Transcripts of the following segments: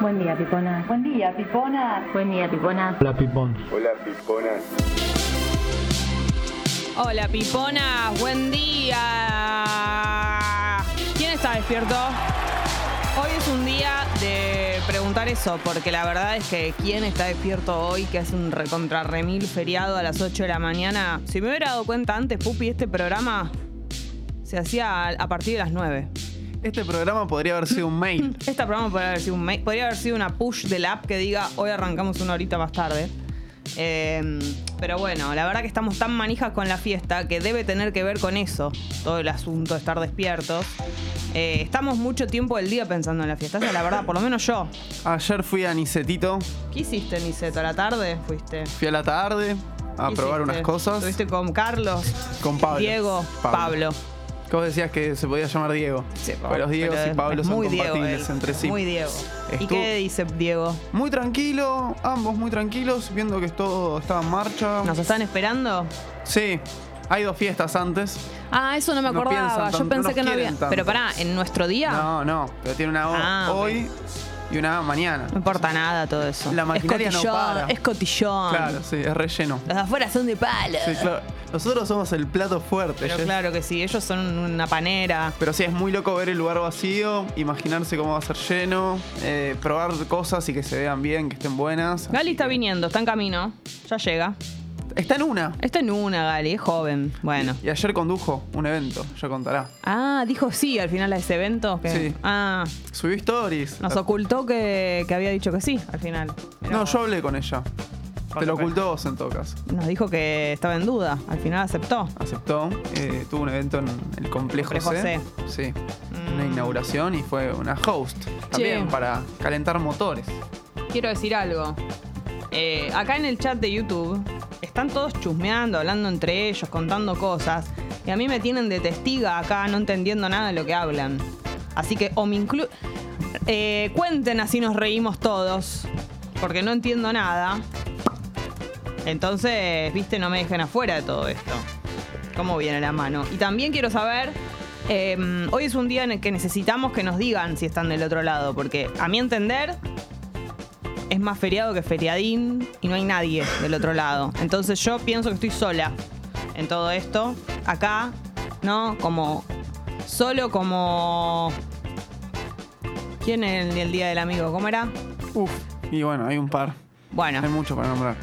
Buen día, Pipona. Buen día, pipona. Buen día, Pipona. Hola, Pipón. Hola, Pipona. Hola, Pipona, buen día. ¿Quién está despierto? Hoy es un día de preguntar eso, porque la verdad es que quién está despierto hoy, que es un recontra remil feriado a las 8 de la mañana. Si me hubiera dado cuenta antes, Pupi, este programa se hacía a a partir de las 9. Este programa podría haber sido un mail. Este programa podría haber sido un mail- podría haber sido una push del app que diga hoy arrancamos una horita más tarde. Eh, pero bueno, la verdad que estamos tan manijas con la fiesta que debe tener que ver con eso, todo el asunto de estar despiertos. Eh, estamos mucho tiempo del día pensando en la fiesta, esa es la verdad, por lo menos yo. Ayer fui a Nisetito, ¿Qué hiciste, Niceto? ¿A la tarde fuiste? fui a la tarde a ¿Qué probar hiciste? unas cosas. ¿Estuviste con Carlos? Con Pablo. Diego, Pablo. Pablo. Que vos decías que se podía llamar Diego. Sí, pero los Diegos pero y Pablo son muy Diego compatibles él, entre sí. Muy Diego. ¿Y qué dice Diego? Muy tranquilo, ambos muy tranquilos, viendo que todo estaba en marcha. ¿Nos están esperando? Sí, hay dos fiestas antes. Ah, eso no me acordaba. Yo pensé no que no había. tanto. Pero pará, en nuestro día No, no, pero tiene una Ah, hoy y una mañana. no importa nada todo eso. La maquinaria es no para. es cotillón. Claro, sí, es relleno. Los de afuera son de palo. Sí, claro. Nosotros somos el plato fuerte. Pero claro que sí, ellos son una panera. Pero sí, es muy loco ver el lugar vacío, imaginarse cómo va a ser lleno, eh, probar cosas y que se vean bien, que estén buenas. Gali está que- viniendo, está en camino. Ya llega. Está en una. Está en una, Gali, es joven. Bueno. Y ayer condujo un evento, ya contará. Ah, dijo sí al final a ese evento. que- Sí. Ah, Subió stories. nos ocultó que, que había dicho que sí al final. No, yo hablé con ella. Te lo ocultó vos en todo caso. Nos dijo que estaba en duda. Al final aceptó. Aceptó. eh, tuvo un evento en el complejo, Complejo C. Sí. Una Mm. inauguración y fue una host. También Che. para calentar motores. Quiero decir algo. Eh, acá en el chat de YouTube están todos chusmeando, hablando entre ellos, contando cosas. Y a mí me tienen de testiga acá, no entendiendo nada de lo que hablan. Así que o me inclu... Eh, cuenten así nos reímos todos. Porque no entiendo nada. Entonces, viste, no me dejen afuera de todo esto. ¿Cómo viene la mano? Y también quiero saber, eh, hoy es un día en el que necesitamos que nos digan si están del otro lado, porque a mi entender es más feriado que feriadín y no hay nadie del otro lado. Entonces yo pienso que estoy sola en todo esto, acá, ¿no? Como solo como... ¿Quién es el, el día del amigo? ¿Cómo era? Uf. Y bueno, hay un par. Hay Bueno, mucho para nombrar.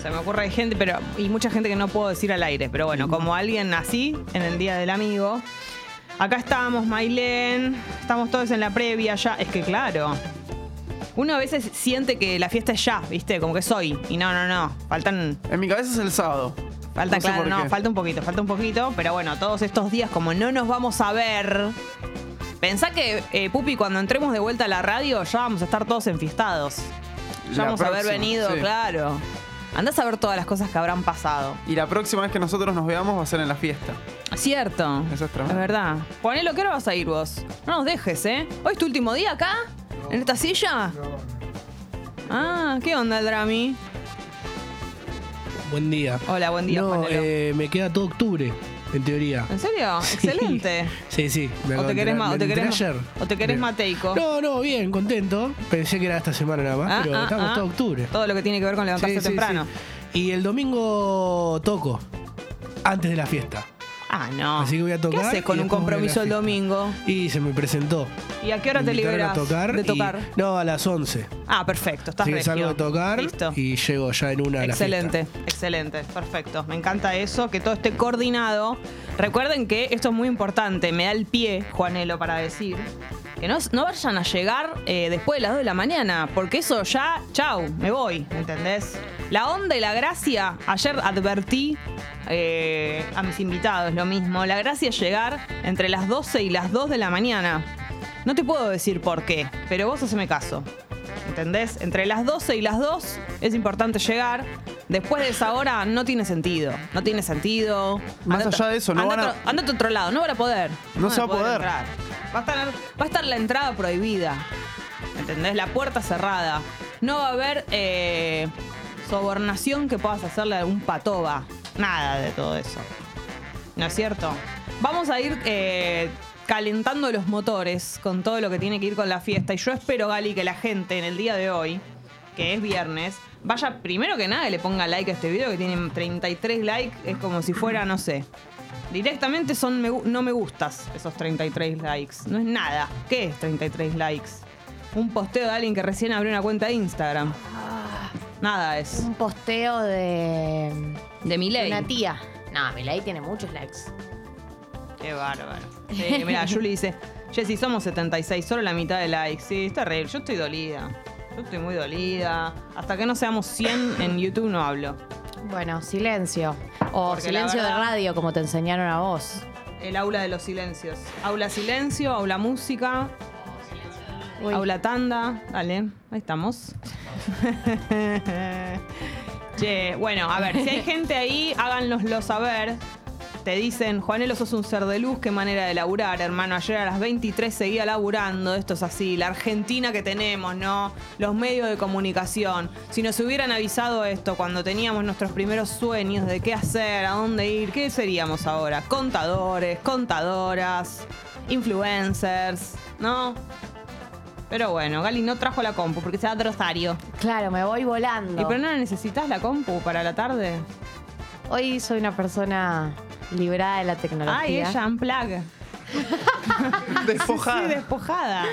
se me ocurre gente, pero y mucha gente que no puedo decir al aire, pero bueno, como alguien así en el día del amigo. Acá estamos, Mailén, estamos todos en la previa ya. Es que claro, uno a veces siente que la fiesta es ya, ¿viste? Como que es hoy. Y no, no, no. Faltan, En mi cabeza es el sábado. falta, No sé claro, no, falta un poquito, falta un poquito. Pero bueno, todos estos días, como no nos vamos a ver. Pensá que, eh, Pupi, cuando entremos de vuelta a la radio, ya vamos a estar todos enfiestados. Ya La vamos a haber venido, sí. claro. Andás a ver todas las cosas que habrán pasado. Y la próxima vez que nosotros nos veamos va a ser en la fiesta. Cierto. Eso es tremendo. verdad. Ponelo, ¿qué hora vas a ir vos? No nos dejes, ¿eh? ¿Hoy es tu último día acá? ¿En esta silla? Ah, ¿qué onda, Drami? Buen día. Hola, buen día, no, Juanelo. eh, me queda todo octubre, en teoría. ¿En serio? Excelente. Sí, sí. me ¿O te querés, ma- o te querés, ayer. o te querés mateico? No, no, bien, contento. Pensé que era esta semana nada más, Ah, pero ah, estamos ah. todo octubre. Todo lo que tiene que ver con levantarse Sí, sí, temprano. sí. Y el domingo toco. antes de la fiesta. Ah, no. Así que voy a tocar ¿Qué haces con y un después voy a la compromiso el fiesta. domingo? Y se me presentó. ¿Y a qué hora Me te invitaron liberas a tocar de y- tocar? no, a las 11. Ah, perfecto, estás Así que regio. salgo de tocar Listo. y llego ya en una a la Excelente, fiesta. excelente, perfecto. Me encanta eso, que todo esté coordinado. Recuerden que esto es muy importante, me da el pie, Juanelo, para decir que no, no vayan a llegar eh, después de las 2 de la mañana, porque eso ya, chau, me voy, ¿entendés? La onda y la gracia, ayer advertí eh, a mis invitados lo mismo, la gracia es llegar entre las 12 y las 2 de la mañana. No te puedo decir por qué, pero vos haceme caso. ¿Entendés? Entre las 12 y las 2 es importante llegar. Después de esa hora no tiene sentido. No tiene sentido. Más Andate- allá de eso, no andate, van a- andate a otro lado, no van a poder. No se va a poder. entrar. Va a, estar, va a estar la entrada prohibida. ¿Entendés? La puerta cerrada. No va a haber eh, sobornación que puedas hacerle a algún patoba. Nada de todo eso. ¿No es cierto? Vamos a ir eh, calentando los motores con todo lo que tiene que ir con la fiesta. Y yo espero, Gali, que la gente en el día de hoy, que es viernes, vaya primero que nada y le ponga like a este video que tiene 33 likes. Es como si fuera, no sé. Directamente son no me gustas esos 33 likes. No es nada. ¿Qué es 33 likes? Un posteo de alguien que recién abrió una cuenta de Instagram. Nada es. Un posteo de, De mi de ley. una tía. No, Milei tiene muchos likes. Qué bárbaro. Sí, mira, Julie dice, Jessy, somos 76, solo la mitad de likes. Sí, está re, yo estoy dolida. Yo estoy muy dolida. Hasta que no seamos 100 en YouTube no hablo. Bueno, silencio. O Porque silencio de radio, como te enseñaron a vos. El aula de los silencios. Aula silencio, aula música, Uy. aula tanda. Dale, ahí estamos. che, bueno, a ver, si hay gente ahí, háganoslo saber. Te dicen, Juanelo, sos un ser de luz, qué manera de laburar, hermano. Ayer a las 23 seguía laburando, esto es así, la Argentina que tenemos, ¿no? Los medios de comunicación. Si nos hubieran avisado esto cuando teníamos nuestros primeros sueños de qué hacer, a dónde ir, ¿qué seríamos ahora? Contadores, contadoras, influencers, ¿no? Pero bueno, Gali no trajo la compu porque se va a Rosario. Claro, me voy volando. ¿Y pero no la necesitas la compu para la tarde? Hoy soy una persona librada de la tecnología. Ay, ella, unplug. Despojada. Sí, despojada.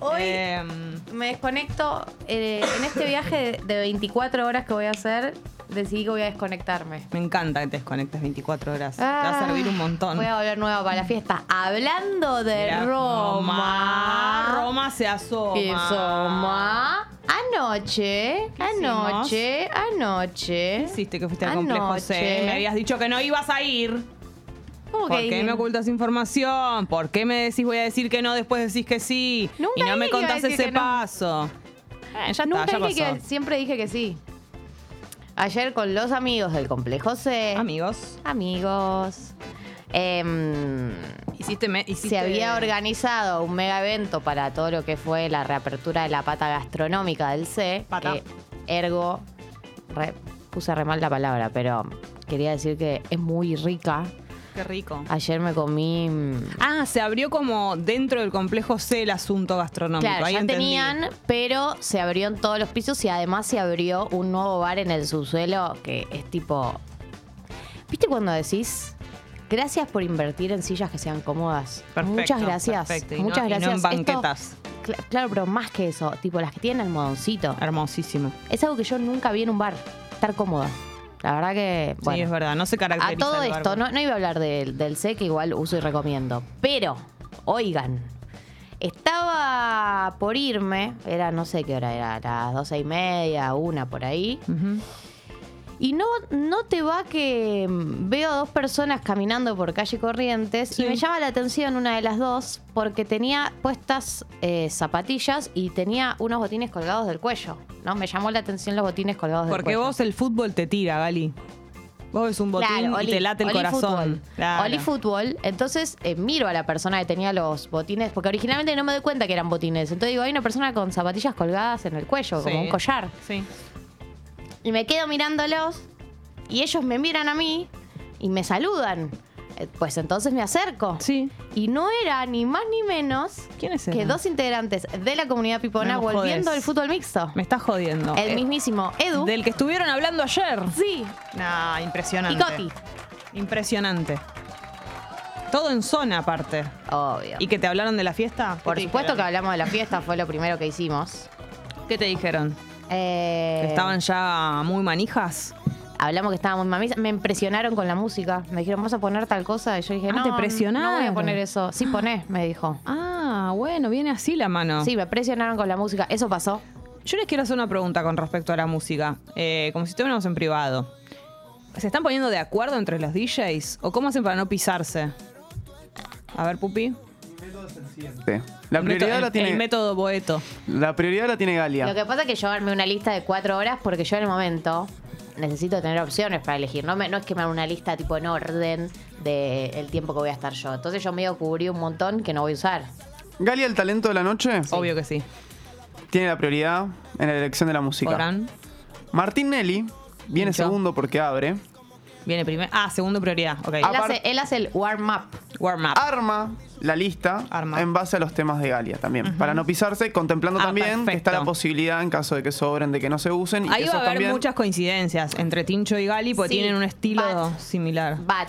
Hoy Em, me desconecto. eh, en este viaje de 24 horas que voy a hacer, decidí que voy a desconectarme. me encanta que te desconectes 24 horas. te Ah, va a servir un montón. Voy a volver nueva para la fiesta. Hablando de Roma. Roma se asoma. Que Soma. Anoche, anoche, anoche. ¿Qué hiciste que fuiste al complejo. C? Me habías dicho que no ibas a ir. ¿Cómo ¿Por qué me ocultas información? ¿Por qué me decís voy a decir que no después decís que sí? Nunca y no me contás ese no. paso. Eh, ya Nunca está, ya dije pasó. que siempre dije que sí. Ayer con los amigos del complejo C. Amigos, amigos. em, hiciste, me, hiciste- se había organizado un mega evento para todo lo que fue la reapertura de la pata gastronómica del C. Pata. que ergo, re- puse re mal la palabra, pero quería decir que es muy rica. Qué rico. Ayer me comí. mm, Ah, se abrió como dentro del complejo C el asunto gastronómico. Claro, Ahí ya entendí. tenían, pero se abrió en todos los pisos y además se abrió un nuevo bar en el subsuelo que es tipo. ¿Viste cuando decís? Gracias por invertir en sillas que sean cómodas. Perfecto, Muchas gracias. perfecto. Y no- Muchas y no gracias. en banquetas. cl- claro, pero más que eso, tipo las que tienen almohadoncito. Hermosísimo. Es algo que yo nunca vi en un bar. Estar cómoda. La verdad que. sí, es verdad. No se A caracteriza todo el esto, no, no iba a hablar del, del C, que igual uso y recomiendo. Pero, oigan, estaba por irme, era no sé qué hora era, las doce y media, una por ahí. Y no, no te va que mm, veo dos personas caminando por calle Corrientes Sí. y me llama la atención una de las dos porque tenía puestas eh, zapatillas y tenía unos botines colgados del cuello. ¿no? Me llamó la atención los botines colgados del Porque cuello. vos el fútbol te tira, Gali. Vos ves un botín Claro, y te late el corazón. Fútbol. Claro. Fútbol. Entonces eh, miro a la persona que tenía los botines, porque originalmente no me doy cuenta que eran botines. Entonces digo, hay una persona con zapatillas colgadas en el cuello, Sí. como un collar. Sí. Y me quedo mirándolos y ellos me miran a mí y me saludan. Eh, Pues entonces me acerco. Sí. Y no era ni más ni menos ¿Quiénes que eran? dos integrantes de la comunidad pipona No me volviendo al fútbol mixto. Me estás jodiendo. El Eh, mismísimo Edu. Del que estuvieron hablando ayer. Sí. Nah, Y impresionante. Coti. Impresionante. Todo en zona aparte. Obvio. ¿Y que te hablaron de la fiesta? ¿Qué Por te supuesto que dijeron? hablamos de la fiesta, fue lo primero que hicimos. ¿Qué te dijeron? Eh, ¿Que estaban ya muy manijas? Hablamos que estábamos mamisas. Me impresionaron con la música. Me dijeron, ¿vamos a poner tal cosa? Y yo dije, Ah, no, ¿te no presionaron? voy a poner eso. Sí, poné, me dijo. Ah, bueno, viene así la mano. Sí, me presionaron con la música. Eso pasó. Yo les quiero hacer una pregunta con respecto a la música. Eh, como si estuviéramos en privado. ¿Se están poniendo de acuerdo entre los DJs? ¿O cómo hacen para no pisarse? A ver, Pupi. Sí. La El prioridad método- la tiene. El método Boeto. La prioridad la tiene Galia. Lo que pasa es que yo armé una lista de cuatro horas porque yo en el momento necesito tener opciones para elegir. No, me- no es que me haga una lista tipo en orden del tiempo que voy a estar yo. Entonces yo medio cubrí un montón que no voy a usar. Galia, el talento de la noche, Obvio que sí. tiene la prioridad en la elección de la música. Podrán. Martín Nelly viene Pincho. segundo porque abre. Viene primero. Ah, segundo prioridad. Él, hace, él hace el warm-up. Warm up. Arma la lista Arma. en base a los temas de Galia también. Para no pisarse, contemplando Ah, también que está la posibilidad en caso de que sobren, de que no se usen. y Ahí que va a esos haber también- muchas coincidencias entre Tincho y Gali porque Sí, tienen un estilo but- similar. But,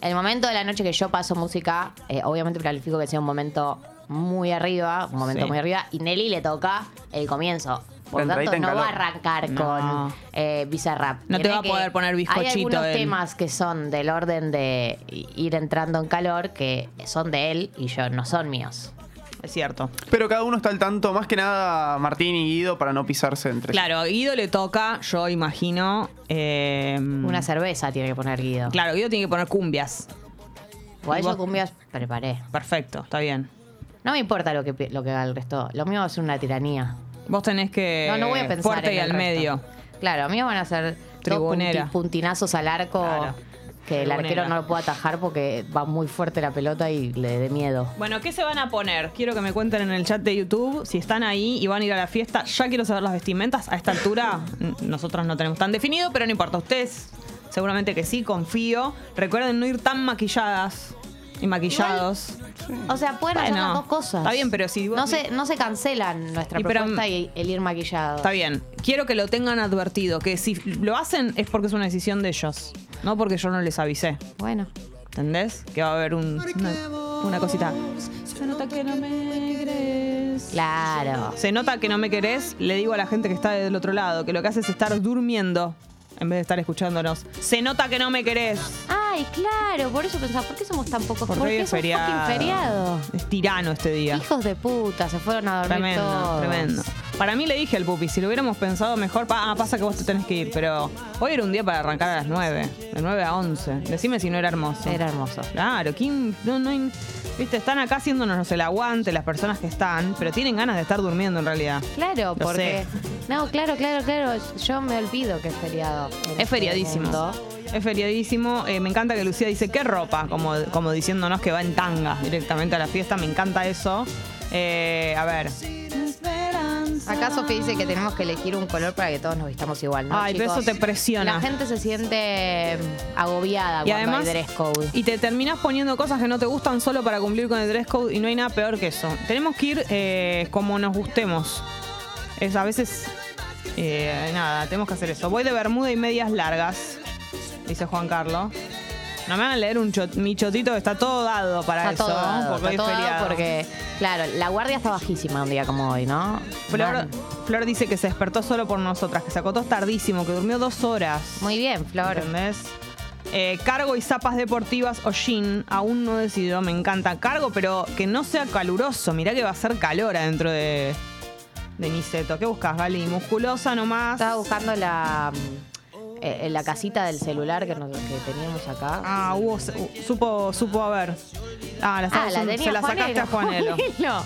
el momento de la noche que yo paso música, eh, obviamente planifico que sea un momento muy arriba, un momento Sí. muy arriba, y Nelly le toca el comienzo. Por lo tanto, no va a arrancar No. con eh, Bizarrap. No te va a poder poner bizcochito Hay algunos él. temas que son del orden de ir entrando en calor, que son de él y yo no son míos. Es cierto. Pero cada uno está al tanto, más que nada Martín y Guido, para no pisarse entre Claro, a Guido le toca, yo imagino. eh, Una cerveza tiene que poner Guido. Claro, Guido tiene que poner cumbias. Igual ¿Y yo vos? cumbias preparé. Perfecto, está bien. No me importa lo que, lo que haga el resto. Lo mío va a ser una tiranía. Vos tenés que. No, no voy a pensar Fuerte en y el al resto. medio. Claro, a mí van a todos Tribunera. punti- puntinazos al arco Claro. que el Tribunera. arquero no lo puede atajar porque va muy fuerte la pelota y le dé miedo. Bueno, ¿qué se van a poner? Quiero que me cuenten en el chat de YouTube si están ahí y van a ir a la fiesta. Ya quiero saber las vestimentas. A esta altura, n- nosotros no tenemos tan definido, pero no importa. Ustedes, seguramente que sí, confío. Recuerden no ir tan maquilladas y maquillados. O sea, pueden hacer las dos cosas. está bien, pero si vos- No se, no se cancelan nuestra Y pero- propuesta y el ir maquillado. Está bien. Quiero que lo tengan advertido, que si lo hacen es porque es una decisión de ellos, no porque yo no les avisé. Bueno. ¿Entendés? Que va a haber un- una, una cosita. Se nota que no me querés. Claro. Se nota que no me querés, le digo a la gente que está del otro lado, que lo que hace es estar durmiendo en vez de estar escuchándonos. Se nota que no me querés. Ay, claro, por eso pensaba, ¿por qué somos tan pocos? Porque ¿Por hoy qué es feriado. feriado? Es tirano este día. Hijos de puta, se fueron a dormir Tremendo, todos. tremendo. Para mí le dije al pupi, si lo hubiéramos pensado mejor, pa- ah, pasa que vos te tenés que ir, pero hoy era un día para arrancar a las 9, de 9 a 11. Decime si no era hermoso. Era hermoso. Claro, ¿quién? No, no hay- Viste, están acá haciéndonos el aguante las personas que están, pero tienen ganas de estar durmiendo en realidad. Claro, Lo porque. No, claro, claro, claro. Yo me olvido que es feriado. en este Es feriadísimo. mundo. Es feriadísimo. Eh, me encanta que Lucía dice, ¿qué ropa? Como, como diciéndonos que va en tanga directamente a la fiesta. Me encanta eso. Eh, a ver. Acá Sofía dice que tenemos que elegir un color para que todos nos vistamos igual, ¿no? Ay, pero chicos? eso te presiona. La gente se siente mm, agobiada Y cuando además, hay dress code. y te terminás poniendo cosas que no te gustan solo para cumplir con el dress code y no hay nada peor que eso. Tenemos que ir eh, como nos gustemos. Es a veces, eh, nada, tenemos que hacer eso. Voy de bermuda y medias largas, dice Juan Carlos. No me van a leer un chot- mi chotito que está todo dado para Está eso. todo dado, porque está es todo feriado. porque, claro, la guardia está bajísima un día como hoy, ¿no? Flor, Flor dice que se despertó solo por nosotras, que se acotó tardísimo, que durmió dos horas. muy bien, Flor. ¿Entendés? Eh, cargo y zapas deportivas o jean, aún no decidió, me encanta. Cargo, pero que no sea caluroso. Mirá que va a ser calor adentro de, de Niceto. ¿Qué buscas, Gali? Musculosa nomás. Estaba buscando la, eh, en la casita del celular que, nos- que teníamos acá. Ah, hubo, supo, supo a ver. Ah, la, Ah, la tenía se la sacaste a Juanelo. Juanelo.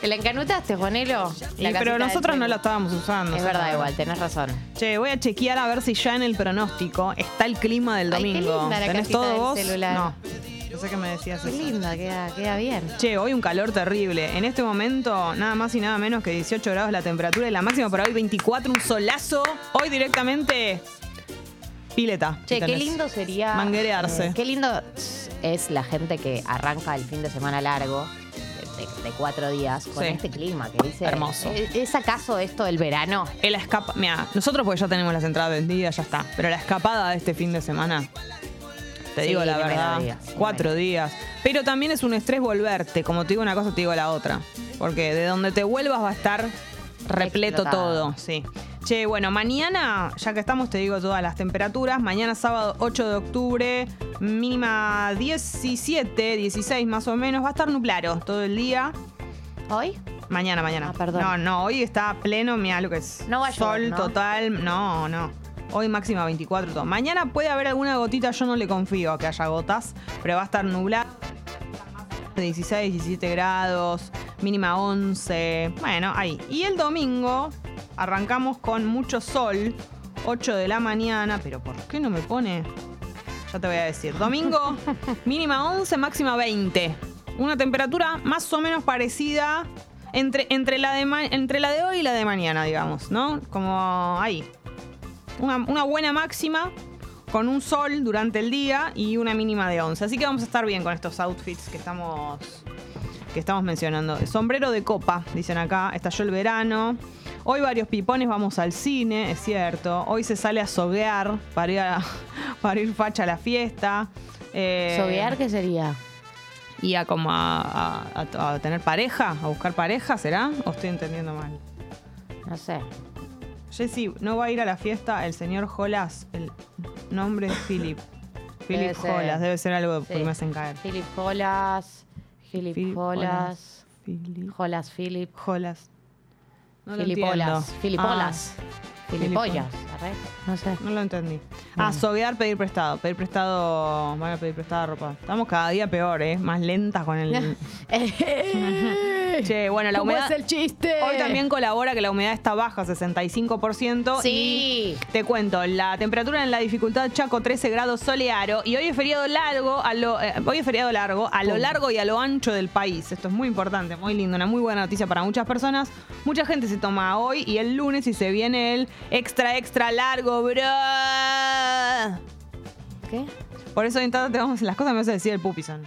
¿Te la encanutaste, Juanelo? Pero nosotros no la estábamos usando. Es verdad, igual, tenés razón. Che, voy a chequear a ver si ya en el pronóstico está el clima del Ay, qué domingo. linda la ¿Tenés todo del vos? celular. No. No sé qué me decías Qué eso. linda, queda, queda bien. Che, hoy un calor terrible. En este momento, nada más y nada menos que 18 grados la temperatura y la máxima para hoy 24, un solazo. Hoy directamente pileta. Che, qué lindo sería. Manguerearse. eh, qué lindo es la gente que arranca el fin de semana largo. De, de cuatro días con Sí. este clima que dice Hermoso. ¿es, es acaso esto el verano? El escapa, mira, nosotros porque ya tenemos las entradas vendidas, ya está. Pero la escapada de este fin de semana Te Sí, digo la verdad. ni Cuatro días. Pero también es un estrés volverte. Como te digo una cosa, te digo la otra. Porque de donde te vuelvas va a estar repleto Explotado. todo. Sí. Che, bueno, mañana, ya que estamos, te digo todas las temperaturas. Mañana sábado 8 de octubre, mínima 17, 16 más o menos. Va a estar nublado todo el día. ¿Hoy? Mañana, mañana. Ah, perdón. No, no, hoy está pleno, mira lo que es. No va a Sol total. No, no. Hoy máxima 24 todo. Mañana puede haber alguna gotita, yo no le confío a que haya gotas, pero va a estar nublado. 16, 17 grados, mínima 11. Bueno, ahí. Y el domingo arrancamos con mucho sol, 8 de la mañana, pero ¿por qué no me pone? Ya te voy a decir. Domingo, mínima 11, máxima 20. Una temperatura más o menos parecida entre, entre, la, de entre la de hoy y la de mañana, digamos, ¿no? Como ahí. Una, una buena máxima con un sol durante el día y una mínima de 11. Así que vamos a estar bien con estos outfits que estamos que estamos mencionando. Sombrero de copa, dicen acá. Estalló el verano. Hoy varios pipones vamos al cine, es cierto. Hoy se sale a soguear para ir, a- para ir facha a la fiesta. Eh, ¿Soguear qué sería? Y a como a, a- a- a tener pareja, a buscar pareja, ¿será? ¿O estoy entendiendo mal? No sé. Jessy, no va a ir a la fiesta el señor Jolas. El nombre es Philip. Philip. Jolas, debe ser algo Sí. porque me hacen caer. Philip Jolas. Philip Philip Jolas. Philip Jolas Philip. Jolas. No lo Filipolas. entiendo. Filipolas. Ah, Filipollas. arre. No sé. no lo entendí. Ah, soguear, pedir prestado. Pedir prestado. Van a pedir prestada ropa. Estamos cada día peor, ¿eh? Más lentas con el. che, bueno, la ¿Cómo humedad. es el chiste? Hoy también colabora que la humedad está baja, 65%. Sí. Y te cuento, la temperatura en la dificultad Chaco 13 grados soleado. Y hoy es feriado largo, a lo, eh, hoy es feriado largo, a lo largo y a lo ancho del país. Esto es muy importante, muy lindo, una muy buena noticia para muchas personas. Mucha gente se toma hoy y el lunes y se viene el extra, extra largo, bro. ¿Qué? Por eso en tanto te vamos, las cosas me vas a decir el pupison.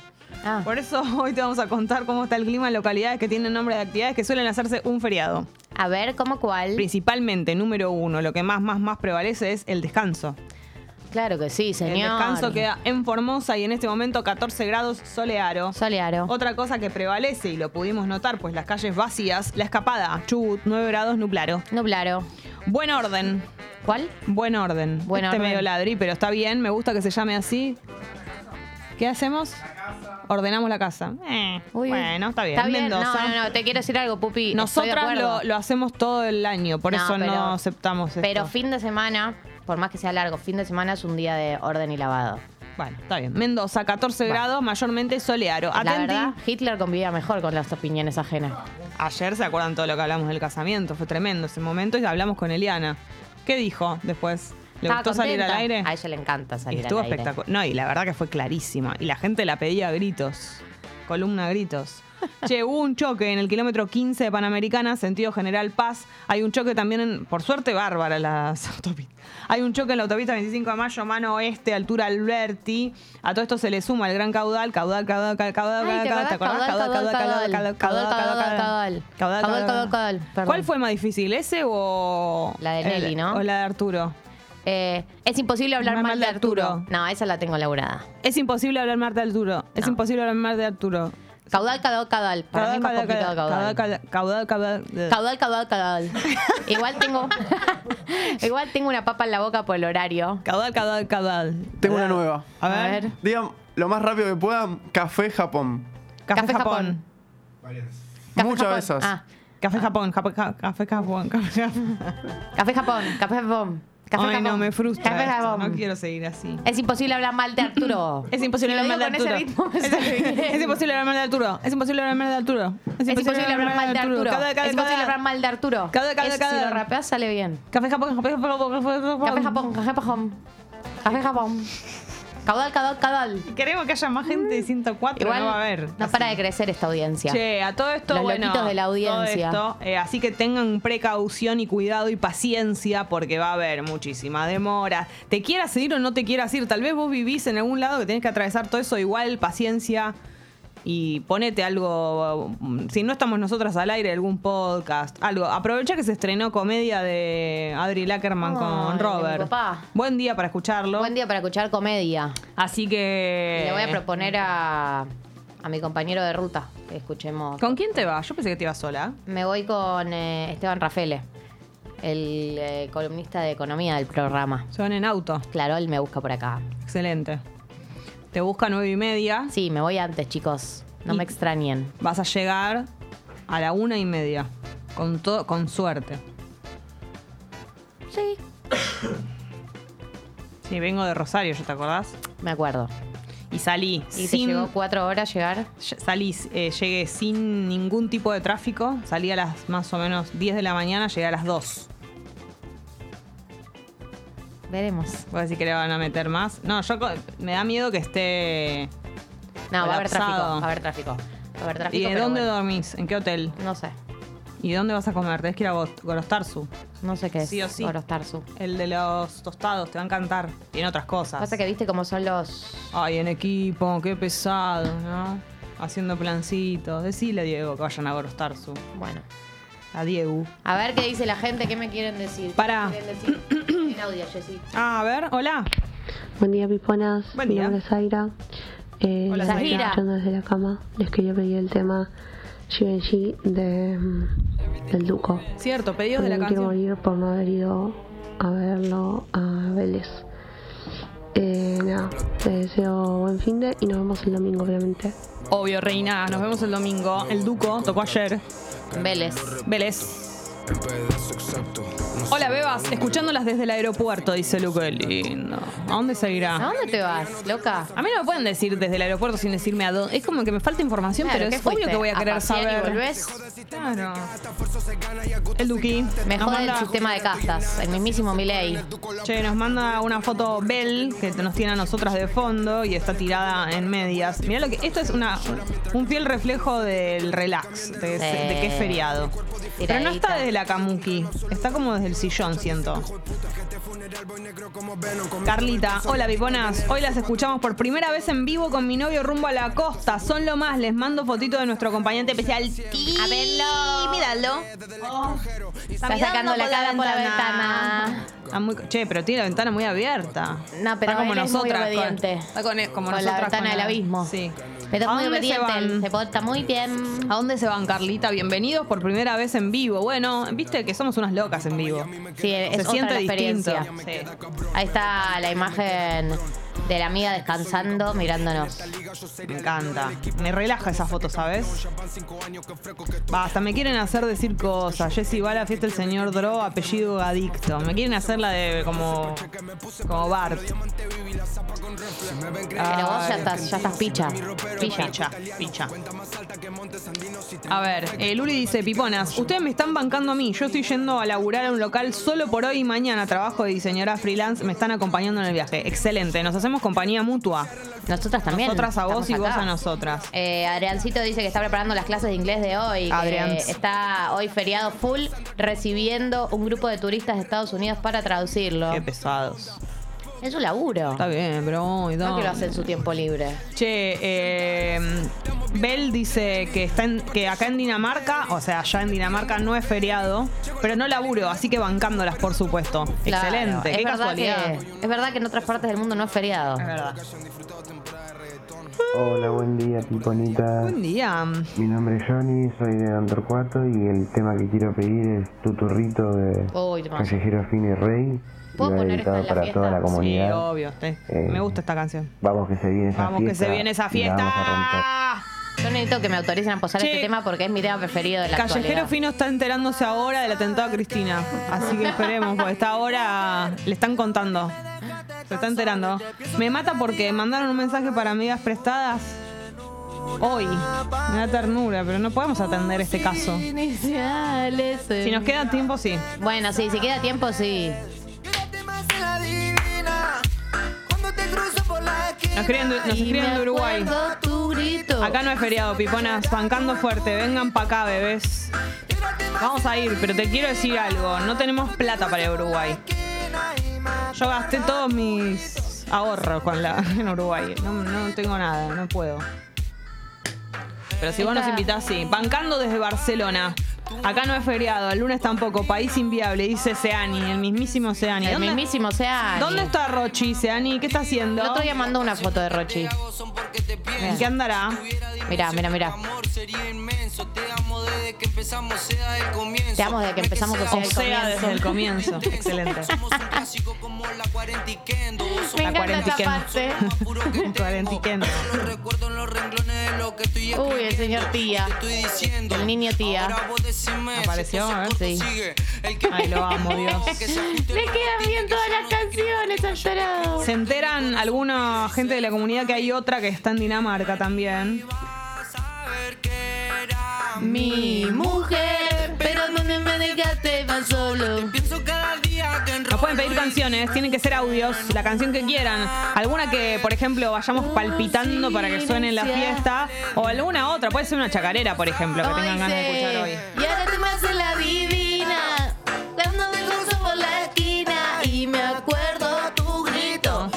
Ah, Por eso hoy te vamos a contar cómo está el clima en localidades que tienen nombre de actividades que suelen hacerse un feriado. a ver, ¿cómo cuál? Principalmente, número uno, lo que más, más, más prevalece es el descanso. Claro que sí, señor. El descanso queda en Formosa y en este momento 14 grados soleado. Solearo. Otra cosa que prevalece y lo pudimos notar, pues las calles vacías, la escapada, Chubut, 9 grados nublaro. Nublaro. Buen orden, ¿Cuál? buen orden. Buen este orden. medio ladri, pero está bien, me gusta que se llame así. ¿Qué hacemos? Ordenamos la casa. Eh, Uy, bueno, está bien. Está bien. Mendoza. No, no, no, te quiero decir algo, Pupi. Nosotras lo, lo hacemos todo el año, por No, eso pero- no aceptamos esto. Pero fin de semana, por más que sea largo, fin de semana es un día de orden y lavado. Bueno, está bien. Mendoza, 14 Bueno. grados, mayormente soleado. La Atenti. verdad, Hitler convivía mejor con las opiniones ajenas. Ayer se acuerdan todo lo que hablamos del casamiento, fue tremendo ese momento y hablamos con Eliana. ¿Qué dijo después? ¿Le Estaba gustó salir al aire? A ella le encanta salir estuvo al aire. espectacular. No, y la verdad que fue clarísima. Y la gente la pedía a gritos. Columna a gritos. Che, hubo un choque en el kilómetro 15 de Panamericana, sentido General Paz. Hay un choque también, en- por suerte, bárbara las autopistas. Hay un choque en la autopista 25 de mayo, mano oeste, altura Alberti. A todo esto se le suma el gran caudal, caudal, caudal, caudal, caudal, Ay, ¿te caudal, ¿te acordás? Caudal, caudal, caudal. caudal, Caudal, caudal, caudal. Caudal. ¿Cuál fue más difícil, ese o...? La de el- Nelly, ¿no? O la de Arturo. Eh, es imposible hablar mal de Arturo. No, esa la tengo laburada. Es imposible hablar mal de Arturo. Es imposible hablar mal de Arturo. Caudal, caudal, caudal. Para mí es más complicado caudal. caudal, caudal, caudal. Caudal, caudal, caudal. Igual tengo. Igual tengo una papa en la boca por el horario. Caudal, caudal, caudal. Tengo una nueva. A ver. Digan lo más rápido que puedan, café Japón. Café, Café Japón. Japón. Café Muchas Japón. veces. Ah, Café Japón. Café, ca- café Japón. Café Japón. café Japón, café Japón. Café Ay, no, me frustra Café esto. Japón. No quiero seguir así. Es imposible hablar mal de Arturo. Es imposible hablar mal de Arturo. Es, imposible hablar mal de Arturo. Es imposible hablar mal de Arturo. Es imposible hablar mal de Arturo. Es imposible hablar mal de Arturo. Caudal, Eso, caudal. Si lo rapeas sale bien. Café Japón. Café Japón. Café Japón. Café Japón, café Japón. Café Japón. Caudal, caudal, caudal. Queremos que haya más gente de 104. Igual no va a haber. no para de crecer esta audiencia. Che, a todo esto, Los bueno, de la audiencia. todo esto, eh, así que tengan precaución y cuidado y paciencia porque va a haber muchísima demora. Te quieras ir o no te quieras ir, tal vez vos vivís en algún lado que tenés que atravesar todo eso, igual paciencia. Y ponete algo, si no estamos nosotras al aire, algún podcast, algo. Aprovecha que se estrenó comedia de Adri Lackerman con Robert. papá. Buen día para escucharlo. Buen día para escuchar comedia. Así que... Le voy a proponer a, a mi compañero de ruta que escuchemos. ¿Con quién te vas? Yo pensé que te ibas sola. Me voy con eh, Esteban Rafele, el eh, columnista de economía del programa. Se van en auto. Claro, él me busca por acá. Excelente. Te busca nueve y media. Sí, me voy antes, chicos. No Y- me extrañen. Vas a llegar a la una y media. Con, todo, con suerte. Sí. Sí, vengo de Rosario, ¿ya te acordás? Me acuerdo. Y salí ¿Y te sin... llegó cuatro horas llegar? ll- Salí, eh, llegué sin ningún tipo de tráfico. Salí a las más o menos 10 de la mañana, llegué a las 2. Veremos. Voy a decir que le van a meter más. No, yo me da miedo que esté. No, va a haber tráfico. Va a haber tráfico. Va a haber tráfico. ¿Y de dónde bueno. dormís? ¿En qué hotel? No sé. ¿Y dónde vas a comer? Tenés que ir a Gorostarzu. No sé qué es. Sí o sí. Gorostarzu. El de los tostados, te va a encantar. Tiene otras cosas. Pasa que viste cómo son los. Ay, en equipo, qué pesado, ¿no? Haciendo plancitos. Decile a Diego que vayan a Gorostarzu. Bueno. A Diego. A ver qué dice la gente, qué me quieren decir. ¿Qué Pará. me quieren decir? en audio, Jessy. Ah, a ver, hola. Buen día, Piponas. Buen Mi día. nombre es Zaira. Eh, Hola, Zaira. escuchando desde la cama. Les quería pedir el tema Givenchy de, mm, del Duco. Cierto, pedidos de la me quiero canción. morir por no haber ido a verlo a Vélez. Eh, nada, les deseo buen fin de y nos vemos el domingo, obviamente. Obvio, reina. Nos vemos el domingo. El Duco tocó ayer. Vélez. Vélez. Hola, Bebas. Escuchándolas desde el aeropuerto, dice Luco. Qué lindo. ¿A dónde se ¿A irá? dónde te vas, loca? A mí no me pueden decir desde el aeropuerto sin decirme a dónde. Es como que me falta información, Claro, pero ¿qué es obvio fuiste? que voy a querer pasear saber. Y volvés? Claro. El Duki. Me nos jode el manda- sistema de castas. El mismísimo Milei. Che, nos manda una foto Bell que nos tiene a nosotras de fondo y está tirada en medias. Mirá lo que. Esto es una, un fiel reflejo del relax, de, de que es feriado. Pero no está desde la kamuki, está como desde el sillón, siento. Carlita, hola piponas. Hoy las escuchamos por primera vez en vivo con mi novio rumbo a la costa. Son lo más, les mando fotito de nuestro acompañante especial. A verlo. Míralo. Está sacando la cara por la ventana. Muy- che, pero tiene la ventana muy abierta. No, pero está como él es muy nosotras. con- está con, como Con la ventana con del abismo. Sí. Pero es ¿A muy dónde se obediente. van? Se porta muy bien. ¿A dónde se van, Carlita? Bienvenidos por primera vez en vivo. Bueno, viste que somos unas locas en vivo. Sí, es se otra siente la experiencia. Sí. Ahí está la imagen de la amiga descansando, mirándonos. Me encanta. Me relaja esa foto, ¿sabes? Basta, me quieren hacer decir cosas. Jessy va a la fiesta del señor Dro, apellido adicto. Me quieren hacer la de como. como Bart. Pero vos ya estás, ya estás picha. Pilla. Picha, picha. A ver, eh, Luli dice, Piponas, ustedes me están bancando a mí. Yo estoy yendo a laburar a un local solo por hoy y mañana. Trabajo de diseñadora freelance. Me están acompañando en el viaje. Excelente. Nos hacemos compañía mutua. Nosotras también. Nosotras a vos y vos acá. a nosotras. Eh, Adriancito dice que está preparando las clases de inglés de hoy. Adrián. está hoy feriado full recibiendo un grupo de turistas de Estados Unidos para traducirlo. Qué pesados. Es un laburo. Está bien, pero hoy No no. que lo hace en su tiempo libre. Che, eh, Bell dice que está en- que acá en Dinamarca, o sea, allá en Dinamarca no es feriado, pero no laburo, así que bancándolas, por supuesto. Claro, Excelente, Es qué verdad, casualidad. que, es verdad que en otras partes del mundo no es feriado. Es verdad. Hola, buen día, Piponita. Buen día. Mi nombre es Johnny, soy de Antorcuato y el tema que quiero pedir es Tuturrito de Uy, temazo. Callejero Fini Rey. ¿Puedo poner esta en la para fiesta? toda la Sí, comunidad. obvio. te- Eh, me gusta esta canción. Vamos que se viene esa Vamos que fiesta. se viene esa fiesta. vamos a romper. Yo necesito que me autoricen a posar Che. este tema porque es mi tema preferido de la Callejero actualidad. Fino está enterándose ahora del atentado a Cristina. Así que esperemos, porque está ahora le están contando. Se está enterando. Me mata porque mandaron un mensaje para amigas prestadas hoy. Me da ternura, pero no podemos atender este caso. Iniciales. Si nos queda tiempo, sí. Bueno, sí, si queda tiempo, sí. Nos escriben, de- nos me de Uruguay. acuerdo tu grito. Acá no es feriado, piponas. Bancando fuerte. Vengan para acá, bebés. Vamos a ir, pero te quiero decir algo. No tenemos plata para ir a Uruguay. Yo gasté todos mis ahorros con la, en Uruguay. No, no tengo nada, no puedo. Pero si vos nos invitás, sí. Bancando desde Barcelona. Acá no es feriado, el lunes tampoco. País inviable, dice Seani, el mismísimo Seani. El ¿Dónde, mismísimo sea. ¿Dónde está Rochi, Seani? ¿Qué está haciendo? El otro día mandó una foto de Rochi. ¿En qué andará? Mirá, mirá, mirá. Te amo desde que empezamos o sea, O sea, desde el comienzo. Excelente. Me La. Cuarentiquén. Uy, el señor tía. El niño tía. Apareció, a ver. Sí. Ay, lo amo, Dios. Le quedan bien todas las canciones al. Se enteran alguna gente de la comunidad que hay otra que está en Dinamarca también. Mi mujer, pero ¿dónde me dejaste tan solo? Nos pueden pedir canciones, tienen que ser audios, la canción que quieran. Alguna que, por ejemplo, vayamos palpitando para que suene en la fiesta. O alguna otra, puede ser una chacarera, por ejemplo, que tengan ganas de escuchar hoy. Y ahora te me hace la divina. Cuando me cruzo por la esquina y me acuerdo tu grito.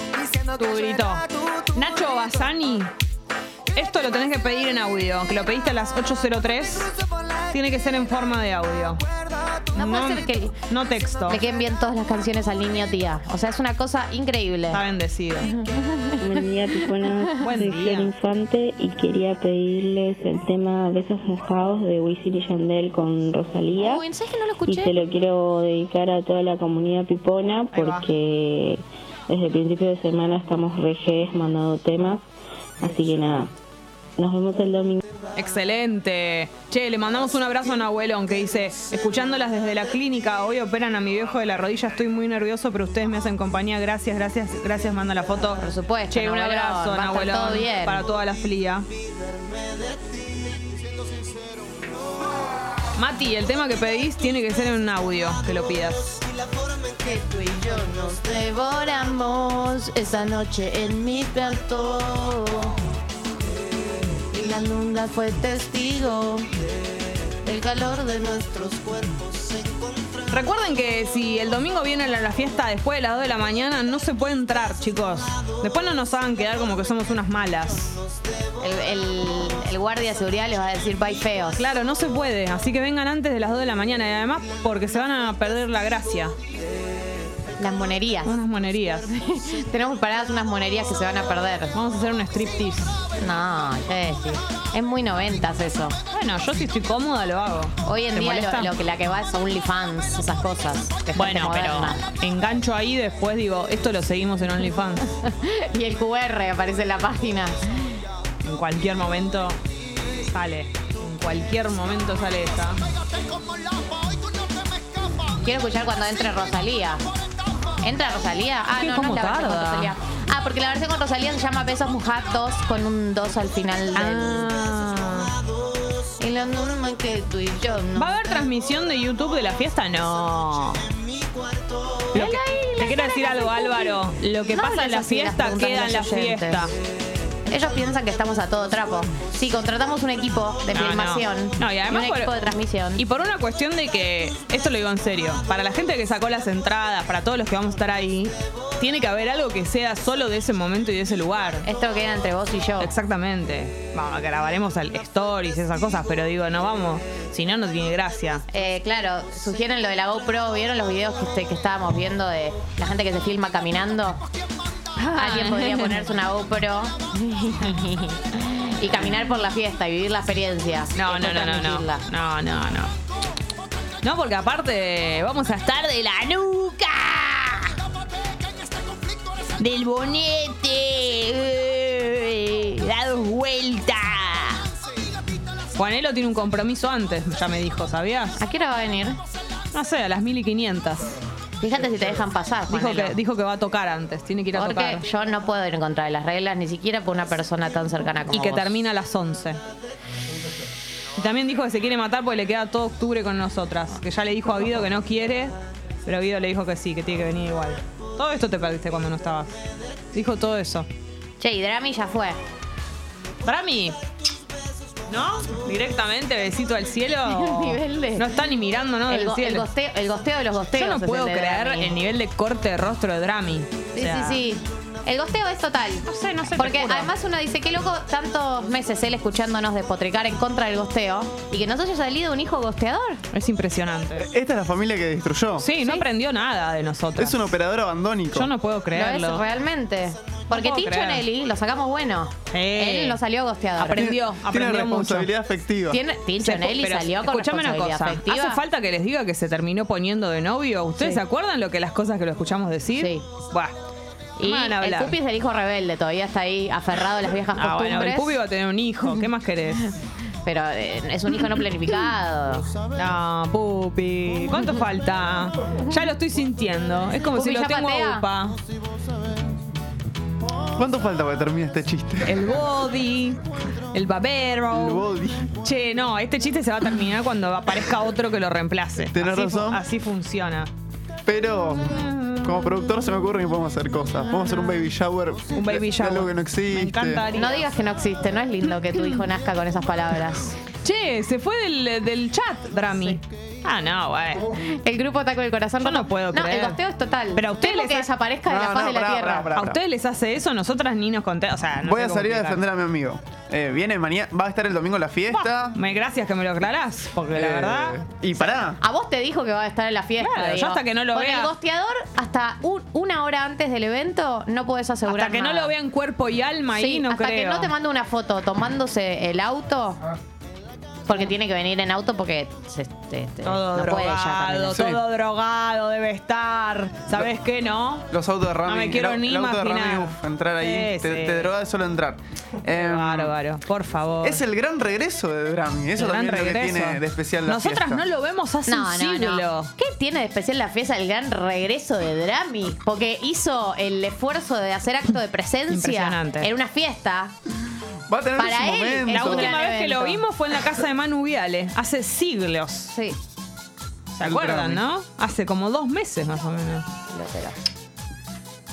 Tu grito. Nacho Basani, esto lo tenés que pedir en audio, que lo pediste a las 8.03. Tiene que ser en forma de audio. No puede ser que no texto. le queden bien todas las canciones al niño tía. O sea, es una cosa increíble. Está bendecido. Buen día, Pipona. Buen Soy día. Flor Infante y quería pedirles el tema Besos Mojados de Wisin y Yandel con Rosalía. Uy, ¿sabes que no lo Y se lo quiero dedicar a toda la comunidad pipona porque desde el principio de semana estamos rejes mandando temas. Así que nada, nos vemos el domingo. Excelente. Che, le mandamos un abrazo a un abuelo que dice, escuchándolas desde la clínica, hoy operan a mi viejo de la rodilla, estoy muy nervioso, pero ustedes me hacen compañía. Gracias, gracias, gracias, manda la foto. Por supuesto, Che, un Nahuelón, abrazo, Nahuelón, todo bien. para toda la fría. Mati, el tema que pedís tiene que ser en un audio, que lo pidas. Que tú y yo nos devoramos esa noche en mi cuarto. La luna fue testigo del calor de nuestros cuerpos. se. Recuerden que si el domingo viene la, la fiesta después de las 2 de la mañana, no se puede entrar, chicos. Después no nos hagan quedar como que somos unas malas. El, el- el guardia de seguridad les va a decir bye feos. Claro, no se puede, así que vengan antes de las 2 de la mañana y además porque se van a perder la gracia. Las monerías. Unas monerías. Tenemos preparadas unas monerías que se van a perder. Vamos a hacer un striptease. No, Jessy. Es muy noventas eso. Bueno, yo si estoy cómoda lo hago. Hoy en ¿Te día lo, lo que la que va es OnlyFans, esas cosas. Bueno, pero engancho ahí después digo, esto lo seguimos en OnlyFans. y el QR aparece en la página. En cualquier momento sale. En cualquier momento sale esta. Quiero escuchar cuando entre Rosalía. ¿Entra Rosalía? Ah, no, no ¿Cómo es la versión con? Rosalía. Ah, porque la versión con Rosalía se llama Besos Mojados 2 con un 2 al final del. Ah. Y la norma que tú y yo no. ¿Va a haber transmisión de YouTube de la fiesta? No. Lo que- te quiero decir algo, Álvaro. Lo que No pasa en hables la así de las fiesta preguntas queda en la los oyentes. fiesta. Ellos piensan que estamos a todo trapo. Sí, contratamos un equipo de No, filmación. No, y además un por- equipo de transmisión. Y por una cuestión de que, esto lo digo en serio, para la gente que sacó las entradas, para todos los que vamos a estar ahí, tiene que haber algo que sea solo de ese momento y de ese lugar. Esto queda entre vos y yo. Exactamente. Vamos, grabaremos al stories, esas cosas, pero digo, no vamos, si no, no tiene gracia. Eh, claro, sugieren lo de la GoPro. ¿Vieron los videos que, que estábamos viendo de la gente que se filma caminando? Alguien podría ponerse una GoPro y caminar por la fiesta y vivir la experiencia. No, no, no, no, no. No, no, no. No, porque aparte vamos a estar de la nuca. Del bonete. eh, Dados vueltas. Juanelo tiene un compromiso antes, ya me dijo, ¿sabías? ¿A qué hora va a venir? No sé, a las 1500. Fíjate si te dejan pasar. Dijo Juanelo. que, dijo que va a tocar antes, tiene que ir a Porque tocar. yo no puedo ir en contra de las reglas, ni siquiera por una persona tan cercana como Y que vos. termina a las 11. Y también dijo que se quiere matar porque le queda todo octubre con nosotras. Que ya le dijo a Guido que no quiere, pero Guido le dijo que sí, que tiene que venir igual. Todo esto te perdiste cuando no estabas. Dijo todo eso. Che, y Drami ya fue. Para mí, ¿no? Directamente, besito al cielo. El nivel de- No está ni mirando, ¿no? el, Del go- el gosteo, el gosteo de los gosteos. Yo no puedo el creer el nivel de corte de rostro de Drami. O Sí, sea, sí, sí. El gosteo es total. No sé, no sé. Porque además uno dice, qué loco tantos meses él escuchándonos despotricar en contra del gosteo y que nos haya salido un hijo gosteador. Es impresionante. Esta es la familia que destruyó. Sí, no aprendió nada de nosotros. Es un operador abandónico. Yo no puedo Lo creerlo. es realmente. Porque Tincho creer. Nelly lo sacamos bueno. Sí. Él no salió gosteador. Aprendió, Tiene aprendió mucho. responsabilidad afectiva. Tiene, Tincho Se- Nelly pero salió con escuchame una responsabilidad cosa. afectiva. ¿Hace falta que les diga que se terminó poniendo de novio? ¿Ustedes Sí. se acuerdan lo que las cosas que lo escuchamos decir? Sí. Buah. Y el. Pupi es el hijo rebelde, todavía está ahí aferrado a las viejas Ah, bueno, costumbres. el Pupi va a tener un hijo. ¿Qué más querés? Pero eh, es un hijo no planificado. No, Pupi. ¿Cuánto falta? Ya lo estoy sintiendo. Es como Pupi si lo tengo patea. a UPA. ¿Cuánto falta para que termine este chiste? El body, el babero. El body. Che, no, este chiste se va a terminar cuando aparezca otro que lo reemplace. Tenés así, fu- razón. Así funciona. Pero como productor se me ocurre que podemos hacer cosas. Podemos hacer un baby shower. Un baby shower. algo que no existe. Me encantaría. No digas que no existe, no es lindo que tu hijo nazca con esas palabras. Che, se fue del, del chat, Drami. Ah, no, güey. El grupo Taco del Corazón. Yo no puedo No, creer. el gosteo es total. Pero a ustedes les que ha- desaparezca de la No, faz no, de la pará, tierra. pará, pará. ¿A ustedes les hace eso? Nosotras ni nos conté. O sea, no Voy sé a salir a defender a mi amigo. Eh, viene mañana, va a estar el domingo en la fiesta. Me gracias que me lo aclarás, porque la Eh, verdad. Y pará. A vos te dijo que va a estar en la fiesta. Claro, yo hasta que no lo Con vea- el gosteador, hasta un- una hora antes del evento, no podés asegurar Hasta que no lo vean cuerpo y alma ahí, Sí, no hasta creo. que no te mande una foto tomándose el auto. Porque tiene que venir en auto porque se, te- te- Todo no puede ya drogado. Sí. todo drogado debe estar. ¿Sabes qué, no? Los autos de Rami. No me quiero el, ni el auto de Rami, imaginar. uf, entrar ahí. Sí, te, sí. te droga de solo entrar. Bárbaro, por favor. Es el gran regreso de Drami. Eso El también es lo que tiene de especial la Nosotras fiesta. no lo vemos hace No, un no, siglo. no. ¿Qué tiene de especial la fiesta del gran regreso de Drami? Porque hizo el esfuerzo de hacer acto de presencia en una fiesta. Va a tener Para su él, momento. La última vez que lo vimos fue en la casa de Manu Viale, hace siglos. Sí. ¿Se El acuerdan, no? Hace como dos meses más o menos.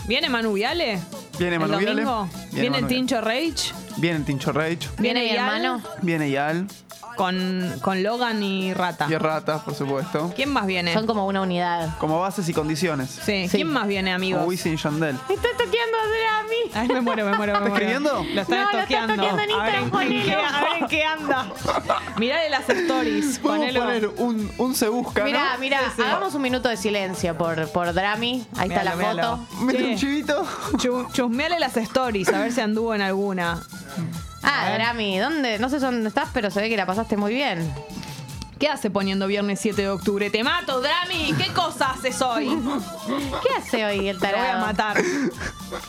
¿Viene Manu Viale? Viene ¿El Manu Viale. Viene ¿Viene Manu Tincho Rage? Viene el Tincho Rage. Viene Ial hermano. Viene Yal. Con, con Logan y Rata. Y Rata, por supuesto. ¿Quién más viene? Son como una unidad. Como bases y condiciones. Sí. Sí. ¿Quién más viene, amigos? Como Wisin y Yandel. Está toqueando a Drami. Ay, me muero, me muero, me ¿Está muero. escribiendo? Lo están No, lo toqueando en a, ver en, Instagram, en qué, ponelo. a ver en qué anda. Mirale las stories. Podemos Ponelo. poner un, un se busca, Mira, ¿no? mira, Sí, sí. hagamos un minuto de silencio por, por Drami. Ahí está la Míralo, foto. Mete Sí. un chivito. Chu- Chusmeale las stories, a ver si anduvo en alguna. Ah, Drami, ¿dónde? No sé dónde estás, pero se ve que la pasaste muy bien. ¿Qué hace poniendo viernes 7 de octubre? ¡Te mato, Drami! ¿Qué cosa haces hoy? ¿Qué hace hoy el Te voy a tarado? matar.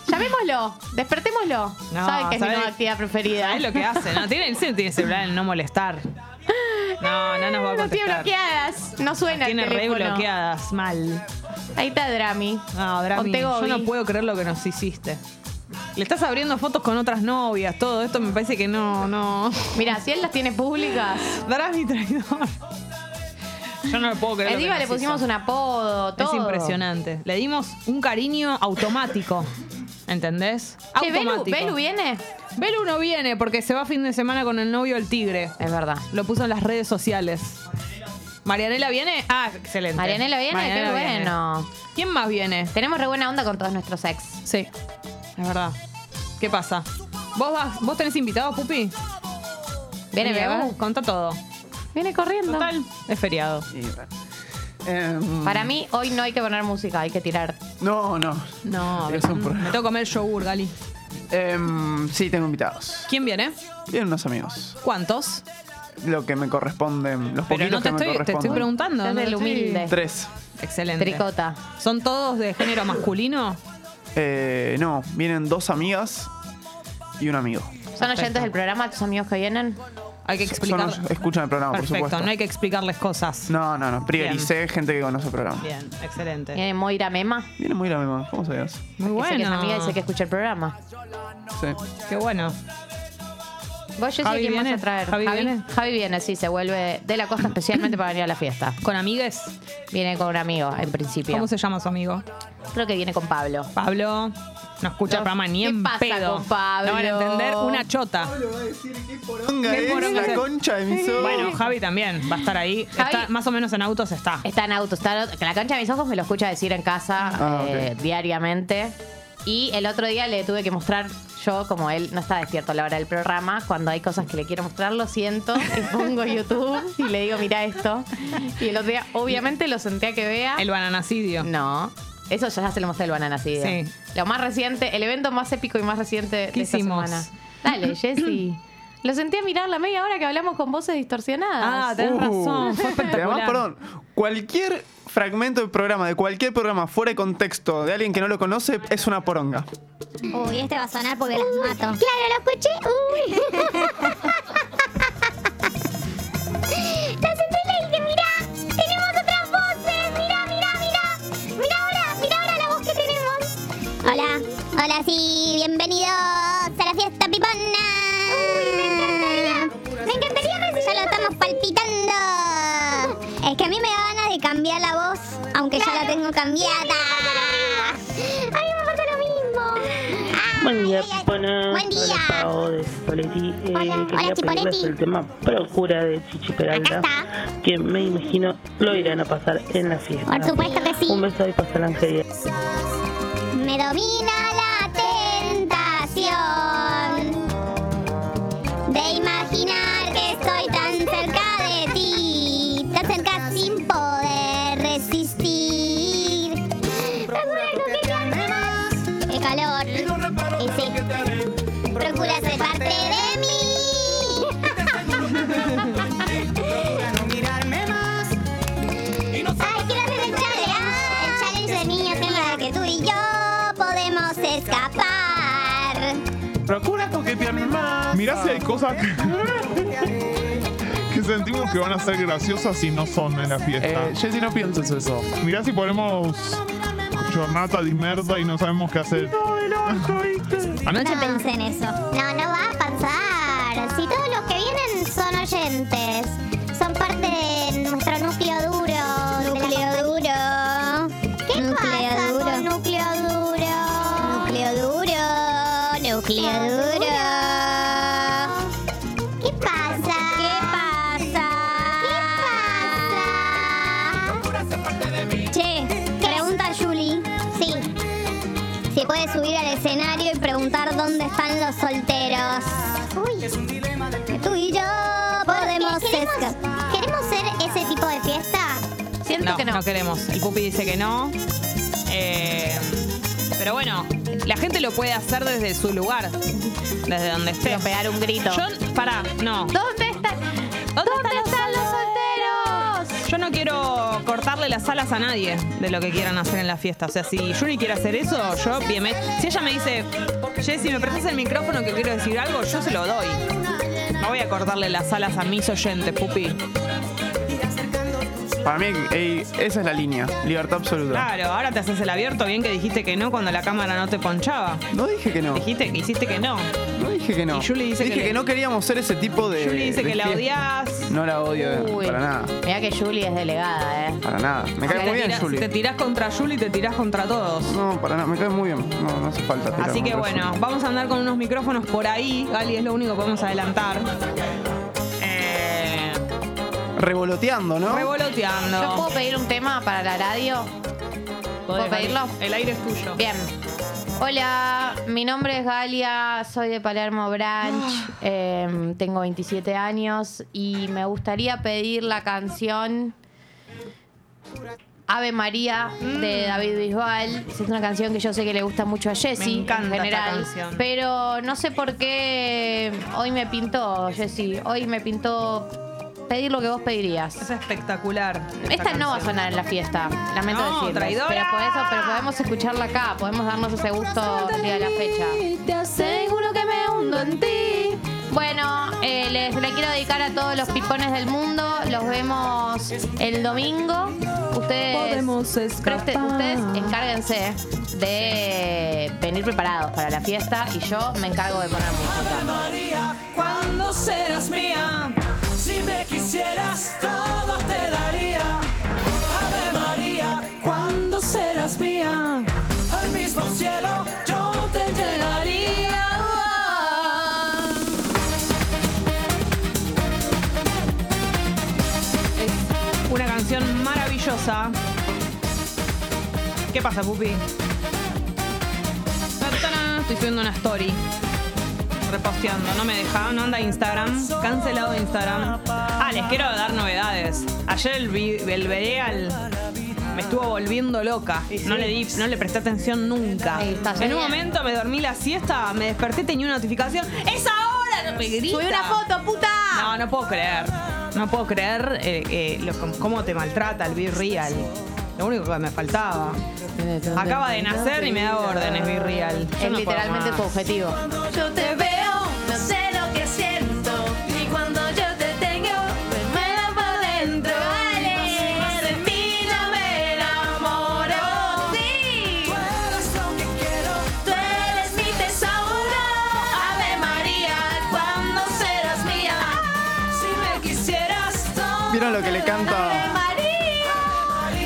Llamémoslo, despertémoslo. No, Sabe que es mi nueva actividad preferida. ¿Sabes lo que hace? No, tiene, el tiene celular en no molestar. No, no nos va a No tiene contestar. bloqueadas. No suena Tiene el re bloqueadas, mal. Ahí está Drami. No, Drami, yo no puedo creer lo que nos hiciste. Le estás abriendo fotos con otras novias, todo esto me parece que no, no. Mira, si él las tiene públicas. Drami traidor. Yo no lo puedo creer. Encima le pusimos hizo. un apodo, todo. Es impresionante. Le dimos un cariño automático. ¿Entendés? Che, Belu, automático. ¿Belu viene? Belu no viene porque se va fin de semana con el novio el tigre. Es verdad. Lo puso en las redes sociales. ¿Marianela viene? Ah, excelente. Marianela viene, qué viene. bueno. ¿Quién más viene? Tenemos re buena onda con todos nuestros ex. Sí, es verdad. ¿Qué pasa? ¿Vos, vas, ¿Vos tenés invitados, Pupi? Viene Belu. Contá todo. Viene corriendo. Total, es feriado. Em, Para mí, hoy no hay que poner música, hay que tirar. No, no. No, Es un me problema. tengo que comer yogur, Gali. Em, sí, tengo invitados. ¿Quién viene? Vienen unos amigos. ¿Cuántos? Lo que me corresponden, los Pero poquitos no te que me estoy, te corresponden. estoy preguntando. No te estoy- humilde. Tres. Excelente. Tricota. ¿Son todos de género masculino? Eh, no, vienen dos amigas y un amigo. ¿Son oyentes del programa tus amigos que vienen? Hay que Son- explicar. escuchan el programa, por Perfecto, supuesto. no hay que explicarles cosas. No, no, no. Prioricé gente que conoce el programa. Bien, excelente. Viene Moira Mema. Viene muy la misma. ¿Cómo sabías? Muy sé que es bueno. amiga y sé que escucha el programa. Sí. Qué bueno. Vos, Jessy, Javi ¿quién vas viene? a traer? ¿Javi viene? Javi viene, sí, se vuelve de la costa especialmente para venir a la fiesta. ¿Con amigues? Viene con un amigo, en principio. ¿Cómo se llama su amigo? Creo que viene con Pablo. Pablo. No escucha el No, programa ni ¿qué en pasa pedo. con Pablo? No van a entender una chota. Poronga Qué es poronga la es. concha de mis ojos. Bueno, Javi también va a estar ahí. Javi- Está, más o menos en autos está. Está en auto, está que la cancha de mis ojos me lo escucha decir en casa Ah, eh, diariamente. Y el otro día le tuve que mostrar, yo como él no está despierto a la hora del programa, cuando hay cosas que le quiero mostrar, lo siento y pongo YouTube y le digo, mira esto. Y el otro día, obviamente, lo senté a que vea. El bananacidio. No. Eso ya se lo mostré el bananacidio. Sí. Lo más reciente, el evento más épico y más reciente de ¿Qué esta hicimos? semana. Dale, Jessy. Lo senté a mirar la media hora que hablamos con voces distorsionadas. Ah, tenés razón. Fue Y espectacular. además, perdón, cualquier fragmento del programa, de cualquier programa fuera de contexto de alguien que no lo conoce, es una poronga. Uy, este va a sonar porque las mato. Claro, lo escuché. Uy. La senté y le dije, mirá, tenemos otras voces. Mirá, mirá, mirá. Mirá ahora, mirá ahora la voz que tenemos. Hola, hola, sí, bienvenidos a la fiesta Es que a mí me da ganas de cambiar la voz, aunque ya la tengo cambiada. A mí me pasa lo mismo. Buen día, Ay, ay, Pipona. Buen día. Hola, Pao de Soletti. Eh, Hola, hola, quería el tema Procura de Chichi Peralta, Acá está. que me imagino lo irán a pasar en la fiesta. Por supuesto que sí. Un beso y pasa la Angelia. Me domina la tentación de imaginar Procura coquetearme más. Mirá si hay cosas que, que sentimos que van a ser graciosas y no son en la fiesta. Eh, Jessy, no pienses eso. Mirá si ponemos jornata de merda y no sabemos qué hacer. Anoche pensé en eso. No, no va a pasar. Queremos. El pupi dice que no. Eh, pero bueno, la gente lo puede hacer desde su lugar. Desde donde esté. Pero pegar un grito. Yo, pará, no. ¿Dónde están? ¿Dónde, están los solteros? Yo no quiero cortarle las alas a nadie de lo que quieran hacer en la fiesta. O sea, si Yuri quiere hacer eso, yo bien. Si ella me dice, Jessy, ¿me prestas el micrófono que quiero decir algo? Yo se lo doy. No voy a cortarle las alas a mis oyentes, pupi. Para mí, ey, esa es la línea. Libertad absoluta. Claro, ahora te haces el abierto, bien que dijiste que no cuando la cámara no te ponchaba. No dije que no. Dijiste que hiciste que no. No dije que no. Y Julie dice dije que que, le- no queríamos ser ese tipo de. Julie dice de que la odias. No la odio, Uy. para nada. Mira que Julie es delegada, ¿eh? Para nada. Me cae muy bien, tirás, Julie. te tirás contra Julie y te tirás contra todos. No, para nada. Me cae muy bien. No, no hace falta. tirar Así que bueno, vamos a andar con unos micrófonos por ahí. Gali es lo único que podemos adelantar. Revoloteando, ¿no? revoloteando. ¿Yo puedo pedir un tema para la radio? ¿Puedo pedirlo? El aire es tuyo. Bien. Hola, mi nombre es Galia, soy de Palermo Branch, eh, tengo 27 años y me gustaría pedir la canción Ave María de David Bisbal. Es una canción que yo sé que le gusta mucho a encanta en esta general, canción. pero no sé por qué hoy me pintó, Jessy, hoy me pintó pedir lo que vos pedirías. Es espectacular. Esta no va a sonar en la fiesta, lamento No, decirlo. traidora. Pero, por eso, pero podemos escucharla acá, podemos darnos ese gusto el día de la fecha. Te aseguro que me hundo en ti. Bueno, eh, les le quiero dedicar a todos los pipones del mundo. Los vemos el domingo. Ustedes, preste- escapar. ustedes encárguense de venir preparados para la fiesta y yo me encargo de poner música. María, ¿cuándo serás mía? Si me quisieras, todo te daría. Ave María, ¿cuándo serás mía? Al mismo cielo yo ¿Qué pasa, Pupi? estoy subiendo una story. Reposteando, no me deja, no anda Instagram. Cancelado Instagram. Ah, les quiero dar novedades. Ayer el, el Bereal me estuvo volviendo loca. No le di, no le presté atención nunca. En un momento me dormí la siesta, me desperté, tenía una notificación. ¡Es ahora! No me grita. Subí una foto, puta. No, no puedo creer. No puedo creer eh, eh, lo- cómo te maltrata el Be Real. Lo único que me faltaba. Acaba de nacer y me da órdenes Be Real. Yo Es no literalmente tu objetivo. Yo te veo,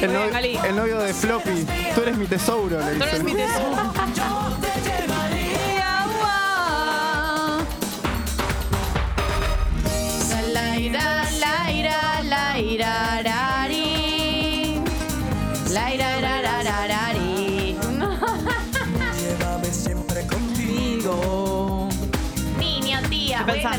el, no- novio de Floppy? Tú eres mi tesouro, le Tú eres mi tesoro. Yo te llevaría. wow. La ira, la ira, la ira, rari. La ira, ra, ra, ra, rari. Llévame siempre contigo. Niño, tía, voy a.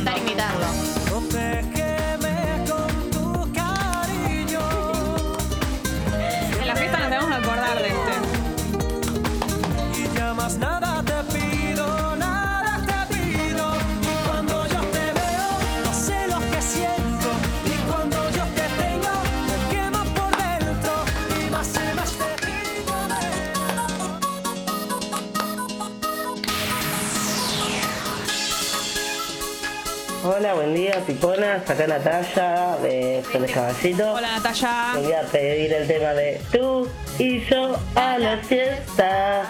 Hola, buen día, piponas. Acá Natalia de Flores Caballito. Hola Natalia. Voy a pedir el tema de tú y yo a la fiesta.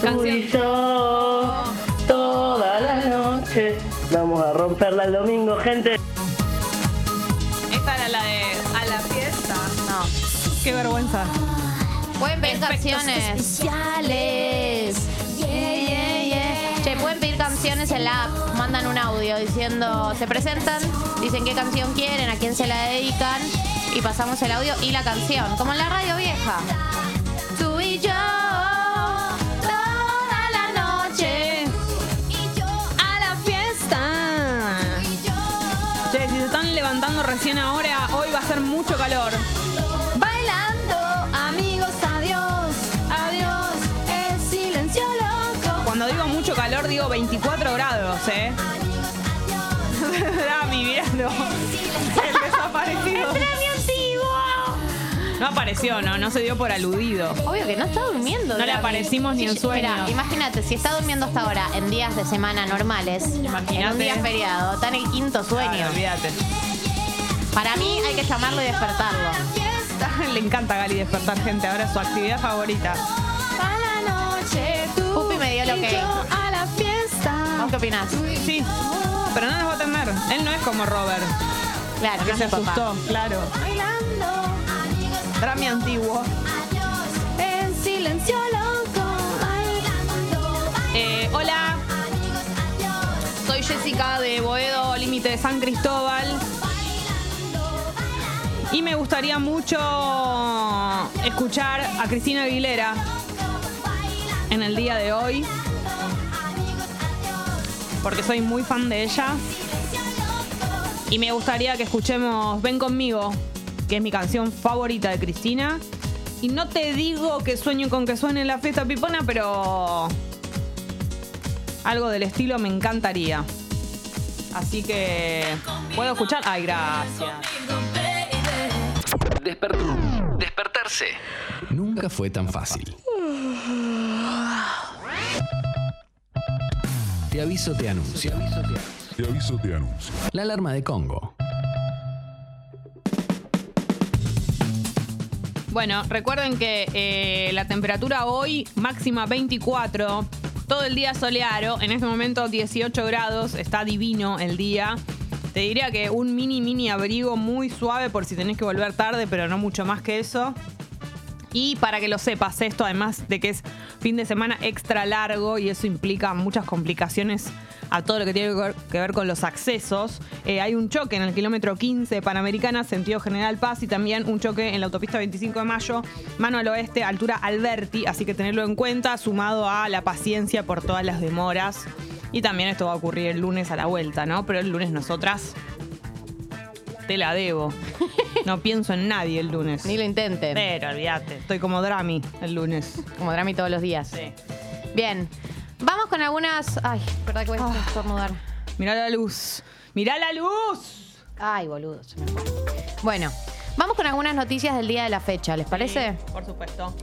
Tú y yo toda la noche. Vamos a romperla el domingo, gente. Esta era la de A la fiesta. No. Qué vergüenza. Pueden Efectos canciones. Especiales. Canciones en la app. Mandan un audio diciendo, se presentan, dicen qué canción quieren, a quién se la dedican. Y pasamos el audio y la canción. Como en la radio vieja. Tú y yo. Toda la noche. A la fiesta. Che, si se están levantando recién ahora, hoy va a ser mucho calor. Calor, digo 24 grados, ¿eh? Drami, mirando. El desaparecido. No apareció, no, no se dio por aludido. Obvio que no está durmiendo. No le Drami. aparecimos ni en. Mira, imagínate, si está durmiendo hasta ahora en días de semana normales, en Imagínate. un día feriado, está en el quinto sueño. Claro, olvídate. Para mí hay que llamarlo y despertarlo. Le encanta a Gali despertar gente, ahora es su actividad favorita. Pupi me dio lo que- a la fiesta. ¿Vos qué opinás? Sí, pero no nos va a atender. Él no es como Robert, Claro, que no se es tu papá. asustó, claro. Bailando, Drami antiguo. en silencio loco. Bailando, Eh, hola, soy Jessica de Boedo, límite de San Cristóbal. Y me gustaría mucho escuchar a Cristina Aguilera en el día de hoy. Porque soy muy fan de ella. Y me gustaría que escuchemos Ven conmigo, que es mi canción favorita de Cristina. Y no te digo que sueño con que suene en la fiesta pipona, pero algo del estilo me encantaría. Así que, ¿puedo escuchar? Ay, gracias. Despertar. Despertarse. Nunca fue tan fácil. Te aviso, te anuncio. Te aviso, te anuncio. La alarma de Congo. Bueno, recuerden que eh, la temperatura hoy máxima 24, todo el día soleado, en este momento 18 grados, está divino el día. Te diría que un mini mini abrigo muy suave por si tenés que volver tarde, pero no mucho más que eso. Y para que lo sepas, esto además de que es fin de semana extra largo y eso implica muchas complicaciones a todo lo que tiene que ver, con los accesos. Eh, hay un choque en el kilómetro 15 Panamericana, sentido General Paz, y también un choque en la autopista 25 de Mayo, mano al oeste, altura Alberti. Así que tenerlo en cuenta, sumado a la paciencia por todas las demoras. Y también esto va a ocurrir el lunes a la vuelta, ¿no? Pero el lunes nosotras te la debo. No pienso en nadie el lunes. Ni lo intenten. Pero olvídate, estoy como Drami el lunes. Como Drami todos los días. Sí. Bien. Vamos con algunas. Ay, verdad que voy a estornudar. Mirá la luz. Mirá la luz. Ay, boludo, se me fue. Bueno, vamos con algunas noticias del día de la fecha, ¿les parece? Por supuesto.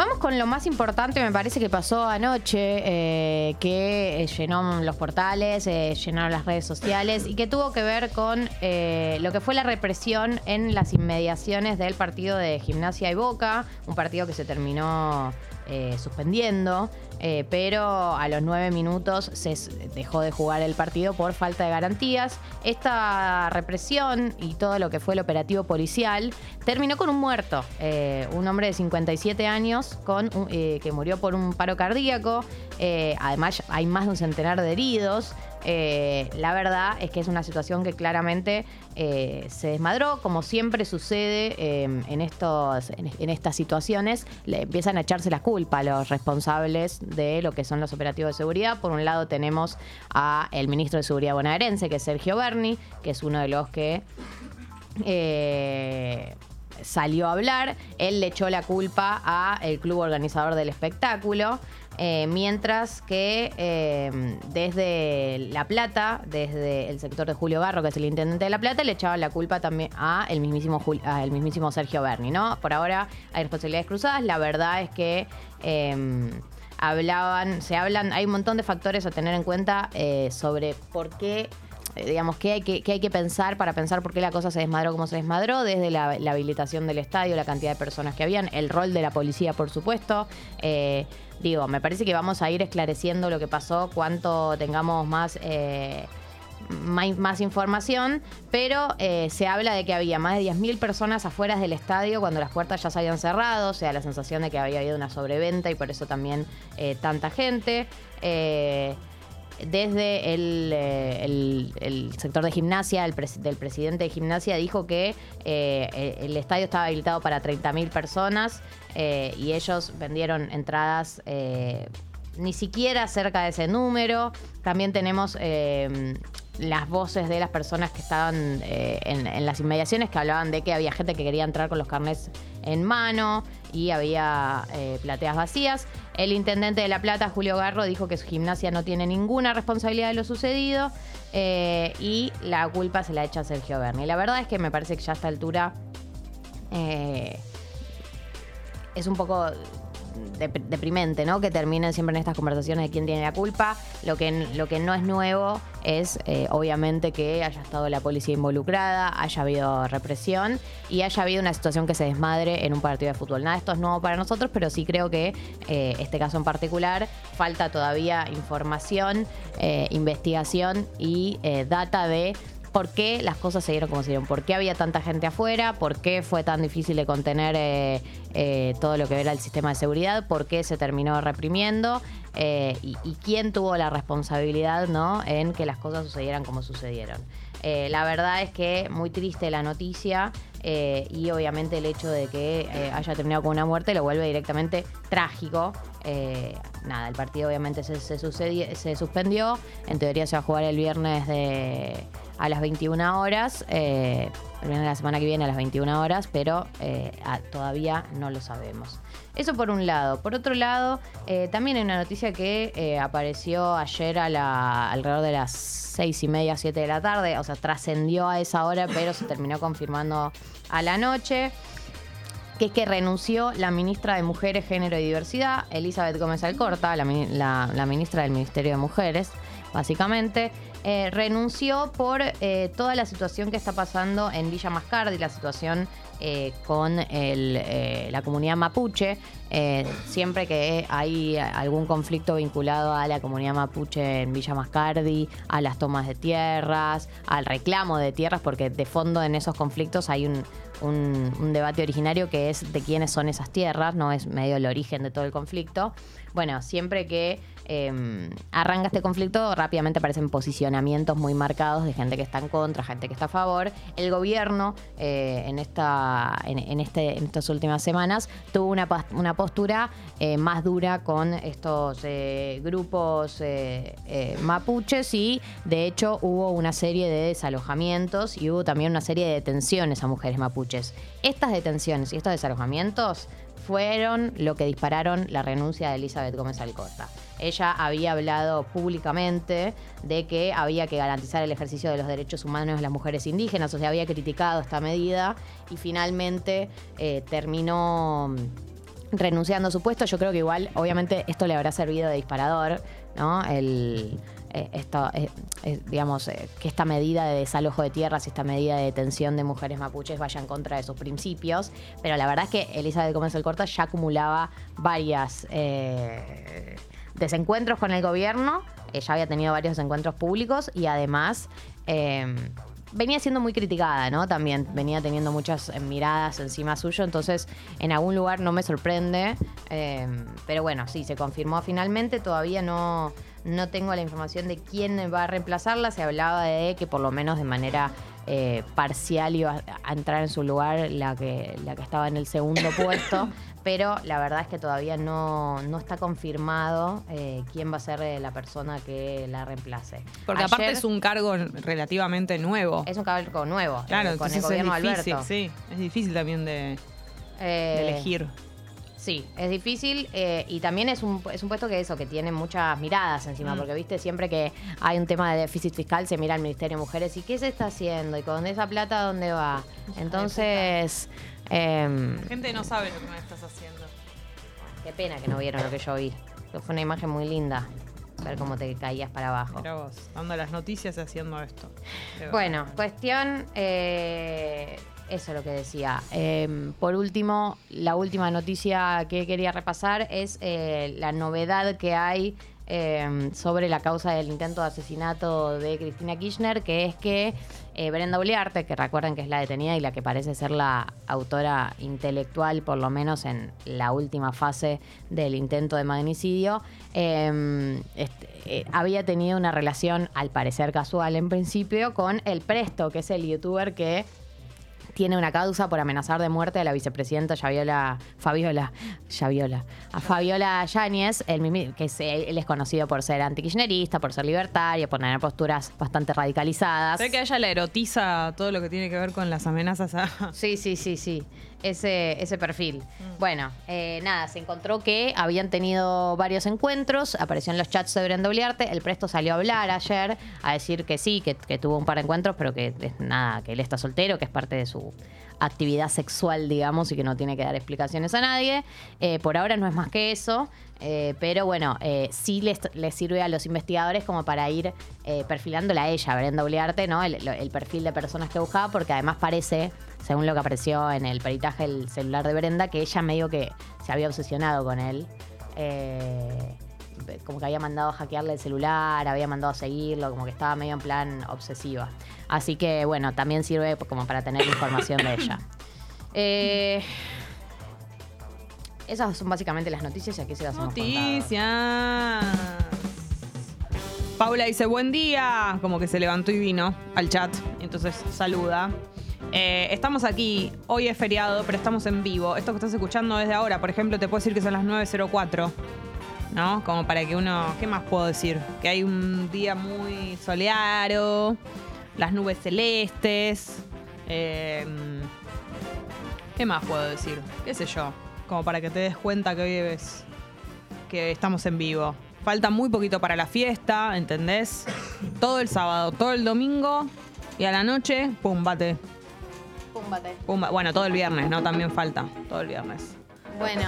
Vamos con lo más importante, me parece que pasó anoche, eh, que eh, llenó los portales, eh, llenaron las redes sociales y que tuvo que ver con eh, lo que fue la represión en las inmediaciones del partido de Gimnasia y Boca, un partido que se terminó suspendiendo, eh, pero a los nueve minutos se dejó de jugar el partido por falta de garantías. Esta represión y todo lo que fue el operativo policial terminó con un muerto, eh, un hombre de 57 años con eh, que murió por un paro cardíaco. Además, hay más de un centenar de heridos. Eh, la verdad es que es una situación que claramente eh, se desmadró, como siempre sucede eh, en, estos, en, estas situaciones, le empiezan a echarse la culpa los responsables de lo que son los operativos de seguridad. Por un lado tenemos a el ministro de Seguridad bonaerense, que es Sergio Berni, que es uno de los que salió a hablar. Él le echó la culpa a el club organizador del espectáculo. eh, mientras que eh, desde La Plata, desde el sector de Julio Barro, que es el intendente de La Plata, le echaban la culpa también a el mismísimo, el mismísimo Sergio Berni, ¿no? Por ahora hay responsabilidades cruzadas. La verdad es que eh, hablaban, se hablan, hay un montón de factores a tener en cuenta sobre por qué digamos, qué hay que, hay que pensar para pensar por qué la cosa se desmadró como se desmadró, desde la, habilitación del estadio, la cantidad de personas que habían, el rol de la policía, por supuesto. Eh, digo, me parece que vamos a ir esclareciendo lo que pasó, cuanto tengamos más... eh, más información, pero eh, se habla de que había más de 10.000 personas afuera del estadio cuando las puertas ya se habían cerrado, o sea, la sensación de que había habido una sobreventa y por eso también eh, tanta gente. Eh, desde el, eh, el- sector de gimnasia, el del presidente de gimnasia, dijo que eh, el, el estadio estaba habilitado para 30.000 personas eh, y ellos vendieron entradas ni siquiera cerca de ese número. También tenemos las voces de las personas que estaban en, las inmediaciones que hablaban de que había gente que quería entrar con los carnets en mano y había plateas vacías. El intendente de La Plata, Julio Garro, dijo que su gimnasia no tiene ninguna responsabilidad de lo sucedido eh, y la culpa se la echa a Sergio Berni. La verdad es que me parece que ya a esta altura eh, es un poco dep- deprimente, ¿no? Que terminen siempre en estas conversaciones de quién tiene la culpa. Lo que, lo que no es nuevo es, eh, obviamente, que haya estado la policía involucrada, haya habido represión y haya habido una situación que se desmadre en un partido de fútbol. Nada, esto es nuevo para nosotros, pero sí creo que eh, este caso en particular falta todavía información, eh, investigación y data de por qué las cosas se dieron como se dieron, por qué había tanta gente afuera, por qué fue tan difícil de contener eh, todo lo que era el sistema de seguridad, por qué se terminó reprimiendo eh, y, quién tuvo la responsabilidad ¿no? en que las cosas sucedieran como sucedieron. Eh, la verdad es que muy triste la noticia y obviamente el hecho de que haya terminado con una muerte lo vuelve directamente trágico. Nada, el partido obviamente se suspendió. En teoría se va a jugar el viernes de, a las 21 horas. eh, la semana que viene a las 21 horas, pero eh, todavía no lo sabemos. Eso por un lado. Por otro lado, eh, también hay una noticia que eh, apareció ayer a la, alrededor de las seis y media, siete de la tarde. O sea, trascendió a esa hora, pero se terminó confirmando a la noche que es que renunció la ministra de Mujeres, Género y Diversidad, Elizabeth Gómez Alcorta, la ministra del Ministerio de Mujeres, básicamente, eh, renunció por eh, toda la situación que está pasando en Villa Mascardi, la situación eh, con la comunidad mapuche. Siempre que hay algún conflicto vinculado a la comunidad mapuche en Villa Mascardi, a las tomas de tierras, al reclamo de tierras, porque de fondo en esos conflictos hay un debate originario que es de quiénes son esas tierras, no es medio el origen de todo el conflicto. Bueno, siempre que eh, arranca este conflicto, rápidamente aparecen posicionamientos muy marcados de gente que está en contra, gente que está a favor. El gobierno eh, este, en estas últimas semanas tuvo una, postura eh, más dura con estos eh, grupos mapuches y de hecho hubo una serie de desalojamientos y hubo también una serie de detenciones a mujeres mapuches. Estas detenciones y estos desalojamientos fueron lo que dispararon la renuncia de Elizabeth Gómez Alcorta. Ella había hablado públicamente de que había que garantizar el ejercicio de los derechos humanos de las mujeres indígenas, o sea, había criticado esta medida y finalmente eh, terminó renunciando a su puesto. Yo creo que igual, obviamente, esto le habrá servido de disparador, ¿no? El, eh, eh, digamos, que esta medida de desalojo de tierras esta medida de detención de mujeres mapuches vaya en contra de sus principios. Pero la verdad es que Elizabeth Gómez Alcorta ya acumulaba varias desencuentros con el gobierno. Ella había tenido varios encuentros públicos y además. eh, venía siendo muy criticada, ¿no? También venía teniendo muchas eh, miradas encima suyo, entonces en algún lugar no me sorprende, eh, pero bueno, sí, se confirmó finalmente, todavía no, no tengo la información de quién va a reemplazarla, se hablaba de que por lo menos de manera eh, parcial iba a entrar en su lugar la que, la que estaba en el segundo puesto, pero la verdad es que todavía no, no está confirmado eh, quién va a ser eh, la persona que la reemplace. Porque aparte es un cargo relativamente nuevo. es un cargo nuevo. Claro, eh, con el gobierno es difícil, Alberto. sí. Es difícil también de, Eh, de elegir. Sí, es difícil eh, y también es un, es un puesto que eso, que tiene muchas miradas encima, Mm. porque viste, siempre que hay un tema de déficit fiscal se mira al Ministerio de Mujeres y qué se está haciendo y con esa plata dónde va. Entonces, em, Gente no sabe lo que me estás haciendo. qué pena que no vieron lo que yo vi. Pero Fue una imagen muy linda, ver cómo te caías para abajo. Mira vos, dando las noticias y haciendo esto. Bueno, cuestión, eh, eso es lo que decía. Eh, por último, la última noticia que quería repasar es eh, la novedad que hay eh, sobre la causa del intento de asesinato de Cristina Kirchner, que es que eh, Brenda Uliarte, que recuerden que es la detenida y la que parece ser la autora intelectual, por lo menos en la última fase del intento de magnicidio, eh, este, eh, había tenido una relación, al parecer casual en principio, con el Presto, que es el youtuber que tiene una causa por amenazar de muerte a la vicepresidenta Fabiola, Fabiola, Fabiola, a Fabiola Yáñez, el que es- él es conocido por ser antikirchnerista, por ser libertario, por tener posturas bastante radicalizadas. Sé que a ella le erotiza todo lo que tiene que ver con las amenazas a. Sí, sí, sí, sí. Ese, ese perfil. Bueno, eh, nada, se encontró que habían tenido varios encuentros, apareció en los chats de Brenda Uliarte, el Presto salió a hablar ayer, a decir que sí, que, que tuvo un par de encuentros, pero que nada, que él está soltero, que es parte de su actividad sexual, digamos, y que no tiene que dar explicaciones a nadie. Eh, por ahora no es más que eso, eh, pero bueno, eh, sí les, les sirve a los investigadores como para ir eh, perfilándola a ella, Brenda Uliarte, ¿no? El, el perfil de personas que buscaba, porque además parece, según lo que apareció en el peritaje del celular de Brenda, que ella medio que se había obsesionado con él. Como que había mandado a hackearle el celular, había mandado a seguirlo, como que estaba medio en plan obsesiva. Así que bueno, también sirve como para tener información de ella. Eh, esas son básicamente las noticias y aquí se las. Noticias. Paula dice buen día, como que se levantó y vino al chat, entonces saluda. Eh, estamos aquí, hoy es feriado, pero estamos en vivo. Esto que estás escuchando desde ahora, por ejemplo, te puedo decir que son las 9.04, ¿no? Como para que uno, ¿qué más puedo decir? Que hay un día muy soleado, las nubes celestes. eh, ¿Qué más puedo decir? ¿Qué sé yo? Como para que te des cuenta que hoy es que estamos en vivo. Falta muy poquito para la fiesta, ¿entendés? Todo el sábado, todo el domingo y a la noche, pum, bate. Pum, ba- bueno, todo el viernes, ¿no? También falta, todo el viernes. Bueno,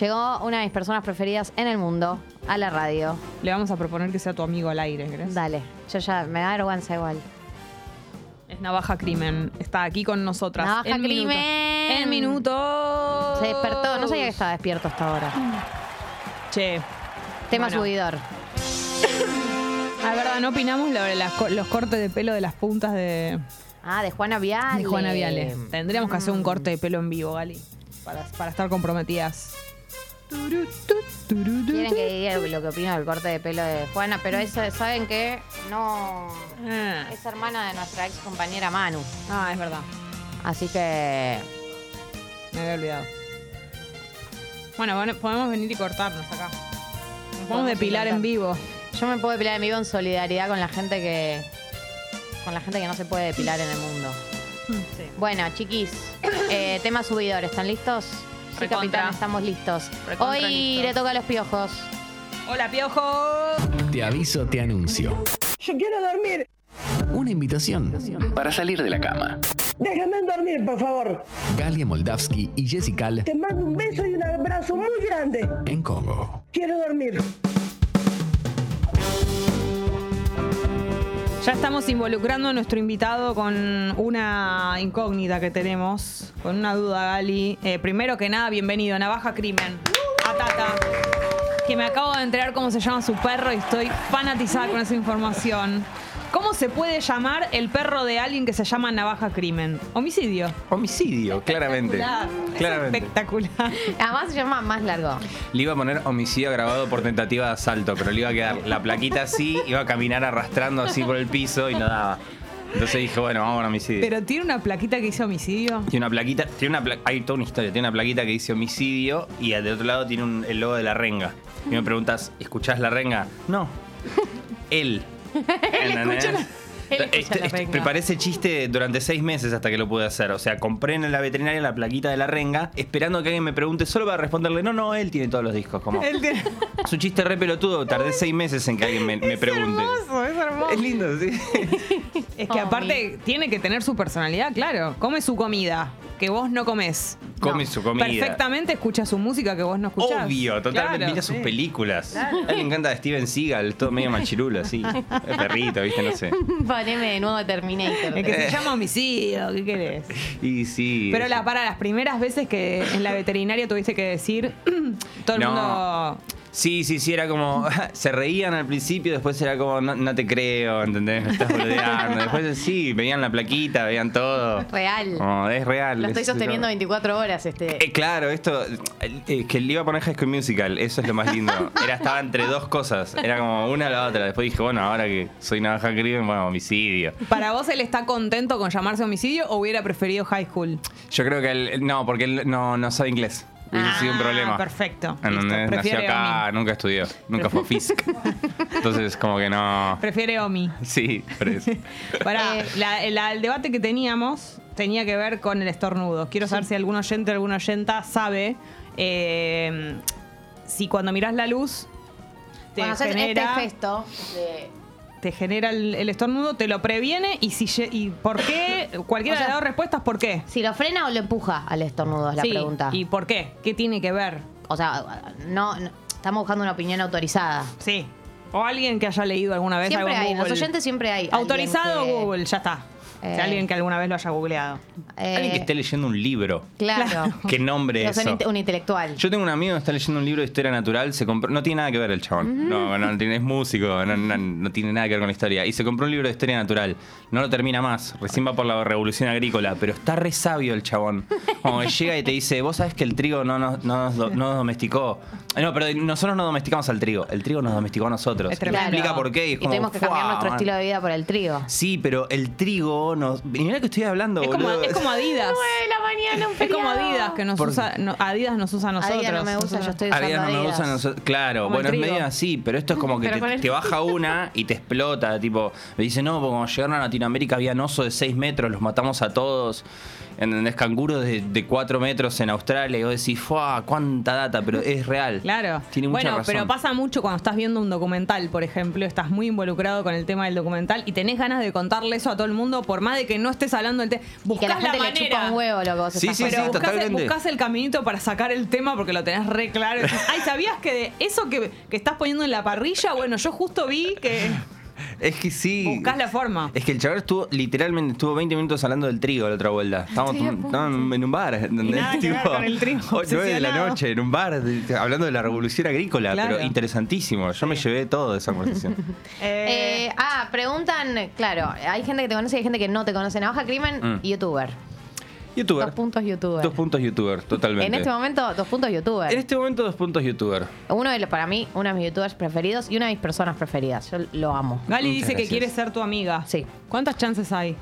llegó una de mis personas preferidas en el mundo a la radio. Le vamos a proponer que sea tu amigo al aire, ¿crees? Dale, yo ya me da vergüenza igual. Es Navaja Crimen. Está aquí con nosotras. Navaja en minuto. Crimen. En minuto. Se despertó, no sabía que estaba despierto hasta ahora. Che. Tema Bueno. subidor. Es verdad, no opinamos las co- los cortes de pelo de las puntas de, Ah, de Juana Viale. de Juana Viale. Tendríamos que hacer un corte de pelo en vivo, Gali. Para, para estar comprometidas. Quieren que diga lo que opino del corte de pelo de Juana, pero eso, ¿saben qué? No. Es hermana de nuestra ex compañera Manu. Ah, es verdad. Así que. Me había olvidado. Bueno, bueno, podemos venir y cortarnos acá. Nos podemos depilar en vivo. Yo me puedo depilar en vivo en solidaridad con la gente que. con la gente que no se puede depilar en el mundo. Bueno, chiquis, eh, tema subidor, ¿están listos? Sí, Recontra. capitán, estamos listos. Recontra Hoy listos. le toca a los piojos. Hola, piojo. Te aviso, te anuncio. Yo quiero dormir. Una invitación para salir de la cama. Déjame dormir, por favor. Galia Moldavsky y Jessica Te mando un beso y un abrazo muy grande. en Congo. Quiero dormir. Ya estamos involucrando a nuestro invitado con una incógnita que tenemos, con una duda, Gali. Eh, primero que nada, bienvenido, Navaja Crimen. A Tata. Que me acabo de enterar cómo se llama su perro y estoy fanatizada con esa información. ¿Cómo se puede llamar el perro de alguien que se llama Navaja Crimen? Homicidio. Homicidio, claramente. Claramente. Espectacular. Además se llama más largo. Le iba a poner homicidio agravado por tentativa de asalto, pero le iba a quedar la plaquita así, iba a caminar arrastrando así por el piso y no daba. Entonces dije, bueno, vamos a homicidio. Pero tiene una plaquita que dice homicidio. Tiene una plaquita, tiene una pla- hay toda una historia, tiene una plaquita que dice homicidio y del otro lado tiene un- el logo de la renga. Y me preguntas, ¿escuchás la renga? No. Él. ¿Entendés? escucha la- él escucha Este- este- preparé ese chiste durante seis meses hasta que lo pude hacer. O sea, compré en la veterinaria la plaquita de la renga, esperando que alguien me pregunte solo para responderle, no, no, él tiene todos los discos. Como, Él tiene- es un chiste re pelotudo, tardé seis meses en que alguien me, me pregunte. hermoso, es hermoso. Es lindo, sí. Es que aparte tiene que tener su personalidad, claro. Come su comida, que vos no comés. Come No. su comida. Perfectamente escucha su música que vos no escuchás. Obvio, totalmente. Claro, Mira sus sí. películas. Claro. A él le encanta Steven Seagal, todo medio machirulo, así. El perrito, ¿viste? No sé. Poneme de nuevo Terminator. El que se llama homicidio, ¿qué querés? Y sí. Pero la, para las primeras veces que en la veterinaria tuviste que decir, todo el No. mundo. Sí, sí, sí, era como. Se reían al principio, después era como, no, no te creo, ¿entendés? Me estás boludeando. Después sí, veían la plaquita, veían todo. Real. Como, es real. Lo estoy es- sosteniendo 24 horas este. Eh, claro, esto, eh, que le iba a poner High School Musical, eso es lo más lindo. Era, estaba entre dos cosas, era como una a la otra. Después dije, bueno, ahora que soy navaja crimen, bueno, homicidio. ¿Para vos él está contento con llamarse homicidio o hubiera preferido high school? Yo creo que él, no, porque él no, no sabe inglés. Hubiese sido un problema. Ah, Perfecto. ¿Entendés? Listo. Nació acá, Omi. nunca estudió, nunca fue FISC. Entonces, como que no. Prefiere Omi. Sí. Para, el debate que teníamos tenía que ver con el estornudo. Quiero saber si algún oyente o alguna oyenta sabe eh, si cuando mirás la luz te Bueno, haces genera, este gesto de. Te genera el, el estornudo, te lo previene y si y por qué, cualquiera O sea, las dos respuestas, ¿por qué? Si lo frena o lo empuja al estornudo, es la Sí, pregunta. ¿Y por qué? ¿Qué tiene que ver? O sea, no, no- estamos buscando una opinión autorizada. Sí. O alguien que haya leído alguna vez Siempre algo hay, en los Google. oyentes siempre hay. Autorizado que- Google, ya está. Eh. Alguien que alguna vez lo haya googleado. Alguien que esté leyendo un libro. Claro. ¿Qué nombre soy eso? un inte- un intelectual. Yo tengo un amigo que está leyendo un libro de historia natural, se compró, no tiene nada que ver el chabón, no, no tiene, es músico, no, no- no tiene nada que ver con la historia. Y se compró un libro de historia natural, no lo termina más, recién va por la revolución agrícola, pero está re sabio el chabón. Como que llega y te dice, vos sabés que el trigo no nos, no nos do- no nos domesticó. Ah, No, pero nosotros no domesticamos al trigo, el trigo nos domesticó a nosotros. Es Y tremendo. explica por qué. y es Y como, tenemos que cambiar "Fua, nuestro man". estilo de vida por el trigo. Sí, pero el trigo nos. y Mirá que estoy hablando, Es como, es como Adidas. la mañana, un Es como Adidas que nos usa, no, Adidas nos usa a nosotros. Adidas no me usa, yo estoy usando Ariana no me Adidas. nosotros. Claro, Como bueno, es medio así, pero esto es como que te, el- te baja una y te explota. Tipo, me dice, no, porque cuando llegaron a Latinoamérica había osos de 6 metros, los matamos a todos. ¿Entendés? Canguros de, de 4 metros en Australia. Y vos decís, ¡fuah! ¡Cuánta data! Pero es real. Claro. Tiene mucha bueno, razón. pero pasa mucho cuando estás viendo un documental, por ejemplo, estás muy involucrado con el tema del documental y tenés ganas de contarle eso a todo el mundo, por más de que no estés hablando del tema. Y que la gente le chupa un huevo lo que vos Sí, estás sí, sí, Pero buscás, el, totalmente. buscás el caminito para sacar el tema porque lo tenés re claro. Ay, ¿sabías que de eso que, que estás poniendo en la parrilla? Bueno, yo justo vi que Es que sí. buscás la forma. Es que el chaval estuvo, literalmente, estuvo 20 minutos hablando del trigo la otra vuelta. Estábamos, estábamos en un bar, ¿entendés? nada que ver con el trigo, 9 de la noche, en un bar, de- hablando de la revolución agrícola, Claro. pero interesantísimo. Yo me llevé todo de esa conversación. Eh, ah, preguntan, claro, hay gente que te conoce y hay gente que no te conoce. Navaja Crimen, Mm. youtuber. Youtuber. Dos puntos youtuber. Dos puntos youtuber, totalmente. En este momento, dos puntos youtuber. En este momento, dos puntos youtuber. Uno de los, para mí, uno de mis youtubers preferidos y una de mis personas preferidas. Yo lo amo. Gali Muchas dice que quiere ser tu amiga. Sí. ¿Cuántas chances hay?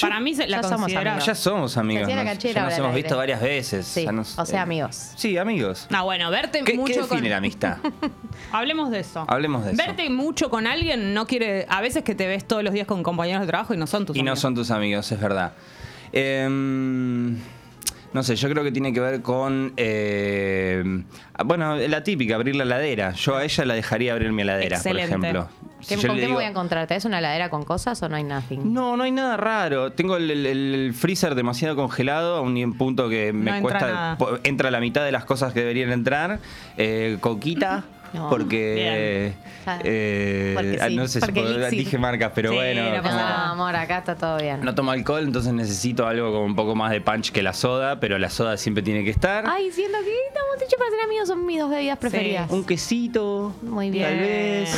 Para mí se la ya somos amigos. Ya somos amigos. Nos- canchera ya nos hemos visto varias veces. Sí, ya nos- o sea, eh, amigos. Sí, amigos. No, bueno, verte ¿Qué, qué mucho define con. la amistad? Hablemos de eso. Hablemos de eso. Verte mucho con alguien no quiere. A veces que te ves todos los días con compañeros de trabajo y no son tus Y no amigos. son tus amigos, es verdad. Em, no sé, yo creo que tiene que ver con. eh, bueno, la típica, abrir la heladera. Yo a ella la dejaría abrir mi heladera, Excelente. por ejemplo. ¿Qué, Si ¿Con qué digo, voy a encontrar? ¿Te es una heladera con cosas o no hay nothing? No, no hay nada raro. Tengo el, el- el freezer demasiado congelado a un punto que me No entra cuesta. nada. po- Entra la mitad de las cosas que deberían entrar. Eh, coquita. No. Porque. Eh, Porque ah, sí, no sé si porque puedo- elixir. dije marcas, pero Sí, bueno. no No, como- amor, acá está todo bien. no tomo alcohol, entonces necesito algo con un poco más de punch que la soda, pero la soda siempre tiene que estar. Ay, siento que estamos hechos para ser amigos, son mis dos bebidas preferidas. Un quesito, Muy bien. tal vez.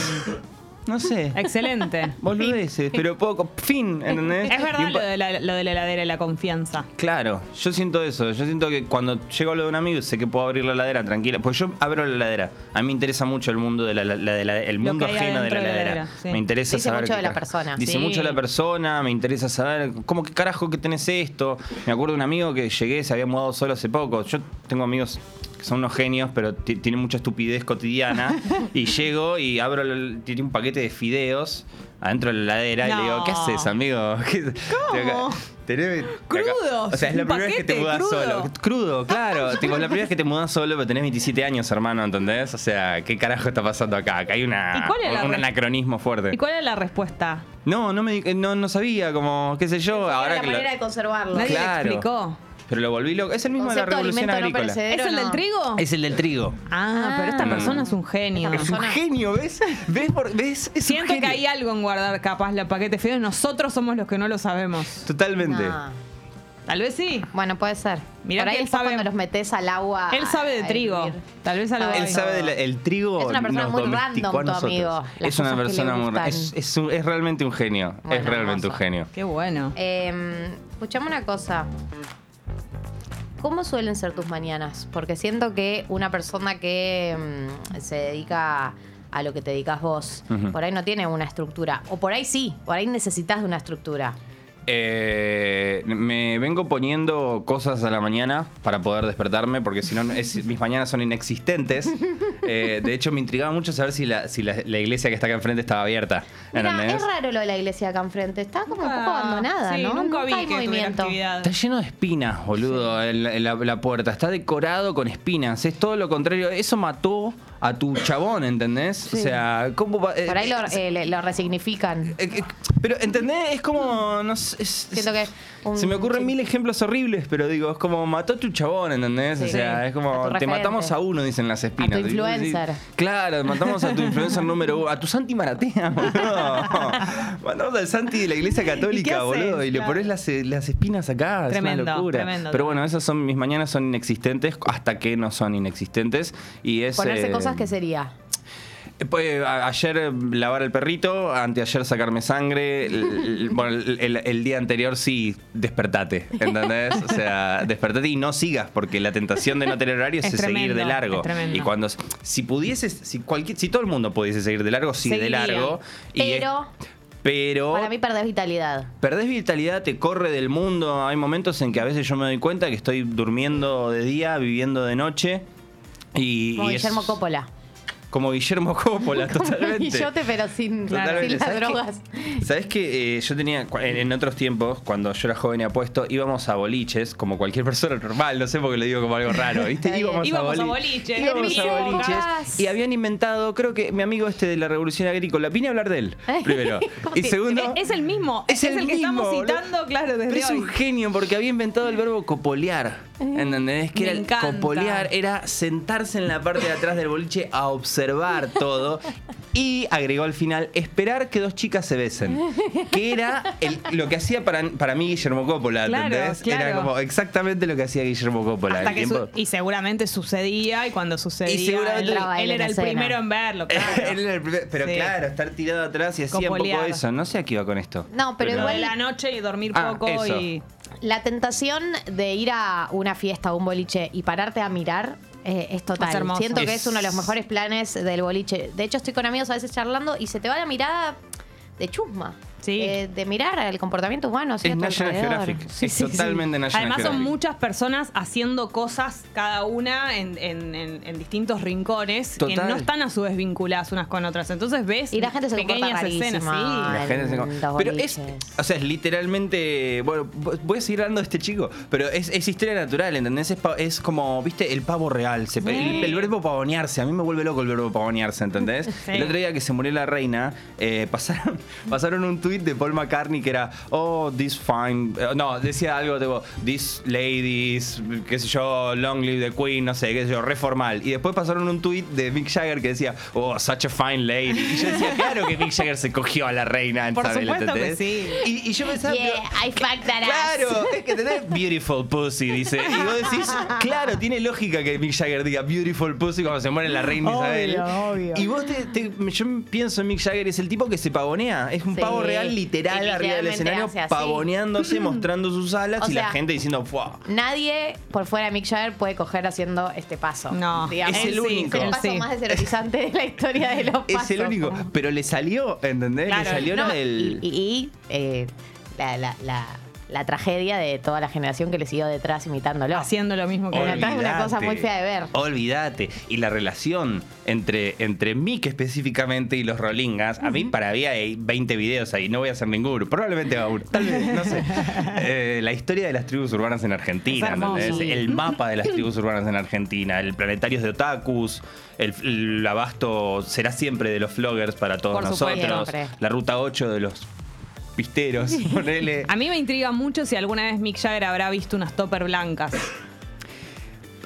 No sé. Excelente. Boludeces, pero poco. Fin, ¿entendés? Es verdad lo de, la, lo de la heladera y la confianza. Claro, yo siento eso. Yo siento que cuando llego a lo de un amigo sé que puedo abrir la heladera tranquila. Pues yo abro la heladera. A mí me interesa mucho el mundo de la, la- de la- el Lo mundo que ajeno de la adentro de la heladera. sí. Me interesa Dice saber. mucho qué de la persona. Dice Sí. mucho de la persona, me interesa saber cómo qué carajo que tenés esto. Me acuerdo de un amigo que llegué, se había mudado solo hace poco. Yo tengo amigos que son unos genios, pero ti- tienen mucha estupidez cotidiana. y llego y abro el- tiene un paquete de fideos adentro de la heladera y le digo. ¿qué haces, amigo? ¿Qué- ¿Cómo? Crudos, O sea, es la primera vez que te mudas crudo. solo. Crudo, claro. tipo, es la primera vez que te mudas solo, pero tenés 27 años, hermano, ¿entendés? O sea, ¿qué carajo está pasando acá? Acá hay una, ¿Y cuál es la un anacronismo fuerte. ¿Y cuál es la respuesta? No, no, me, di- no, no sabía, como, qué sé yo, ahora la que lo- manera de conservarlo. Nadie Claro. le explicó. Pero lo volví loco. Es el mismo de la Concepto revolución alimento no agrícola. perecedero. ¿Es el no. del trigo? es el del trigo. Ah, pero esta Mm. persona es un genio. Es un genio, ¿ves? ¿Ves? por- ¿Ves? Es un Siento que genio. hay algo en guardar capaz la paquete feo. Nosotros somos los que no lo sabemos. Totalmente. No. Tal vez sí. Bueno, puede ser. Mirá Por ahí que él después sabe- cuando los metes al agua. Él sabe de a trigo. hervir. Tal vez algo Sabe Él hay. sabe del trigo. Es una persona nos muy domesticó random, a tu nosotros. amigo. Las Es una cosas que le persona muy gustan. es, es, un- es realmente un genio. es realmente un genio. Qué bueno. Eh, escuchame una cosa. ¿Cómo suelen ser tus mañanas? Porque siento que una persona que mm, se dedica a lo que te dedicas vos, Ujú. por ahí no tiene una estructura. O por ahí sí, por ahí necesitas de una estructura. Eh, me vengo poniendo cosas a la mañana para poder despertarme, porque si no, mis mañanas son inexistentes. Eh, de hecho, me intrigaba mucho saber si, la, si la, la iglesia que está acá enfrente estaba abierta. Es raro lo de la iglesia acá enfrente. Está como un poco Ah, abandonada, sí, ¿no? Nunca vi hay que movimiento. actividad. Está lleno de espinas, boludo, la, la puerta. Está decorado con espinas. Es todo lo contrario. Eso mató a tu chabón, ¿entendés? O sea, ¿cómo va- eh, Por ahí lo, eh, eh, lo resignifican. eh, eh, pero, ¿entendés? Es como. No sé, es- Siento que un- Se me ocurren mil ejemplos horribles, pero digo, es como mató a tu chabón, ¿entendés? Sí. o sea, es como tu te referente. matamos a uno, dicen las espinas. A tu Y vos decís, influencer. claro, matamos a tu influencer número uno, a tu Santi Maratea, boludo. matamos al Santi de la iglesia ¿Y qué católica, haces? boludo. Y le Claro. pones las, las espinas acá, Tremendo, es una locura. tremendo. Pero bueno, esas son mis mañanas son inexistentes hasta que no son inexistentes. Y es. Ponerse eh, cosas que sería. Pues, ayer eh, lavar el perrito, anteayer sacarme sangre. el- el- día anterior sí, despertate, ¿entendés? O sea, despertate y no sigas, porque la tentación de no tener horario es, Es seguir de largo. es tremendo. Y cuando, si pudieses, si cualquier, si todo el mundo pudiese seguir de largo, sigue de Seguiría. largo. Y es- Pero para mí perdés vitalidad. Perdés vitalidad, te corre del mundo. Hay momentos en que a veces yo me doy cuenta que estoy durmiendo de día, viviendo de noche. Y, Como y es Guillermo Coppola. Como Guillermo Coppola, totalmente. Guillote, pero sin, Totalmente. sin las drogas. Sabes que yo tenía, en, en otros tiempos, cuando yo era joven y apuesto, íbamos a boliches, como cualquier persona normal, no sé por qué lo digo como algo raro, ¿viste? Íbamos, Íbamos a boli- boliches. Íbamos a boliches y habían inventado, creo que mi amigo este de la Revolución Agrícola, vine a hablar de él, primero. y segundo, Es el mismo. Es Es, el el, que estamos citando, claro, desde pero es hoy. un genio porque había inventado el verbo copolear. ¿Entendés? Que era encanta. copolear era sentarse en la parte de atrás del boliche a observar todo. Y agregó al final, esperar que dos chicas se besen. Que era el- lo que hacía para, para mí Guillermo Coppola, Claro, ¿entendés? Era como exactamente lo que hacía Guillermo Coppola. Hasta El que tiempo- su- y seguramente sucedía y cuando sucedía Y seguramente- él, era el escena. primero en verlo, claro. Él era el primer- pero Sí. claro, estar tirado atrás y hacía un poco eso. No sé a qué iba con esto. No, pero Lo igual de la noche y dormir Ah, poco eso. y La tentación de ir a una fiesta o un boliche y pararte a mirar eh, es total. Es hermoso. Siento que Es- es uno de los mejores planes del boliche. De hecho, estoy con amigos a veces charlando y se te va la mirada de chusma. Sí. Eh, de mirar el comportamiento humano. así Es a tu National alrededor. Geographic. Sí, es sí, sí. totalmente National Además son Geographic. muchas personas haciendo cosas cada una en, en- en- en distintos rincones que Total. no están a su vez vinculadas unas con otras. Entonces ves Y la gente se comporta pequeñas escenas. rarísima. Sí. La gente se en los Pero es, boliches. o sea, es literalmente, bueno, voy a seguir hablando de este chico, pero es, es historia natural, ¿entendés? Es, pa- es como, viste, el pavo real, se- el, el verbo pavonearse, a mí me vuelve loco el verbo pavonearse, ¿entendés? Sí. El otro día que se murió la reina, eh, pasaron, pasaron un tuit de Paul McCartney que era, oh, this fine, eh, no, decía algo tipo, this ladies, qué sé yo, long live the queen, no sé, qué sé yo, re formal. Y después pasaron un tuit de Mick Jagger que decía, oh, such a fine lady. Y yo decía, claro que Mick Jagger se cogió a la reina en Por Isabel, supuesto que sí. Y, y yo pensaba, Yeah, pero- I fucked that ass. Claro, es que tenés beautiful pussy, dice. Y vos decís, claro, tiene lógica que Mick Jagger diga beautiful pussy cuando se muere la reina Obvio, Isabel. obvio. Y vos te, te- yo pienso en Mick Jagger, es el tipo que se pavonea. Es un Sí. pavo real literal Y arriba del escenario, hace así. pavoneándose, mostrando sus alas O y la sea, gente diciendo, ¡fuah! Nadie por fuera de Mick Jagger puede coger haciendo este paso. No, digamos. es el único. Es el paso sí. más deserotizante de la historia de los Es el único. Pero le salió, ¿entendés? Claro, le salió No, la del. Y, y- y, eh, la, la- la- la tragedia de toda la generación que le siguió detrás imitándolo. Haciendo lo mismo que él. es una cosa muy fea de ver. Olvídate. Y la relación entre, entre Mick específicamente y los Rolingas, a mí para mí hay 20 videos ahí, no voy a hacer ninguno, probablemente haga uno, tal vez, no sé. Eh, la historia de las tribus urbanas en Argentina, el mapa de las tribus urbanas en Argentina, el planetario de otakus, el, el abasto será siempre de los vloggers para todos Por nosotros, Siempre. la ruta 8 de los pisteros, ponele. A mí me intriga mucho si alguna vez Mick Jagger habrá visto unas topper blancas.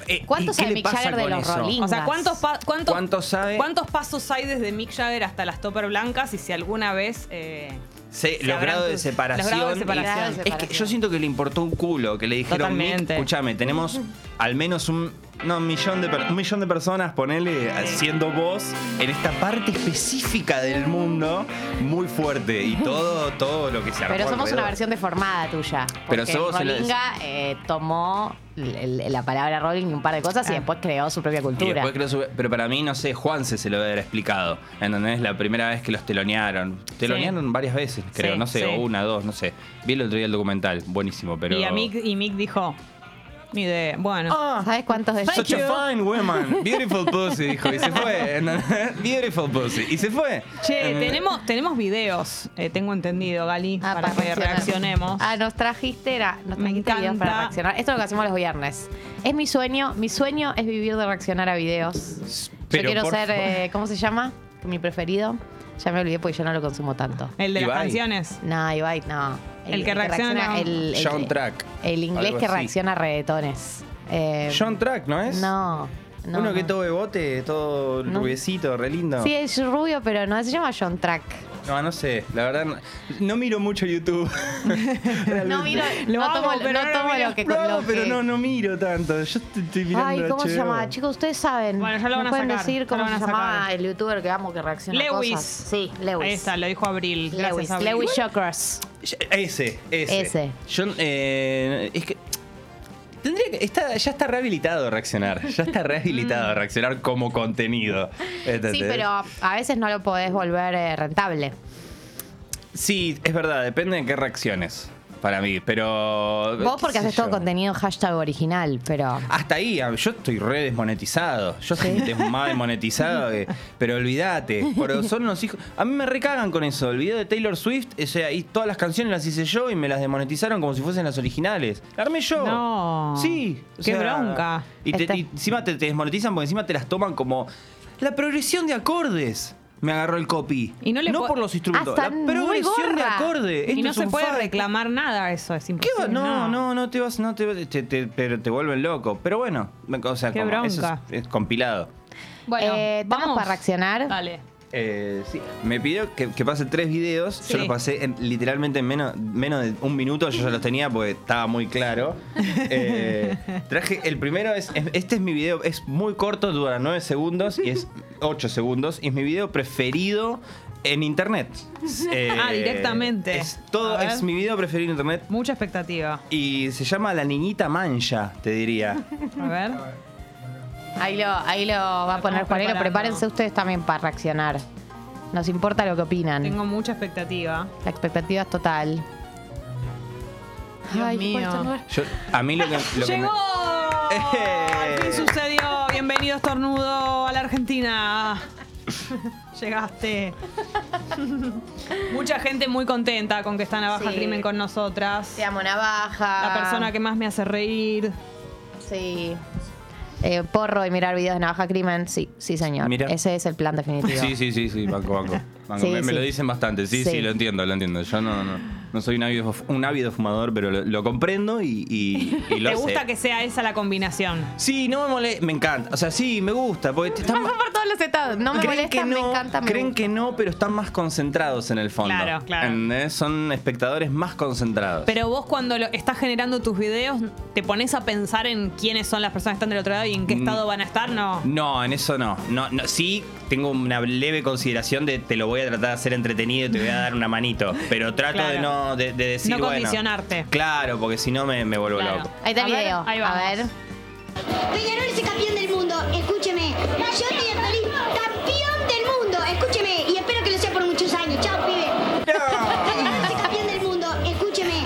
Eh, ¿Cuánto ¿y qué sabe Mick Jagger de con los? Rolling? O sea, ¿cuántos, pa- cuántos, ¿Cuánto sabe? cuántos pasos hay desde Mick Jagger hasta las topper blancas? Y si alguna vez. eh, Se, Se los grados de separación. los grados de separación. Es que yo siento que le importó un culo, que le dijeron, Totalmente. "Mick, escúchame, tenemos al menos un, no, un, millón de, per- un millón de personas, ponele, siendo vos en esta parte específica del mundo muy fuerte y todo, todo lo que se armó Pero somos una versión deformada tuya. Pero somos Rolinga eh, tomó la palabra Rolling y un par de cosas y después creó su propia Y cultura. después creo su- pero para mí, no sé, Juanse se lo debe haber explicado. ¿Entendés? La primera vez que los telonearon. Telonearon varias veces, creo. Sí, no sé, sí. o una, dos, no sé. Vi el otro día el documental, buenísimo, pero. Y, a Mick, y Mick dijo. Ni de. Bueno. Ah, ¿Sabes cuántos de Such a fine woman. Beautiful pussy, dijo. Y se fue. Beautiful pussy. Y se fue. Che, tenemos, tenemos videos, eh, tengo entendido, Gali, Ah, para que reaccionemos. Ah, nos trajiste, era, nos trajiste videos para reaccionar. Esto es lo que hacemos los viernes. Es mi sueño, mi sueño es vivir de reaccionar a videos. Pero yo quiero ser, eh, ¿cómo se llama? Mi preferido. Ya me olvidé porque yo no lo consumo tanto. El de las Ibai. canciones. No, Ibai, no. El que reacciona- el, el- John Track. el inglés Algo que así. reacciona a reggaetones. Eh, John Track, ¿no es? No. no, Uno que no. todo de bote, todo No. rubiecito, re lindo. Sí, es rubio, pero no, se llama John Track. No, no sé. La verdad, no, no miro mucho YouTube. No miro, Lo no amo, tomo, pero no no lo tomo miro. lo que... Pero que- no, no miro tanto. Yo estoy, estoy mirando Ay, ¿cómo se HBO. llama? Chicos, ustedes saben. Bueno, ya lo ¿Me van a pueden sacar, decir ya cómo lo van se a llamaba sacar. el youtuber que amo que reacciona a Lewis. cosas? Sí, Lewis. Ahí está, lo dijo Abril. Gracias, Lewis, Abril. Lewis Shockers. Ese, ese. Ese. Yo, eh, es que. Tendría que. Está, ya está rehabilitado a reaccionar. Ya está rehabilitado a reaccionar como contenido. Sí, pero a veces no lo podés volver eh, rentable. Sí, es verdad, depende de qué reacciones. Para mí, pero. Vos porque haces todo yo. contenido hashtag original, pero... Hasta ahí, a- yo estoy re desmonetizado. Yo des- más desmonetizado. que- pero olvídate. Pero son los hijos. A mí me recagan con eso. El video de Taylor Swift, o sea, y todas las canciones las hice yo y me las desmonetizaron como si fuesen las originales. La armé yo. No. Sí. o Qué bronca. Y, te- y encima te, te desmonetizan porque encima te las toman como. La progresión de acordes. Me agarró el copy. Y no le po- por los instrumentos. La progresión de acorde. Y Esto no es se puede reclamar nada, eso es ¿Qué imposible. va? No, no, no te vas, no te, vas- te- te- pero te vuelven loco. Pero bueno, o sea, Qué como- eso bronca. es, es compilado. Bueno, Eh, ¿Vamos para reaccionar? Dale. Eh, sí, me pidió que, que pase tres videos. Sí. Yo los pasé en- literalmente en menos, menos de un minuto. Yo ya los tenía porque estaba muy claro. Eh, traje el primero es, es- este es mi video es muy corto, dura 9 segundos y es 8 segundos y es mi video preferido En internet. Eh, Ah, directamente. Es, todo, es mi video preferido en internet. Mucha expectativa. Y se llama La Niñita Mancha, te diría. A ver. Ahí lo, ahí lo va a poner Juanelo. Prepárense ustedes también para reaccionar. Nos importa lo que opinan. Tengo mucha expectativa. La expectativa es total. Dios Ay, mío. Yo- a mí lo que, lo que me- ¡Llegó! Eh. Al fin sucedió. Bienvenido estornudo a la Argentina. Llegaste. Mucha gente muy contenta con que está Navaja Sí. Crimen con nosotras. Te amo, Navaja. La persona que más me hace reír. Sí. Eh, porro y mirar videos de Navaja Crimen. Sí, sí, señor. Mira. Ese es el plan definitivo. Sí, sí, sí, sí, banco, banco. Sí, me, lo dicen bastante. Sí, sí, Sí. lo entiendo, lo entiendo. Yo no, no, no soy un ávido, un ávido fumador, pero lo, lo comprendo y, y, y lo ¿Te sé. gusta que sea esa la combinación? Sí, no me molesta. Me encanta. O sea, sí, me gusta. Porque están, por todos los estados. No me molesta, que no, me encanta. me creen gusta. que no, pero están más concentrados en el fondo. Claro, claro. ¿Entendés? Son espectadores más concentrados. Pero vos cuando lo, estás generando tus videos, ¿te pones a pensar en quiénes son las personas que están del otro lado y en qué Mm. estado van a estar? No. No, en eso no. no, no. Sí, tengo una leve consideración de te lo voy a tratar de hacer entretenido y te voy a dar una manito. Pero trato Claro. de no de, de decir, No bueno. condicionarte. Claro, porque si no me, me vuelvo Claro. loco. Ahí está el ver, video. ahí a ver. Peñarol es el campeón del mundo, escúcheme. Yo estoy feliz, campeón del mundo, escúcheme. Y espero que lo sea por muchos años. Chao, pibe. Peñarol es el campeón del mundo, escúcheme.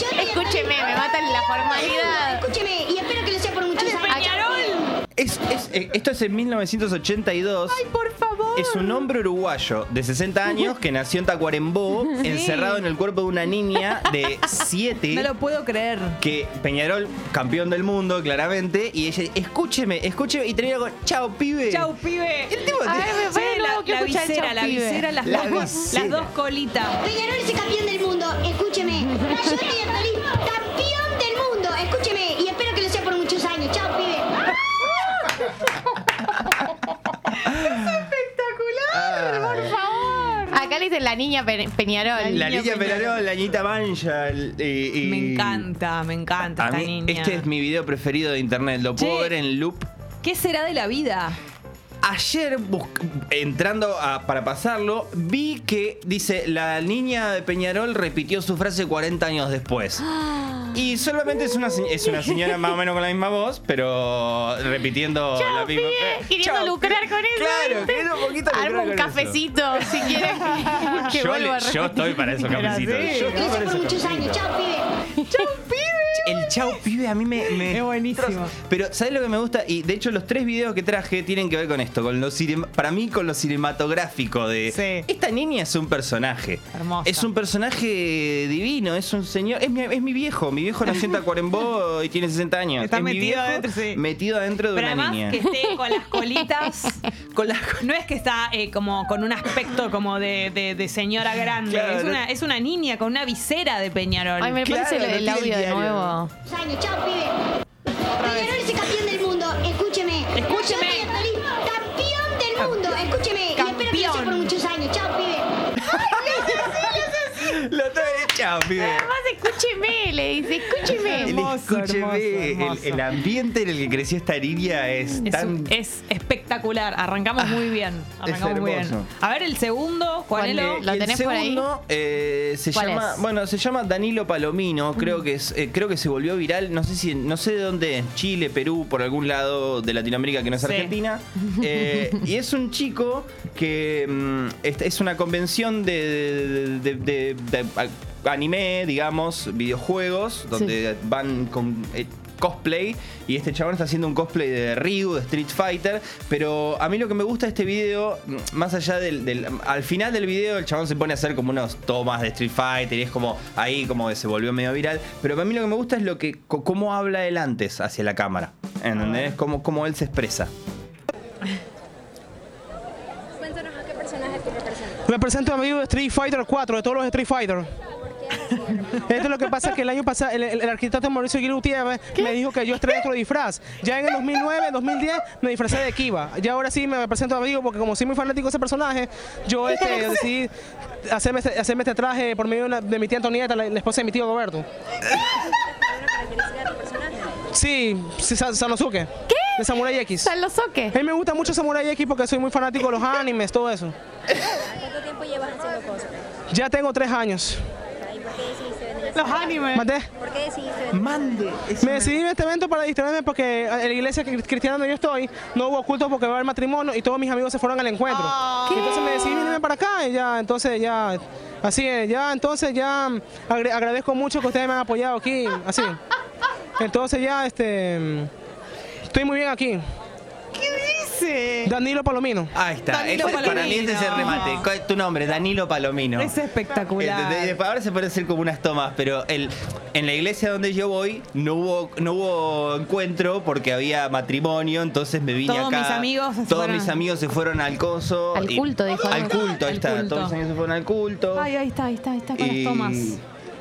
Yo estoy Escúcheme, me matan la formalidad. Escúcheme, y espero que lo sea por muchos años. Es, es- eh, esto es en 1982. ¡Ay, por favor! Es un hombre uruguayo de 60 años que nació en Tacuarembó, Sí. encerrado en el cuerpo de una niña de 7. No lo puedo creer. que Peñarol, campeón del mundo, claramente, y ella, escúcheme, escúcheme, y termina con, chao, pibe. ¡Chau, pibe! El tipo Ay, me la, la visera, chau, la pibe. visera, las, La dos, visera. las dos colitas. Peñarol es el campeón del mundo, escúcheme. Yo Acá le dicen la niña Pe- Peñarol. La Niña niña Peñarol. Peñarol, la niña Mancha. el- y- y- Me encanta, me encanta A esta mí, niña. este es mi video preferido de internet. Lo puedo Che. ver en loop. ¿Qué será de la vida? Ayer, bus- entrando a- para pasarlo, vi que dice: La niña de Peñarol repitió su frase 40 años después. Y solamente es una, es una señora más o menos con la misma voz, pero repitiendo Chau, la misma. pibe, queriendo Chau, lucrar pibe. con eso. Claro, queriendo un poquito lucrar Arma un con eso. cafecito si quieren que, que Yo, vuelva a yo estoy para esos cafecitos. Yo estoy para por esos muchos años. cafecitos. Chao, pibe. El chau pibe a mí me, me- Es buenísimo. Pero ¿sabes lo que me gusta? Y de hecho los tres videos que traje tienen que ver con esto, con lo para mí con lo cinematográfico de Sí. esta niña es un personaje. Hermosa. Es un personaje divino, es un señor, es mi, es mi viejo, mi viejo nació en Tacuarembó y tiene 60 años. Está es mi metido viejo adentro, sí. metido adentro de Pero una además niña. que esté con las colitas. Con las No es que está eh, como con un aspecto como de, de- de señora grande. Claro, es, no- una, es una niña con una visera de Peñarol. Ay, me Claro, parece el, audio de nuevo. Muchos años. Chao, pibe. Peñarol es el campeón del mundo, escúcheme. Escúcheme. Campeón del mundo, escúcheme. Y espero que sea Campeón. por muchos años. Chao, pibe. Lo chao, pibe. Además, escúcheme, le dice, escúcheme. El Hermoso, escúcheme, hermoso, el- hermoso. El, ambiente en el que creció esta niña es, Es, tan es espectacular. Arrancamos muy bien. Arrancamos muy bien. hermoso. A ver, el segundo, Juanelo. ¿Cuál ¿Lo el tenés por ahí? segundo, eh, se ¿Cuál llama, es? bueno, se llama Danilo Palomino, creo que es, eh, creo que se volvió viral, no sé si, no sé de dónde, Chile, Perú, por algún lado de Latinoamérica que no es Sí. Argentina, Eh, y es un chico que mm, es, es una convención de, de- de- de- de anime, digamos, videojuegos, donde van con eh, cosplay y este chabón está haciendo un cosplay de Ryu, de Street Fighter, pero a mí lo que me gusta de este video, mm, más allá del, del- al final del video el chabón se pone a hacer como unos tomas de Street Fighter y es como ahí como que se volvió medio viral, pero a mí lo que me gusta es lo que cómo habla él antes hacia la cámara, ¿entendés? Cómo, cómo él se expresa. Cuéntanos a qué personaje representas. Represento a amigo de Street Fighter 4, de todos los Street Fighter. Esto es lo que pasa que el año pasado el, el- el arquitecto Mauricio Gil Gutiérrez me dijo que yo estreno otro disfraz. Ya en el 2009, 2010 me disfracé de Kiva. Ya ahora sí me presento a amigo porque como soy muy fanático de ese personaje, yo este, decidí hacerme este, hacerme este traje por medio de, una- de mi tía Antonieta, la, la esposa de mi tío Roberto. Sí, sí, Sa- Sanosuke. ¿Qué? De Samurai X. Sanosuke. A mí me gusta mucho Samurai X porque soy muy fanático de los animes, todo eso. ¿Cuánto tiempo llevas haciendo cosplay? Ya tengo tres años. ¿Y por qué decidiste venir a Los animes. ¿Mandé? ¿Por qué decidiste venir? Mande. Me decidí en este evento para distraerme porque en la iglesia cri- cristiana donde yo estoy no hubo culto porque va a haber matrimonio y todos mis amigos se fueron al encuentro. Ah. Entonces me decidí venirme para acá y ya, entonces ya, así es, ya, entonces ya agradezco mucho que ustedes me han apoyado aquí, así. Entonces ya, este, estoy muy bien aquí. ¿Qué dice? Danilo Palomino. Ahí está. Danilo Ese- para mí ese es el Palomino. remate. ¿Cuál es tu nombre? Danilo Palomino. Es espectacular. Ahora se puede hacer como unas tomas, pero el, en la iglesia donde yo voy no hubo, no hubo encuentro porque había matrimonio, entonces me vine Todos acá. mis amigos se todos fueron- mis amigos se fueron al coso. Al culto, dijo. Al culto, ahí Al está. culto. Todos mis amigos se fueron al culto. Ay, ahí está, ahí está, ahí está con las tomas.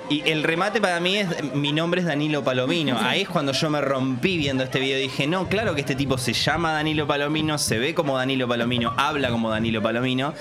Y el remate para mí es, mi nombre es Danilo Palomino. Ahí es cuando yo me rompí viendo este video. Dije, no, claro que este tipo se llama Danilo Palomino, se ve como Danilo Palomino, habla como Danilo Palomino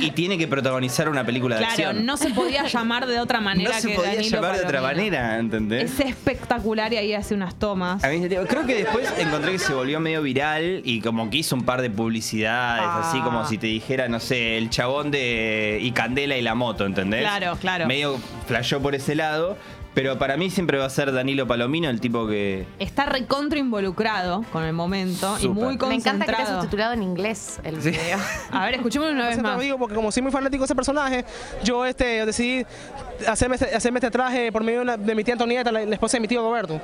y tiene que protagonizar una película de Claro, acción. no se podía llamar de otra manera No se podía Danilo llamar de otra manera, ¿entendés? Es espectacular y ahí hace unas tomas. A mí creo que después encontré que se volvió medio viral y como que hizo un par de publicidades, Ah. así como si te dijera, no sé, el chabón de y Candela y la moto, ¿entendés? Claro, claro. Medio flashó por ese lado, pero para mí siempre va a ser Danilo Palomino el tipo que... Está recontra involucrado con el momento y Súper. muy Me concentrado. encanta que esté subtitulado en inglés el Sí. video. A ver, escuchémoslo una vez Eso te lo más. digo porque como soy muy fanático de ese personaje, yo este, decidí hacerme este, hacerme este traje por medio de, una- de mi tía Antonieta, la, la esposa de mi tío Roberto.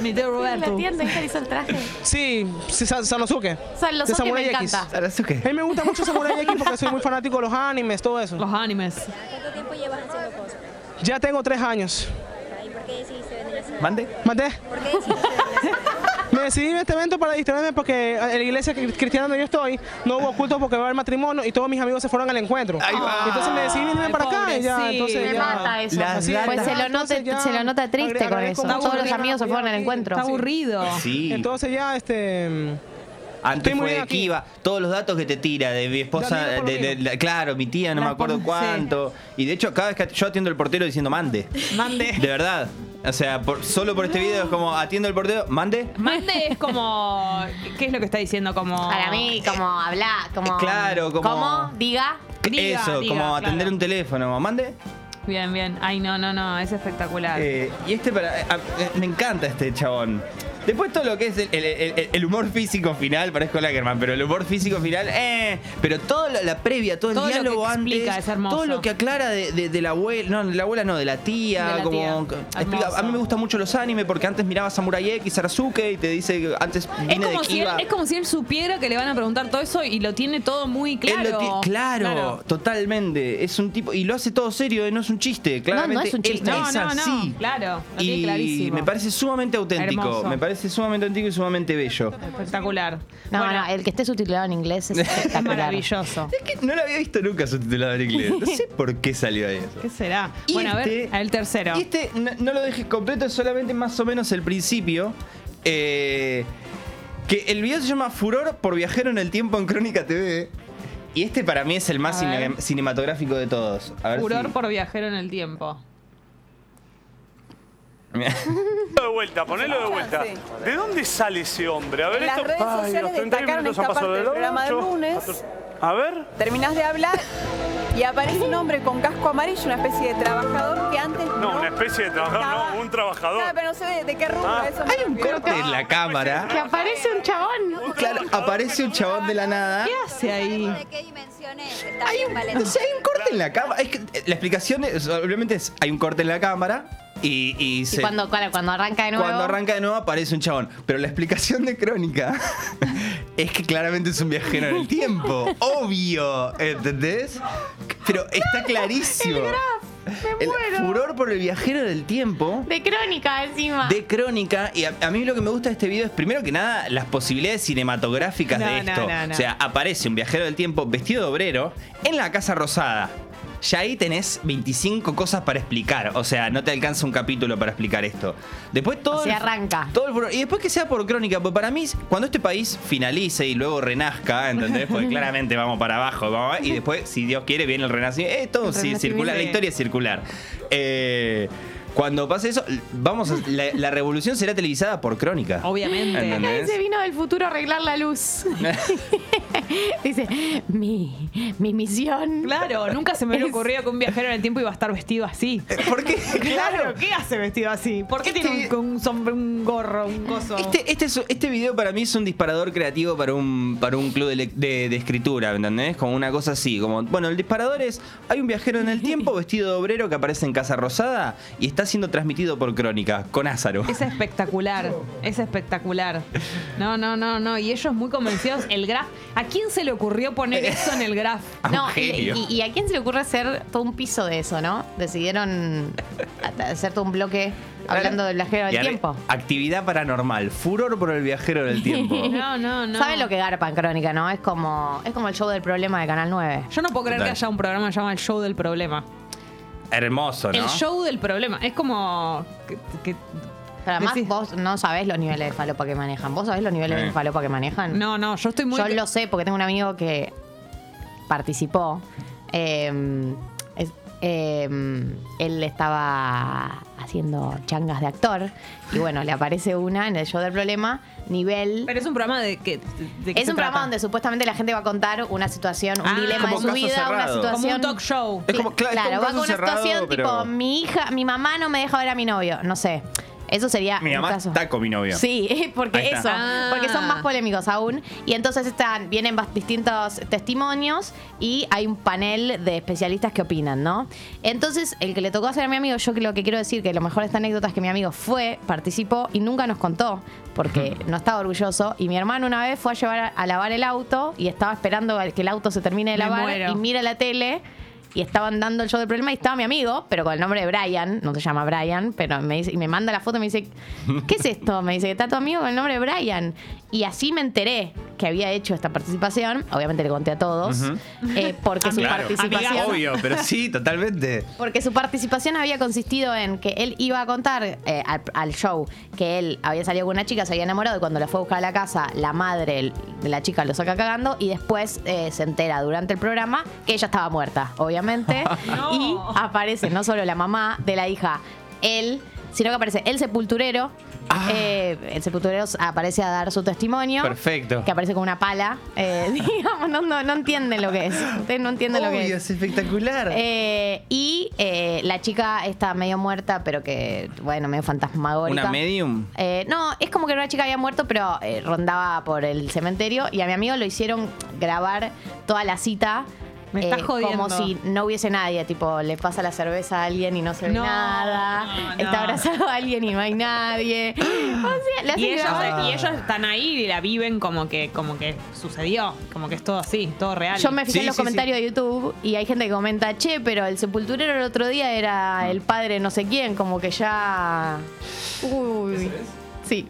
Mi tío Roberto. La tía Antonieta hizo el traje. Sí, sí, Sa- Sanosuke. Sanosuke de Samurai me X. encanta. Sarazuke. A mí me gusta mucho Samurai X porque soy muy fanático de los animes, todo eso. Los animes. ¿Cuánto tiempo llevas haciendo cosplay? Ya tengo tres años. ¿Y por qué decidiste venir a hacer? ¿Mande? ¿Mandé? ¿Por qué decidiste venir a hacer? Me decidí en este evento para distraerme porque en la iglesia cri- cristiana donde yo estoy no hubo culto porque va a haber matrimonio y todos mis amigos se fueron al encuentro. Ahí va. Entonces me decidí venirme para acá y ya, entonces Me ya. mata eso. Las Así es. Pues se lo, ya se lo nota triste con eso. Todos los amigos se fueron al encuentro. Está Sí. aburrido. Sí. Entonces ya este Antes muy fue de. Kiva, todos los datos que te tira de mi esposa, de, de- claro, mi tía, no La me acuerdo cuánto. Y de hecho, cada vez que yo atiendo el portero diciendo mande. Mande. De verdad. O sea, por- solo por este video es como atiendo el portero, mande. Mande es como. ¿Qué es lo que está diciendo? Como. Para mí, como hablar, como. Claro, como- ¿Cómo? Diga. Diga, Eso, diga, como atender claro. un teléfono, mande. Bien, bien. Ay, no, no, no. Es espectacular. Eh, y este para, a- a- me encanta este chabón. Después todo lo que es el, el- el- el humor físico final, parezco Lackerman, pero el humor físico final, eh, pero toda la, previa, todo el Todo diálogo antes, es todo lo que aclara de, de- de la abuela, no, de la abuela no, de la tía, De la como tía. explica- Hermoso. a mí me gustan mucho los animes porque antes miraba Samurai X, Sarazuke y te dice que antes es, vine de como si él, es como si él supiera que le van a preguntar todo eso y lo tiene todo muy claro. Claro, totalmente. Es un tipo. Y lo hace todo serio, no es un chiste. Claramente es un chiste. No, es no, no. así. Claro. Lo tiene Y clarísimo. me parece sumamente auténtico. Hermoso. Me parece sumamente auténtico y sumamente bello. Espectacular. No, Bueno, no, el que esté subtitulado en inglés es es espectacular. maravilloso. Es que no lo había visto nunca subtitulado en inglés. No sé por qué salió ahí eso. ¿Qué será? Y bueno, a este- ver, el tercero. Y este no, no lo dejé completo, es solamente más o menos el principio. Eh, que el video se llama Furor por viajero en el tiempo en Crónica TV. Y este para mí es el más cine- cinematográfico de todos. A ver Furor si- por viajero en el tiempo. de vuelta, ponelo de vuelta. ¿De dónde sale ese hombre? A ver, En las esto. redes sociales los 31 destacaron esta pasado parte del las programa del lunes. 14. A ver. Terminás de hablar y aparece un hombre con casco amarillo, una especie de trabajador que antes no. No, una especie de trabajador, estaba- no, un trabajador. Ah, pero no sé de, de qué rubro Ah. eso. Hay un corte en la cámara. Que aparece un chabón. Claro, aparece un chabón de la nada. ¿Qué hace ahí? ¿De qué dimensiones Hay un, Valentín? no sé, hay un corte en la cámara. Es que eh, la explicación es, obviamente es, hay un corte en la cámara y, y Y se- cuando, cuando arranca de nuevo. cuando arranca de nuevo aparece un chabón. Pero la explicación de Crónica es que claramente es un viajero en el tiempo. Obvio, ¿entendés? Pero está clarísimo. Me El furor por el viajero del tiempo De crónica encima. de crónica. Y a, a mí lo que me gusta de este video es, primero que nada, las posibilidades cinematográficas No, de esto. no, no. O sea, aparece un viajero del tiempo vestido de obrero en la Casa Rosada. Ya ahí tenés 25 cosas para explicar. O sea, no te alcanza un capítulo para explicar esto. Después todo. Se arranca. todo el y después que sea por crónica, porque para mí, cuando este país finalice y luego renazca, ¿entendés? Porque claramente vamos para abajo, vamos y después, si Dios quiere, viene el renacimiento. Eh, todo El sí, circular, la historia es circular. Eh, cuando pase eso, vamos a- la, la revolución será televisada por crónica. Obviamente. Se vino del futuro a arreglar la luz. Dice, mi, mi misión. Claro, nunca se me hubiera es- ocurrido que un viajero en el tiempo iba a estar vestido así. ¿Por qué? Claro, ¿qué hace vestido así? ¿Por qué tiene un, un sombre- un gorro, un coso? Este, este, es- este video para mí es un disparador creativo para un, para un club de, lec- de- de escritura, ¿me entendés? Como una cosa así, como, bueno, el disparador es, hay un viajero en el tiempo vestido de obrero que aparece en Casa Rosada y está siendo transmitido por Crónica, con Ázaro. Es espectacular, es espectacular. No, no, no, no. Y ellos muy convencidos. El graph. ¿A quién se le ocurrió poner eso en el graph? No, y, y- y a quién se le ocurre hacer todo un piso de eso, no? Decidieron hacer todo un bloque hablando del viajero del tiempo. Actividad paranormal, furor por el viajero del tiempo. No, no, no. ¿Saben lo que garpa en Crónica, no? Es como, es como el show del problema de Canal 9. Yo no puedo creer Total. que haya un programa que se llama El Show del Problema. Hermoso, ¿no? El Show del Problema. Es como. que- que- Pero además Decís- vos no sabés los niveles de falopa que manejan. ¿Vos sabés los niveles Eh. de falopa que manejan? No, no, yo estoy muy. Yo lo sé porque tengo un amigo que participó. Eh, eh, él estaba haciendo changas de actor y bueno, le aparece una en el show del problema, nivel... Pero es un programa de que. de Es un programa trata? donde supuestamente la gente va a contar una situación, un Ah, dilema de su vida, una situación. Como un talk show. Es como- claro, es como un va con una cerrado, situación pero- tipo, mi hija, mi mamá no me deja ver a mi novio, no sé. Eso sería Mi un mamá caso. está con mi novio. Sí, porque eso, Ah. porque son más polémicos aún. Y entonces están, vienen distintos testimonios y hay un panel de especialistas que opinan, ¿no? Entonces, el que le tocó hacer a mi amigo, yo lo que quiero decir, que lo mejor de esta anécdota es que mi amigo fue, participó y nunca nos contó, porque no estaba orgulloso. Y mi hermano una vez fue a llevar a, a lavar el auto y estaba esperando a que el auto se termine de Me lavar muero. y mira la tele. Y estaban dando el show del problema y estaba mi amigo, pero con el nombre de Brian, no se llama Brian, pero me dice, y me manda la foto y me dice, ¿qué es esto? Me dice que está tu amigo con el nombre de Brian. Y así me enteré que había hecho esta participación. Obviamente le conté a todos, eh, porque su Claro, participación. obvio, pero sí, totalmente. Porque su participación había consistido en que él iba a contar eh, al, al show que él había salido con una chica, se había enamorado y cuando la fue a buscar a la casa, la madre de la chica lo saca cagando y después eh, se entera durante el programa que ella estaba muerta, obviamente. Y aparece no solo la mamá de la hija, él, sino que aparece el sepulturero. eh, el sepulturero aparece a dar su testimonio. Perfecto. Que aparece con una pala. eh, digamos, no, no, no entienden lo que es. Ustedes no entienden lo que es. es espectacular. Eh, y la chica está medio muerta, pero que, bueno, medio fantasmagórica. ¿Una medium? No, es como que una chica había muerto, pero rondaba por el cementerio. Y a mi amigo lo hicieron grabar toda la cita. Me estás eh, jodiendo. Como si no hubiese nadie, tipo, le pasa la cerveza a alguien y no se ve No, nada. no, no. Está abrazado a alguien y no hay nadie. O sea, le hacen Y ellos, grabar- y ellos están ahí y la viven como que, como que sucedió, como que es todo así, todo real. Yo me fijé en los comentarios de YouTube y hay gente que comenta, che, pero el sepulturero el otro día era el padre no sé quién, como que ya. Uy. Sí.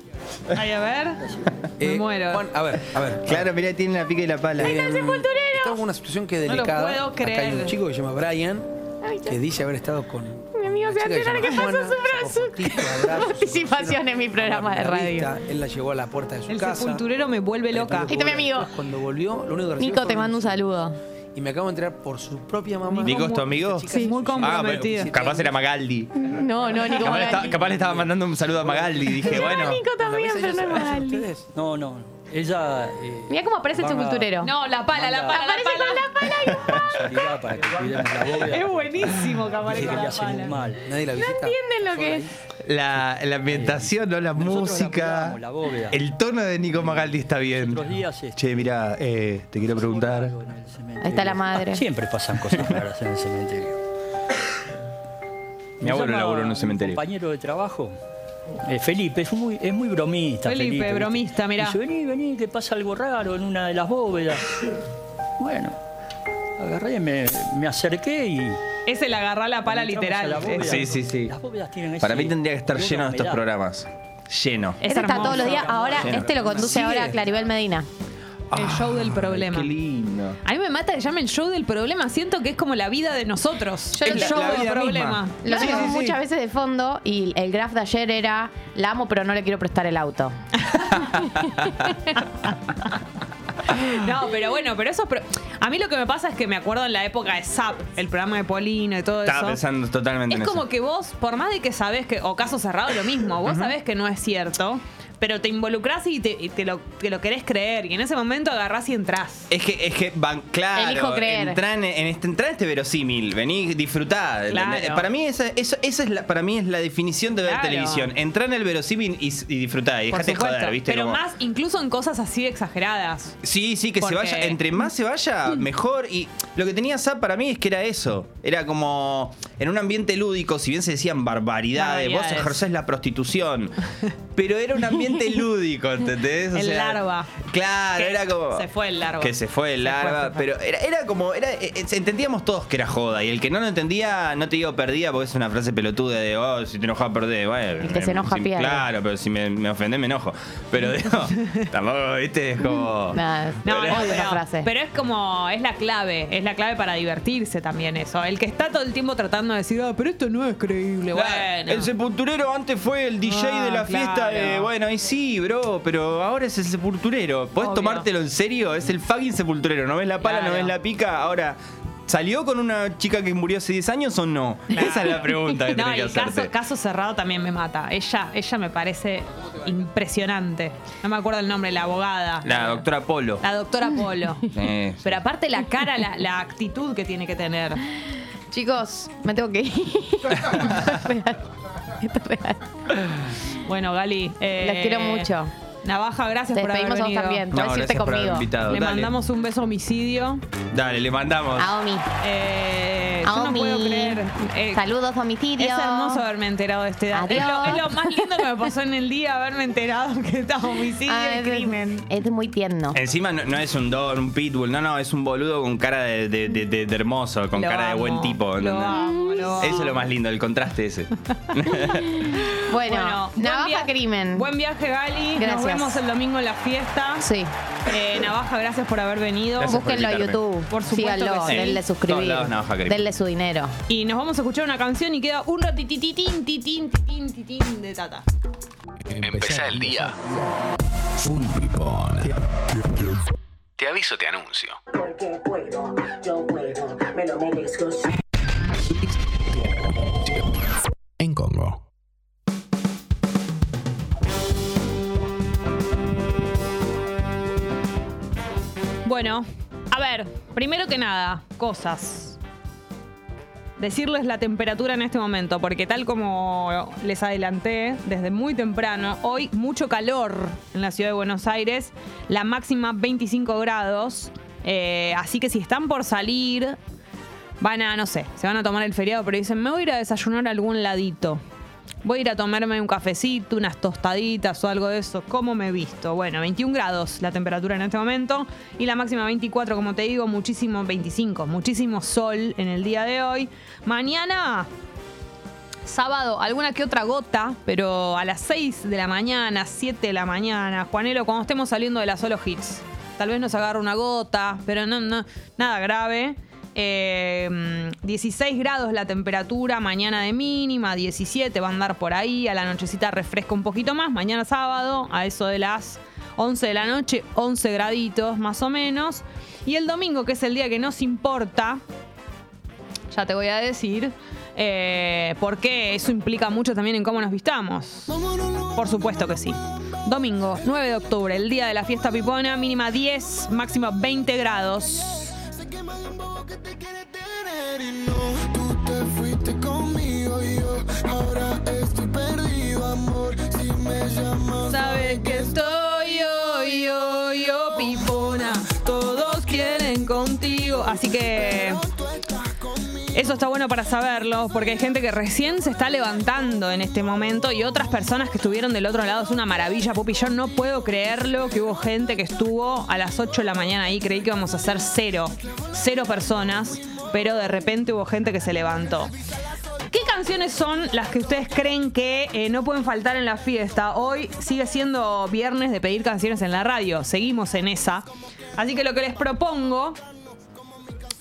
Ay, a ver. Me muero. Juan, a ver, a ver. Claro, mira, tiene la pica y la pala. Eh, Estamos en una situación que es No lo delicada. puedo Acá hay creer. un chico que se llama Brian, que dice haber estado con Mi amigo se va a enterar que pasó su, su participación en mi programa de radio. Él la llevó a la puerta de su El casa. sepulturero me vuelve loca. Ahí está mi amigo. Cuando volvió, lo único que recibió Nico, te mando un saludo. Y me acabo de enterar por su propia mamá. ¿Nico es tu amigo? Sí, muy Ah, pero capaz era Magaldi. No, no, Nico Capaz, le Magaldi. estaba- capaz le estaba mandando un saludo a Magaldi. Dije, bueno. Nico también, pero no es Magaldi. No, no. Ella. eh, Mira cómo aparece el van a- sepulturero. No, la pala, la pala, Aparece con la pala y la bóveda. Es buenísimo que le la pala. mal. Nadie la No visita. entienden lo que es. La, la ambientación, ¿no? La música. cuidamos, la bóveda. El tono de Nico Magaldi está bien. Días, este, Che, mira, eh, te quiero preguntar. Ahí está la madre. Siempre pasan cosas raras en el cementerio. Mi abuelo laburó en un un cementerio. compañero de trabajo, eh, Felipe, es muy, es muy bromista. Felipe, bromista, mirá. Dice, vení, vení, que pasa algo raro en una de las bóvedas. Bueno, agarré, me, me acerqué y Es el agarrar la pala Entramos literal. a la bóveda. Sí, sí, sí. las bóvedas tienen ese Para mí tendría que estar olor a lleno de estos humedad. programas. Lleno. Es Este está hermoso. todos los días. Ahora, Lleno. este lo conduce ahora Claribel Medina. El show del problema. Qué lindo. A mí me mata que llame el show del problema. Siento que es como la vida de nosotros. Yo el show la del problema. misma. Lo Sí, tengo sí, sí. muchas veces de fondo y el graph de ayer era la amo pero no le quiero prestar el auto. No, pero bueno, pero eso. pero- a mí lo que me pasa es que me acuerdo en la época de SAP, el programa de Polino y todo Estaba eso. pensando totalmente Es en como eso. que vos, por más de que sabés que, o caso cerrado, lo mismo, vos sabés que no es cierto, pero te involucras y te, y te lo, te lo querés creer. Y en ese momento agarrás y entrás. Es que, es que van, claro, Elijo creer. Entra en, en este, entra en este verosímil, vení, disfrutá. ¿entendés? Claro. Para mí esa, eso- esa es la, para mí es la definición de ver Claro. televisión. Entrar en el verosímil y, y disfrutá, y Por dejate supuesto. joder, ¿viste? Pero Como- más, incluso en cosas así exageradas. Sí, sí, que Porque- se vaya. Entre más se vaya, mejor. Y lo que tenía Zap para mí es que era eso. Era como en un ambiente lúdico, si bien se decían barbaridades, vos Barbaridades. ejercés la prostitución. Pero era un lúdico, ¿entendés? O el sea, larva. Claro, Que era como. Se fue el larva. Que se fue el Se fue, larva, se fue. pero era, era como, era, eh, eh, entendíamos todos que era joda, y el que no lo entendía, no te digo perdía, porque es una frase pelotuda de, oh, si te enojas perdés, bueno. El que se enoja si- pierde. Claro, pero si me, me ofendés me enojo. Pero digo, tampoco, viste, es como... Nah, No, Pero- no, odio esa frase. pero es como, es la clave, es la clave para divertirse también eso. El que está todo el tiempo tratando de decir, ah, pero esto no es creíble. Claro, Bueno. El sepulturero antes fue el DJ Ah, de la fiesta de. Bueno, y sí, bro, pero ahora es el sepulturero. ¿Podés Obvio. tomártelo en serio? Es el fucking sepulturero. ¿No ves la pala? ¿No ves la pica? Ahora. ¿Salió con una chica que murió hace 10 años o no? Esa es la pregunta que No, tenés y que el caso, cerrado también me mata. Ella, ella me parece impresionante. No me acuerdo el nombre, la abogada. La doctora Polo. La doctora Polo. Eh, Pero aparte la cara, la, la actitud que tiene que tener. Chicos, me tengo que ir. Esto es real. Esto es real. Bueno, Gali. eh, Los quiero mucho. Navaja, gracias Te por haber despedimos a vos venido. también. Podés irte gracias por haber conmigo. invitado. Le Dale. mandamos un beso homicidio. Dale, le mandamos. A Omi. Eh, yo no Omi. puedo creer. eh, Saludos, homicidio. Es hermoso haberme enterado de este dato. Es lo, Adiós. es lo más lindo que me pasó en el día, haberme enterado que estaba homicidio Ah, y es- crimen. Es muy tierno. Encima no, no es un don, un pitbull, no, no, es un boludo con cara de, de- de- de- de hermoso, con Lo cara de amo, buen tipo. Lo ¿entendés? amo, lo amo. Eso es lo más lindo, el contraste ese. Bueno, buen Navaja Crimen. Buen viaje, Gali. Nos Gracias. vemos el domingo en la fiesta. Sí. Eh, Navaja, gracias por haber venido. Gracias Búsquenlo a. YouTube. Por supuesto Síganlo, que sí. denle suscribir. lados Navaja. Denle su dinero. Y nos vamos a escuchar una canción y queda un ratitititín, titín, titín, titín de Tata. Empezá el día. Full pipón. Te aviso, te anuncio. Porque puedo, yo puedo, me lo merezco. Bueno, a ver, primero que nada, cosas. Decirles la temperatura en este momento, porque tal como les adelanté desde muy temprano, hoy mucho calor en la ciudad de Buenos Aires, la máxima 25 grados, eh, así que si están por salir, van a, no sé, se van a tomar el feriado, pero dicen, me voy a ir a desayunar a algún ladito. Voy a ir a tomarme un cafecito, unas tostaditas o algo de eso. ¿Cómo me he visto? Bueno, 21 grados la temperatura en este momento y la máxima 24, como te digo, muchísimo 25, muchísimo sol en el día de hoy. Mañana sábado, alguna que otra gota, pero a las 6 de la mañana, 7 de la mañana, Juanelo, cuando estemos saliendo de la solo hits. Tal vez nos agarra una gota, pero no, no nada grave. Eh, 16 grados la temperatura, mañana de mínima, 17 va a andar por ahí, a la nochecita refresca un poquito más, mañana sábado, a eso de las 11 de la noche, 11 graditos más o menos. Y el domingo, que es el día que nos importa, ya te voy a decir, eh, porque eso implica mucho también en cómo nos vistamos. Por supuesto que sí. Domingo, 9 de octubre, el día de la fiesta pipona, mínima 10, máxima 20 grados. Tú te fuiste conmigo y yo ahora estoy perdido, amor. Si me llamas, Sabes que estoy yo, yo, yo, pipona. Todos quieren contigo. Así que. Eso está bueno para saberlo, porque hay gente que recién se está levantando en este momento y otras personas que estuvieron del otro lado. Es una maravilla, Pupi. Yo no puedo creerlo que hubo gente que estuvo a las 8 de la mañana ahí. Creí que íbamos a ser cero, cero personas, pero de repente hubo gente que se levantó. ¿Qué canciones son las que ustedes creen que eh, no pueden faltar en la fiesta? Hoy sigue siendo viernes de pedir canciones en la radio. Seguimos en esa. Así que lo que les propongo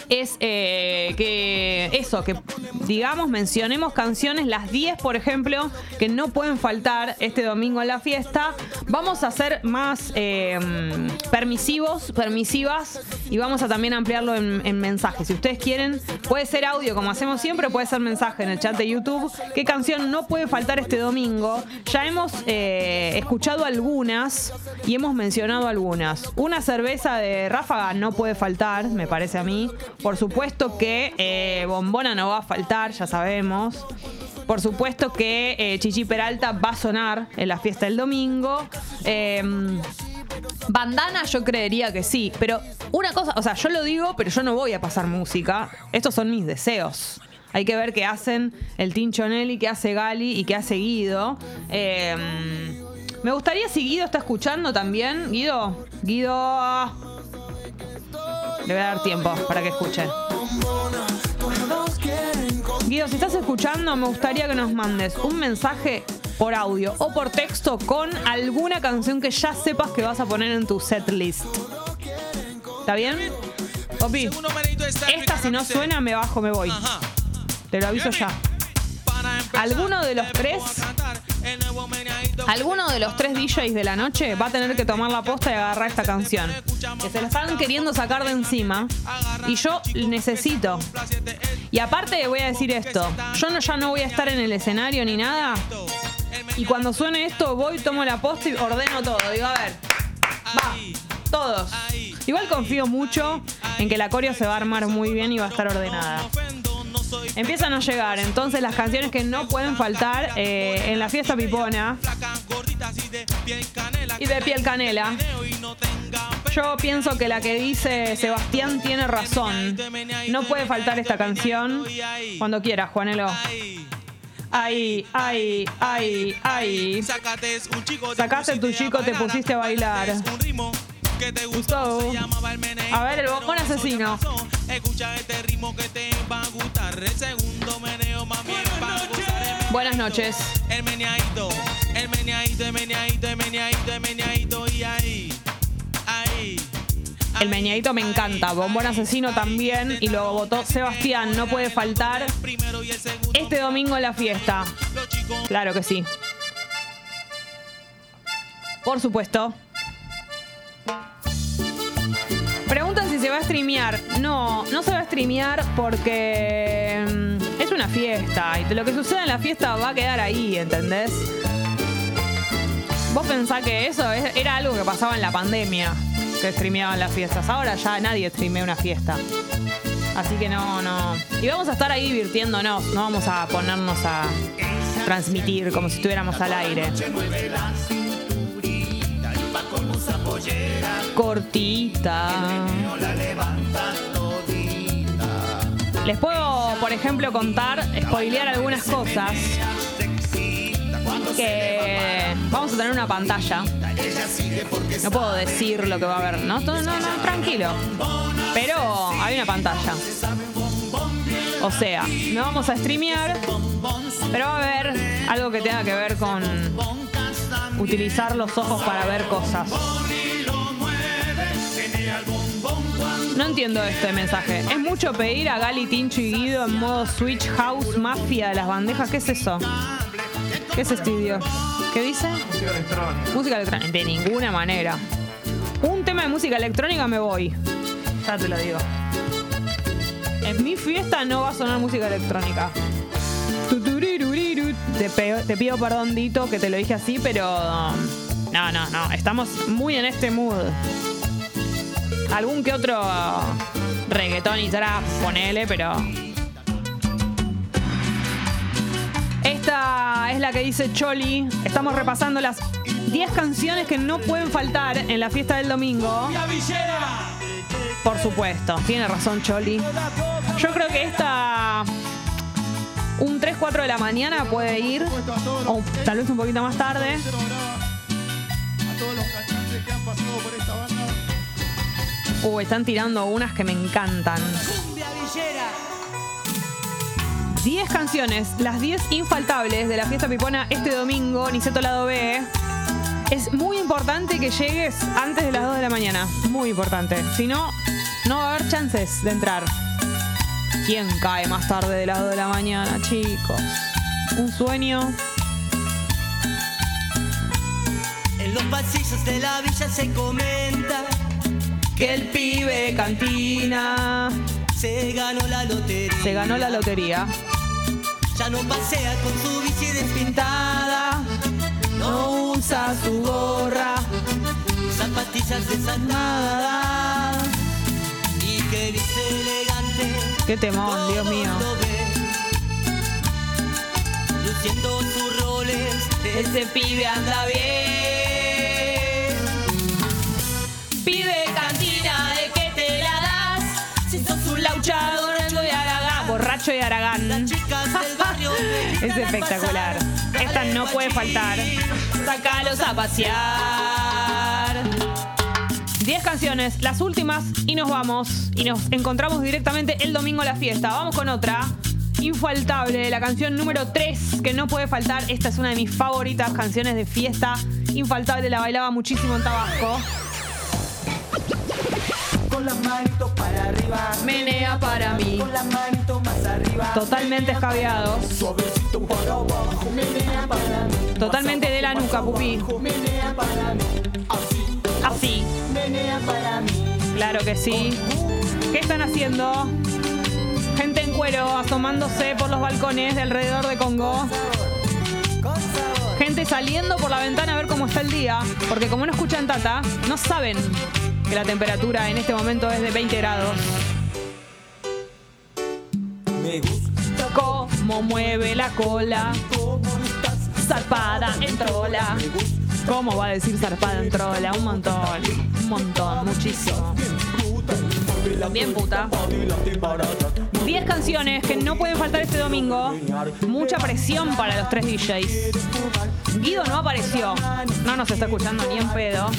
es eh, que eso, que digamos, mencionemos canciones, las 10, por ejemplo, que no pueden faltar este domingo en la fiesta. Vamos a ser más eh, permisivos, permisivas, y vamos a también ampliarlo en, en mensajes. Si ustedes quieren, puede ser audio, como hacemos siempre, puede ser mensaje en el chat de YouTube. ¿Qué canción no puede faltar este domingo? Ya hemos eh, escuchado algunas y hemos mencionado algunas. Una cerveza de Ráfaga no puede faltar, me parece a mí. Por supuesto que eh, Bombona no va a faltar, ya sabemos. Por supuesto que eh, Chichi Peralta va a sonar en la fiesta del domingo. Eh, Bandana yo creería que sí, pero una cosa, o sea, yo lo digo, pero yo no voy a pasar música. Estos son mis deseos. Hay que ver qué hacen el Tincho Nelly, qué hace Gali y qué hace Guido. Eh, me gustaría si Guido está escuchando también. Guido, Guido. Le voy a dar tiempo para que escuche. Guido, si estás escuchando, me gustaría que nos mandes un mensaje por audio o por texto con alguna canción que ya sepas que vas a poner en tu set list. ¿Está bien? Popi, esta si no suena, me bajo, me voy. Te lo aviso ya. Alguno de los tres, alguno de los tres DJs de la noche va a tener que tomar la posta y agarrar esta canción. Que se la están queriendo sacar de encima. Y yo necesito. Y aparte voy a decir esto. Yo no, ya no voy a estar en el escenario ni nada. Y cuando suene esto, voy, tomo la posta y ordeno todo. Digo, a ver. Va. Todos. Igual confío mucho en que la coreo se va a armar muy bien y va a estar ordenada. Empiezan a llegar entonces las canciones que no pueden faltar eh, en la fiesta pipona y de piel canela. Yo pienso que la que dice Sebastián tiene razón. No puede faltar esta canción. Cuando quieras, Juanelo. Ay, ay, ay, ay. Sacaste tu chico, te pusiste a bailar. Gustavo. A ver, el bombón asesino. Escucha este ritmo que te va a gustar. El segundo meneo, mami. Buenas noches. El meneadito, el meneadito, el meneadito, el meneadito, el meneadito y ahí, ahí. El meñadito me encanta. Bombón asesino también. Y lo votó Sebastián. No puede faltar. Este domingo en la fiesta. Claro que sí. Por supuesto. Se va a streamear. No, no se va a streamear porque mm, es una fiesta y lo que suceda en la fiesta va a quedar ahí, ¿entendés? Vos pensás que eso es- era algo que pasaba en la pandemia, que streameaban las fiestas. Ahora ya nadie streamea una fiesta. Así que no, no. Y vamos a estar ahí divirtiéndonos, no vamos a ponernos a transmitir como si estuviéramos al aire. Cortita. Les puedo, por ejemplo, contar, spoilear algunas cosas. Que vamos a tener una pantalla. No puedo decir lo que va a haber, ¿no? No, no, no, tranquilo. Pero hay una pantalla. O sea, no vamos a streamear, pero va a haber algo que tenga que ver con utilizar los ojos para ver cosas. No entiendo este mensaje. Es mucho pedir a Gali, Tincho y Guido en modo Switch House Mafia de las bandejas. ¿Qué es eso? ¿Qué es este video? ¿Qué dice? Música electrónica. Música electrónica. De ninguna manera. Un tema de música electrónica me voy. Ya te lo digo. En mi fiesta no va a sonar música electrónica. Te pido perdón, Dito, que te lo dije así, pero. um, No, no, no. Estamos muy en este mood. Algún que otro reggaetón y trap, ponele, pero. Esta es la que dice Choli. Estamos repasando las 10 canciones que no pueden faltar en la fiesta del domingo. Por supuesto, tiene razón Choli. Yo creo que esta. Un 3, 4 de la mañana puede ir. O tal vez un poquito más tarde. A todos los que han pasado por esta. Uh, están tirando unas que me encantan. 10 canciones, las 10 infaltables de la fiesta pipona este domingo, Niceto Lado B. Es muy importante que llegues antes de las 2 de la mañana. Muy importante. Si no, no va a haber chances de entrar. ¿Quién cae más tarde de las 2 de la mañana, chicos? Un sueño. En los pasillos de la villa se comenta que el pibe cantina se ganó la lotería. se ganó la lotería. Ya no pasea con su bici despintada, No usa su gorra. zapatillas desarmadas y que dice elegante. Qué temón, Dios mío. ve. Luciendo sus roles, Ese pibe anda bien. Pibe De Aragán. Borracho de Aragán. es espectacular. Esta no puede faltar. Sácalos a pasear. 10 canciones, las últimas y nos vamos. Y nos encontramos directamente el domingo a la fiesta. Vamos con otra. Infaltable, la canción número 3 que no puede faltar. Esta es una de mis favoritas canciones de fiesta. Infaltable, la bailaba muchísimo en Tabasco. Con las manitos para arriba. Menea para mí. Con las manitos más arriba. Totalmente escabeados. Suavecito para abajo. Menea para mí. Totalmente de la nuca. Menea para mí. Así. Así. Menea para mí. Claro que sí. ¿Qué están haciendo? Gente en cuero asomándose por los balcones de alrededor de Congo. Gente saliendo por la ventana a ver cómo está el día. Porque como no escuchan Tata, no saben que la temperatura en este momento es de 20 grados. Me gusta Cómo mueve la cola. Zarpada en trola. ¿Cómo va a decir zarpada en trola? Un montón. Un montón, muchísimo. Bien puta. 10 canciones que no pueden faltar este domingo. Mucha presión para los tres DJs. Guido no apareció. No nos está escuchando ni en pedo.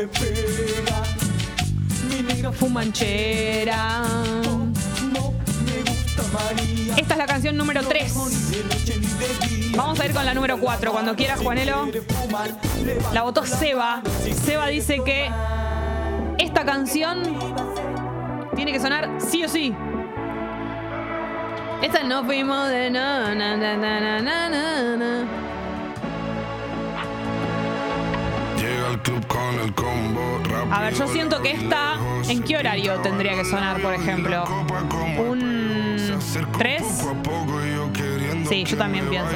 Me pega. Mi negra Fumanchera. no me gusta María. Esta es la canción número 3. De noche ni de día. Vamos a ir con la número 4. Cuando quieras, Juanelo. La votó Seba. Seba dice que esta canción tiene que sonar sí o sí. Esta no fuimos de na na na na na na al club con el combo rápido. A ver, yo siento que esta, ¿en qué horario tendría que sonar, por ejemplo? ¿Un 3? Sí, yo también pienso.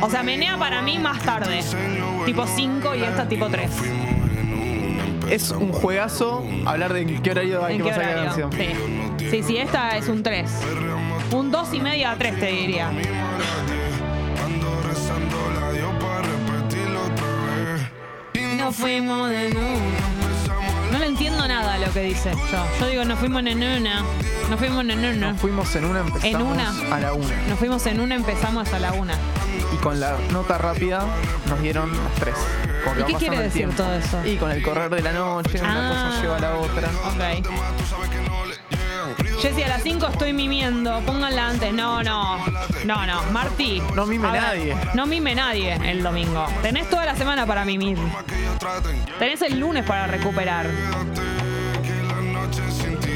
O sea, menea para mí más tarde. Tipo 5 y esta tipo 3. Es un juegazo hablar de en qué horario hay ¿En que pasar la canción. Sí. sí, sí, esta es un 3. Un 2 y media a 3 te diría. Y No fuimos de una. No le entiendo nada a lo que dice yo. Yo digo, nos fuimos en una. Nos fuimos en una. Nos fuimos en una, empezamos En una. a la una. Nos fuimos en una, empezamos a la una. Y con la nota rápida nos dieron las tres. ¿Y qué quiere decir tiempo. todo eso? Y con el correr de la noche, una Ah. cosa lleva a la otra. Ok. Jessy, a las 5 estoy mimiendo. Pónganla antes. No, no. No, no. Marty. No mime ver, nadie. No mime nadie el domingo. Tenés toda la semana para mimir. Tenés el lunes para recuperar.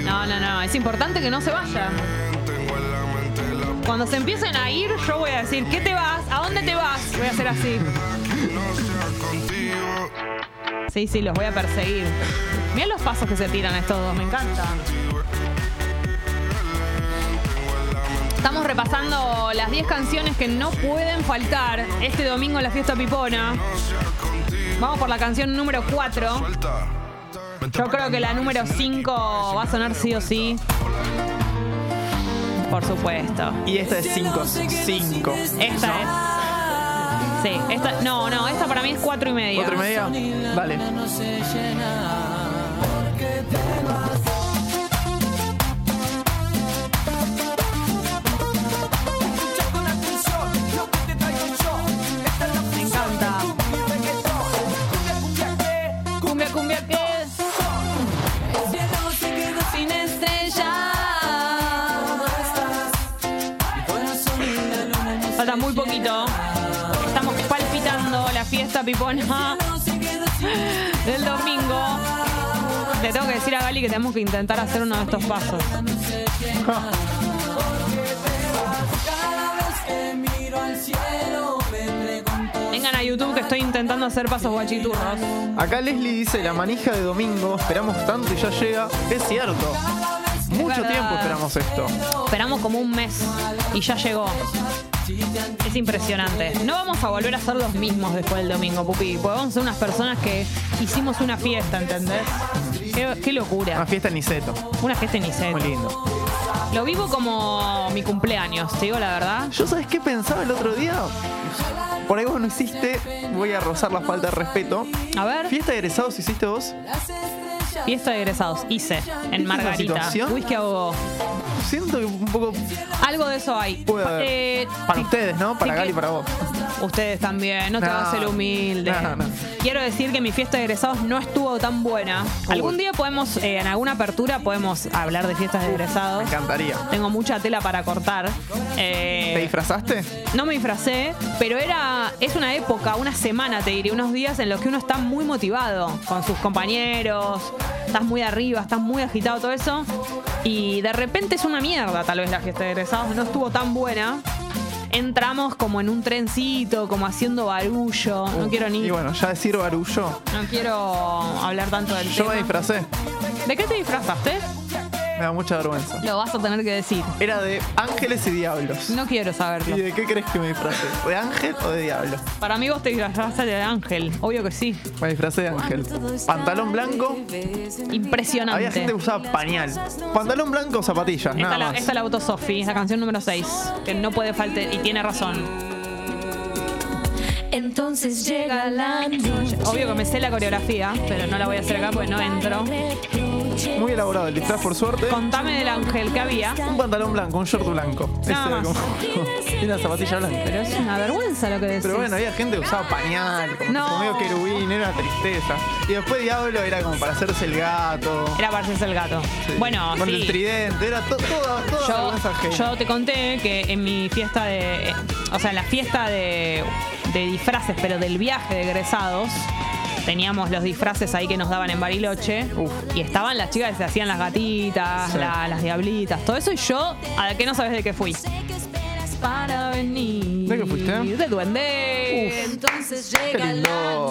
No, no, no. Es importante que no se vayan. Cuando se empiecen a ir, yo voy a decir, ¿qué te vas? ¿A dónde te vas? Voy a hacer así. Sí, sí, los voy a perseguir. Miren los pasos que se tiran estos dos, me encanta. Estamos repasando las 10 canciones que no pueden faltar este domingo en la fiesta pipona. Vamos por la canción número 4. Yo creo que la número 5 va a sonar sí o sí. Por supuesto. Y esta es 5. 5. Esta es. Sí, esta. No, no, esta para mí es 4 y media. ¿Cuatro y media? Vale. Pipona del domingo. Le tengo que decir a Gali que tenemos que intentar hacer uno de estos pasos. Vengan a YouTube que estoy intentando hacer pasos guachiturros. Acá Leslie dice la manija de domingo, esperamos tanto y ya llega. Es cierto. Mucho tiempo esperamos esto. Esperamos como un mes y ya llegó. Es impresionante. No vamos a volver a ser los mismos después del domingo, Pupi. Porque vamos a ser unas personas que hicimos una fiesta, ¿entendés? Qué, qué locura. Una fiesta en Niceto. Una fiesta en Niceto. Muy lindo. Lo vivo como mi cumpleaños, te digo la verdad. Yo sabes qué pensaba el otro día. Por ahí vos no hiciste, voy a rozar la falta de respeto. A ver. ¿Fiesta de egresados hiciste vos? Fiesta de egresados, hice en Margarita. situación? Whisky abogó. Siento que un poco Algo de eso hay. puede haber. Eh, para ustedes, ¿no? Para Gali que- y para vos. Ustedes también, no te No. hagas el humilde. No, no. Quiero decir que mi fiesta de egresados no estuvo tan buena. Algún día podemos, eh, en alguna apertura, podemos hablar de fiestas de egresados. Me encantaría. Tengo mucha tela para cortar. Eh, ¿Te disfrazaste? no me disfracé, pero era es una época, una semana, te diría, unos días en los que uno está muy motivado con sus compañeros, estás muy arriba, estás muy agitado, todo eso. Y de repente es una mierda, tal vez la fiesta de egresados no estuvo tan buena. Entramos como en un trencito, como haciendo barullo. No quiero ni. Y bueno, ya decir barullo. No quiero hablar tanto del Yo tema. me disfracé. ¿De qué te disfrazaste? Me da mucha vergüenza. Lo vas a tener que decir. Era de ángeles y diablos. No quiero saberlo. ¿Y de qué crees que me disfracé? ¿De ángel o de diablo? Para mí vos te disfrazaste de ángel. Obvio que sí. Me disfracé de ángel. Pantalón blanco. Impresionante. Había gente que usaba pañal. Pantalón blanco, zapatillas, Esta nada la, más. esta la votó Sofi, la canción número 6, que no puede faltar y tiene razón. Entonces llega la noche. Obvio que me sé la coreografía, pero no la voy a hacer acá porque no entro. Muy elaborado el disfraz, por suerte. Contame del ángel que había. Un pantalón blanco, un short blanco. Nada Ese más. como- y una zapatilla blanca. Pero es una vergüenza lo que decís. Pero bueno, había gente que usaba pañal, como, No. como medio querubín, era una tristeza. Y después Diablo era como para hacerse el gato. Era para hacerse el gato. Bueno, Con sí. el tridente, era to- toda, toda Yo, vergüenza ajena. yo te conté que en mi fiesta de. eh, O sea, en la fiesta de, de disfraces, pero del viaje de egresados, teníamos los disfraces ahí que nos daban en Bariloche. Y estaban las chicas que se hacían las gatitas, Sí. la- las diablitas, todo eso. Y yo, ¿a qué no sabes de qué fui? Para venir. ¿De qué fuiste? De duende. Entonces Qué llega lindo.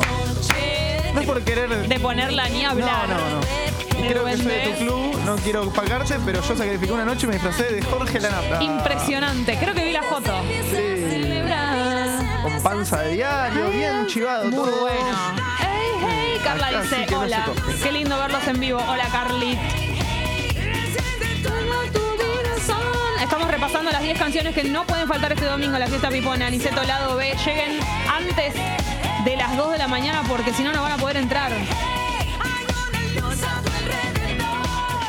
No es por querer. De ponerla ni hablar. No, no, no. Creo que soy de tu club, no quiero pagarte, pero yo sacrifiqué una noche y me disfracé de Jorge Lanata. Impresionante. Creo que vi la foto. Con panza de diario, bien chivado. Muy todo. bueno. Carla Acá dice, sí que no se hola, toque. qué lindo verlos en vivo. Hola, Carly. Estamos repasando las 10 canciones que no pueden faltar este domingo en la fiesta Pipona, Niceto Lado B. Lleguen antes de las 2 de la mañana porque si no, no van a poder entrar.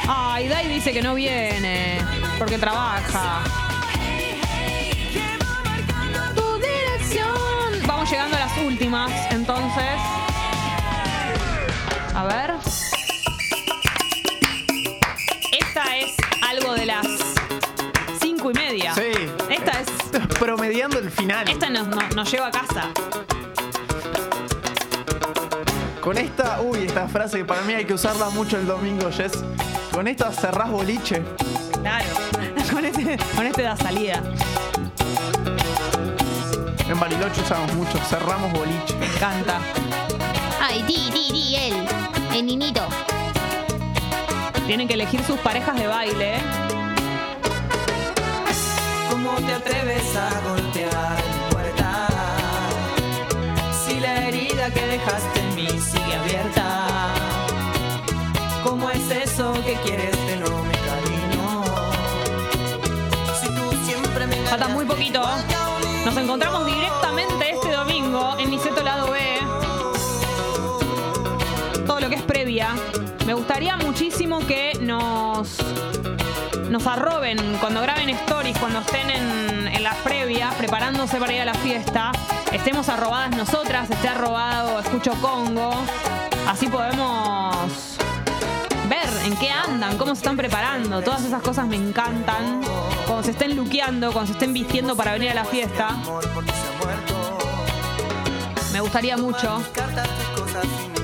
Ay, Dai dice que no viene porque trabaja. Promediando el final. Esta nos, nos- nos lleva a casa. Con esta, uy, esta frase que para mí hay que usarla mucho el domingo, Jess. Con esta cerrás boliche. Claro. Con este, con este da salida. En Bariloche usamos mucho, cerramos boliche. Me encanta. Ay, di, di, di, él. El niñito. Tienen que elegir sus parejas de baile. ¿eh? ¿Cómo te atreves a golpear mi puerta? Si la herida que dejaste en mí sigue abierta. ¿Cómo es eso que quieres pero me cariño? Si tú siempre me Falta muy poquito. Nos encontramos directamente este domingo en Niceto Lado B. Todo lo que es previa. Me gustaría muchísimo que nos arroben cuando graben stories, cuando estén en, en la previa, preparándose para ir a la fiesta. Estemos arrobadas nosotras, esté arrobado Escucho Congo. Así podemos ver en qué andan, cómo se están preparando. Todas esas cosas me encantan. Cuando se estén luqueando, cuando se estén vistiendo para venir a la fiesta. Me gustaría mucho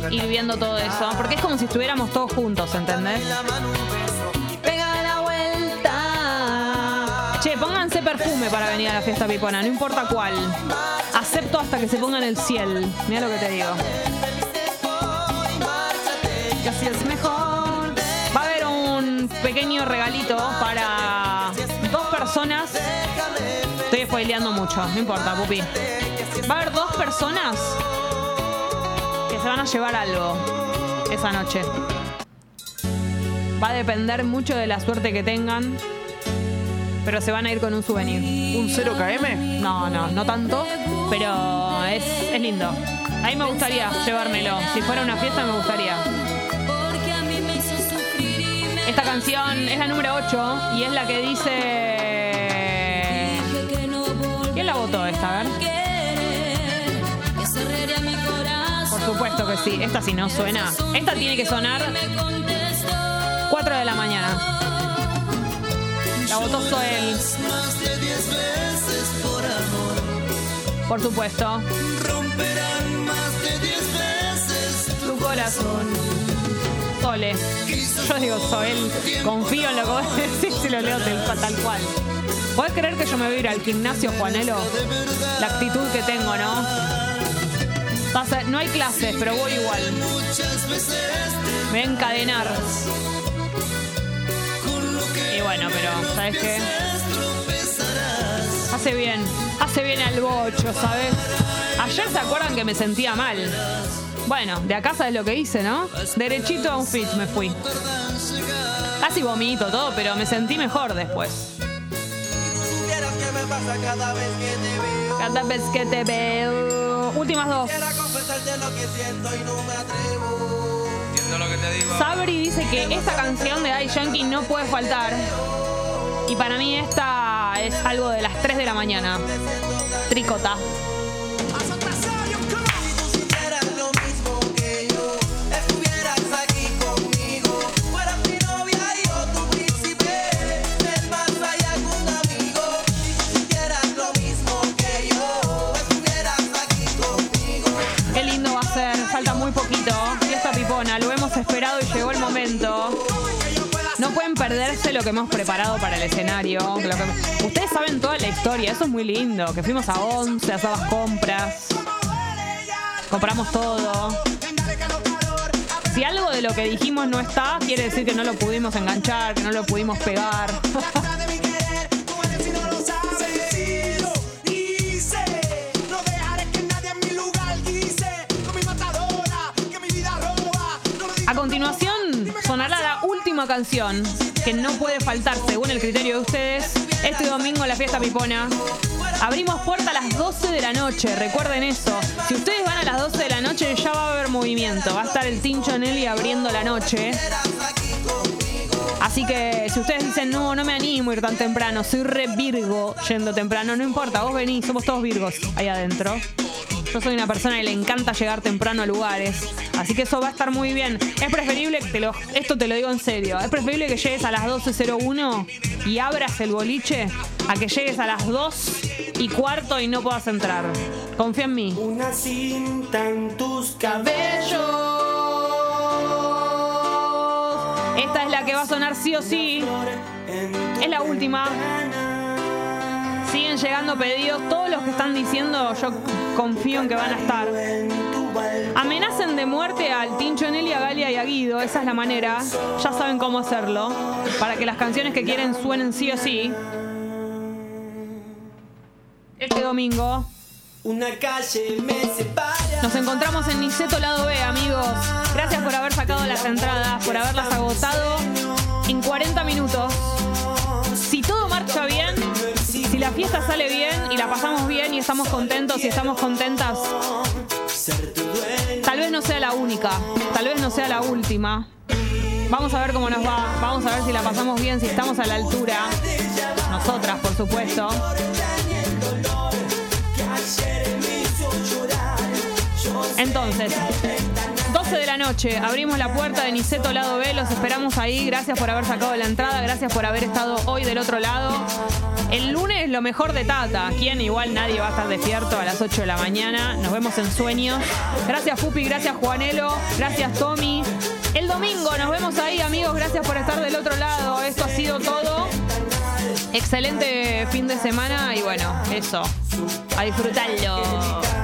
ir viendo todo eso, porque es como si estuviéramos todos juntos, ¿entendés? Che, pónganse perfume para venir a la fiesta pipona, no importa cuál. Acepto hasta que se pongan el ciel. Mira lo que te digo. Va a haber un pequeño regalito para dos personas. Estoy spoileando mucho, no importa, pupi. Va a haber dos personas que se van a llevar algo esa noche. Va a depender mucho de la suerte que tengan. Pero se van a ir con un souvenir. ¿Un 0 KM? No, no, no tanto. Pero es, es lindo. A mí me gustaría llevármelo. Si fuera una fiesta me gustaría. Esta canción es la número 8 y es la que dice... ¿Quién la votó esta? A ver. Por supuesto que sí. Esta si no suena. Esta tiene que sonar 4 de la mañana. La votó Soel. Por supuesto. Tu corazón. Sole. Yo digo Soel. Confío en lo que vos decís si lo leo tal cual. ¿Podés creer que yo me voy a ir al gimnasio, Juanelo? La actitud que tengo, ¿no? Pasa- no hay clases, pero voy igual. Me voy a encadenar. Bueno, pero, ¿sabes qué? Hace bien. Hace bien al bocho, ¿sabes? Ayer se acuerdan que me sentía mal. Bueno, de acá sabes lo que hice, ¿no? Derechito a un fit me fui. Casi vomito todo, pero me sentí mejor después. Cada vez que te veo. Últimas dos. Sabri dice que esta canción de Daddy Yankee no puede faltar. Y para mí esta es algo de las 3 de la mañana. Tricota. Perderse lo que hemos preparado para el escenario. Ustedes saben toda la historia. Eso es muy lindo. Que fuimos a 11, a Sabas Compras. Compramos todo. Si algo de lo que dijimos no está, quiere decir que no lo pudimos enganchar, que no lo pudimos pegar. canción que no puede faltar según el criterio de ustedes. Este domingo la fiesta pipona. Abrimos puerta a las 12 de la noche, recuerden eso. Si ustedes van a las 12 de la noche ya va a haber movimiento. Va a estar el Tincho Nelly abriendo la noche. Así que si ustedes dicen, no, no me animo a ir tan temprano, soy re Virgo yendo temprano, no importa, vos venís, somos todos Virgos ahí adentro. Yo soy una persona que le encanta llegar temprano a lugares, así que eso va a estar muy bien. Es preferible, que te lo, esto te lo digo en serio, es preferible que llegues a las 12.01 y abras el boliche a que llegues a las 2 y cuarto y no puedas entrar. Confía en mí. Una cinta en tus cabellos. Esta es la que va a sonar sí o sí. Es la última. Siguen llegando pedidos. Todos los que están diciendo, yo confío en que van a estar. Amenacen de muerte al Tincho Nelly, a Galia y a Guido. Esa es la manera. Ya saben cómo hacerlo. Para que las canciones que quieren suenen sí o sí. Este domingo. Una calle me separa. Nos encontramos en Niceto Lado B, amigos. Gracias por haber sacado las entradas, por haberlas agotado en 40 minutos. La fiesta sale bien y la pasamos bien y estamos contentos y estamos contentas, tal vez no sea la única, tal vez no sea la última. Vamos a ver cómo nos va, vamos a ver si la pasamos bien, si estamos a la altura. Nosotras, por supuesto. Entonces, 12 de la noche, abrimos la puerta de Niceto Lado B, los esperamos ahí. Gracias por haber sacado la entrada, gracias por haber estado hoy del otro lado. El lunes lo mejor de Tata. Quien igual nadie va a estar despierto a las 8 de la mañana. Nos vemos en sueños. Gracias Pupi, gracias Juanelo, gracias Tommy. El domingo nos vemos ahí, amigos. Gracias por estar del otro lado. Esto ha sido todo. Excelente fin de semana y bueno, eso. A disfrutarlo.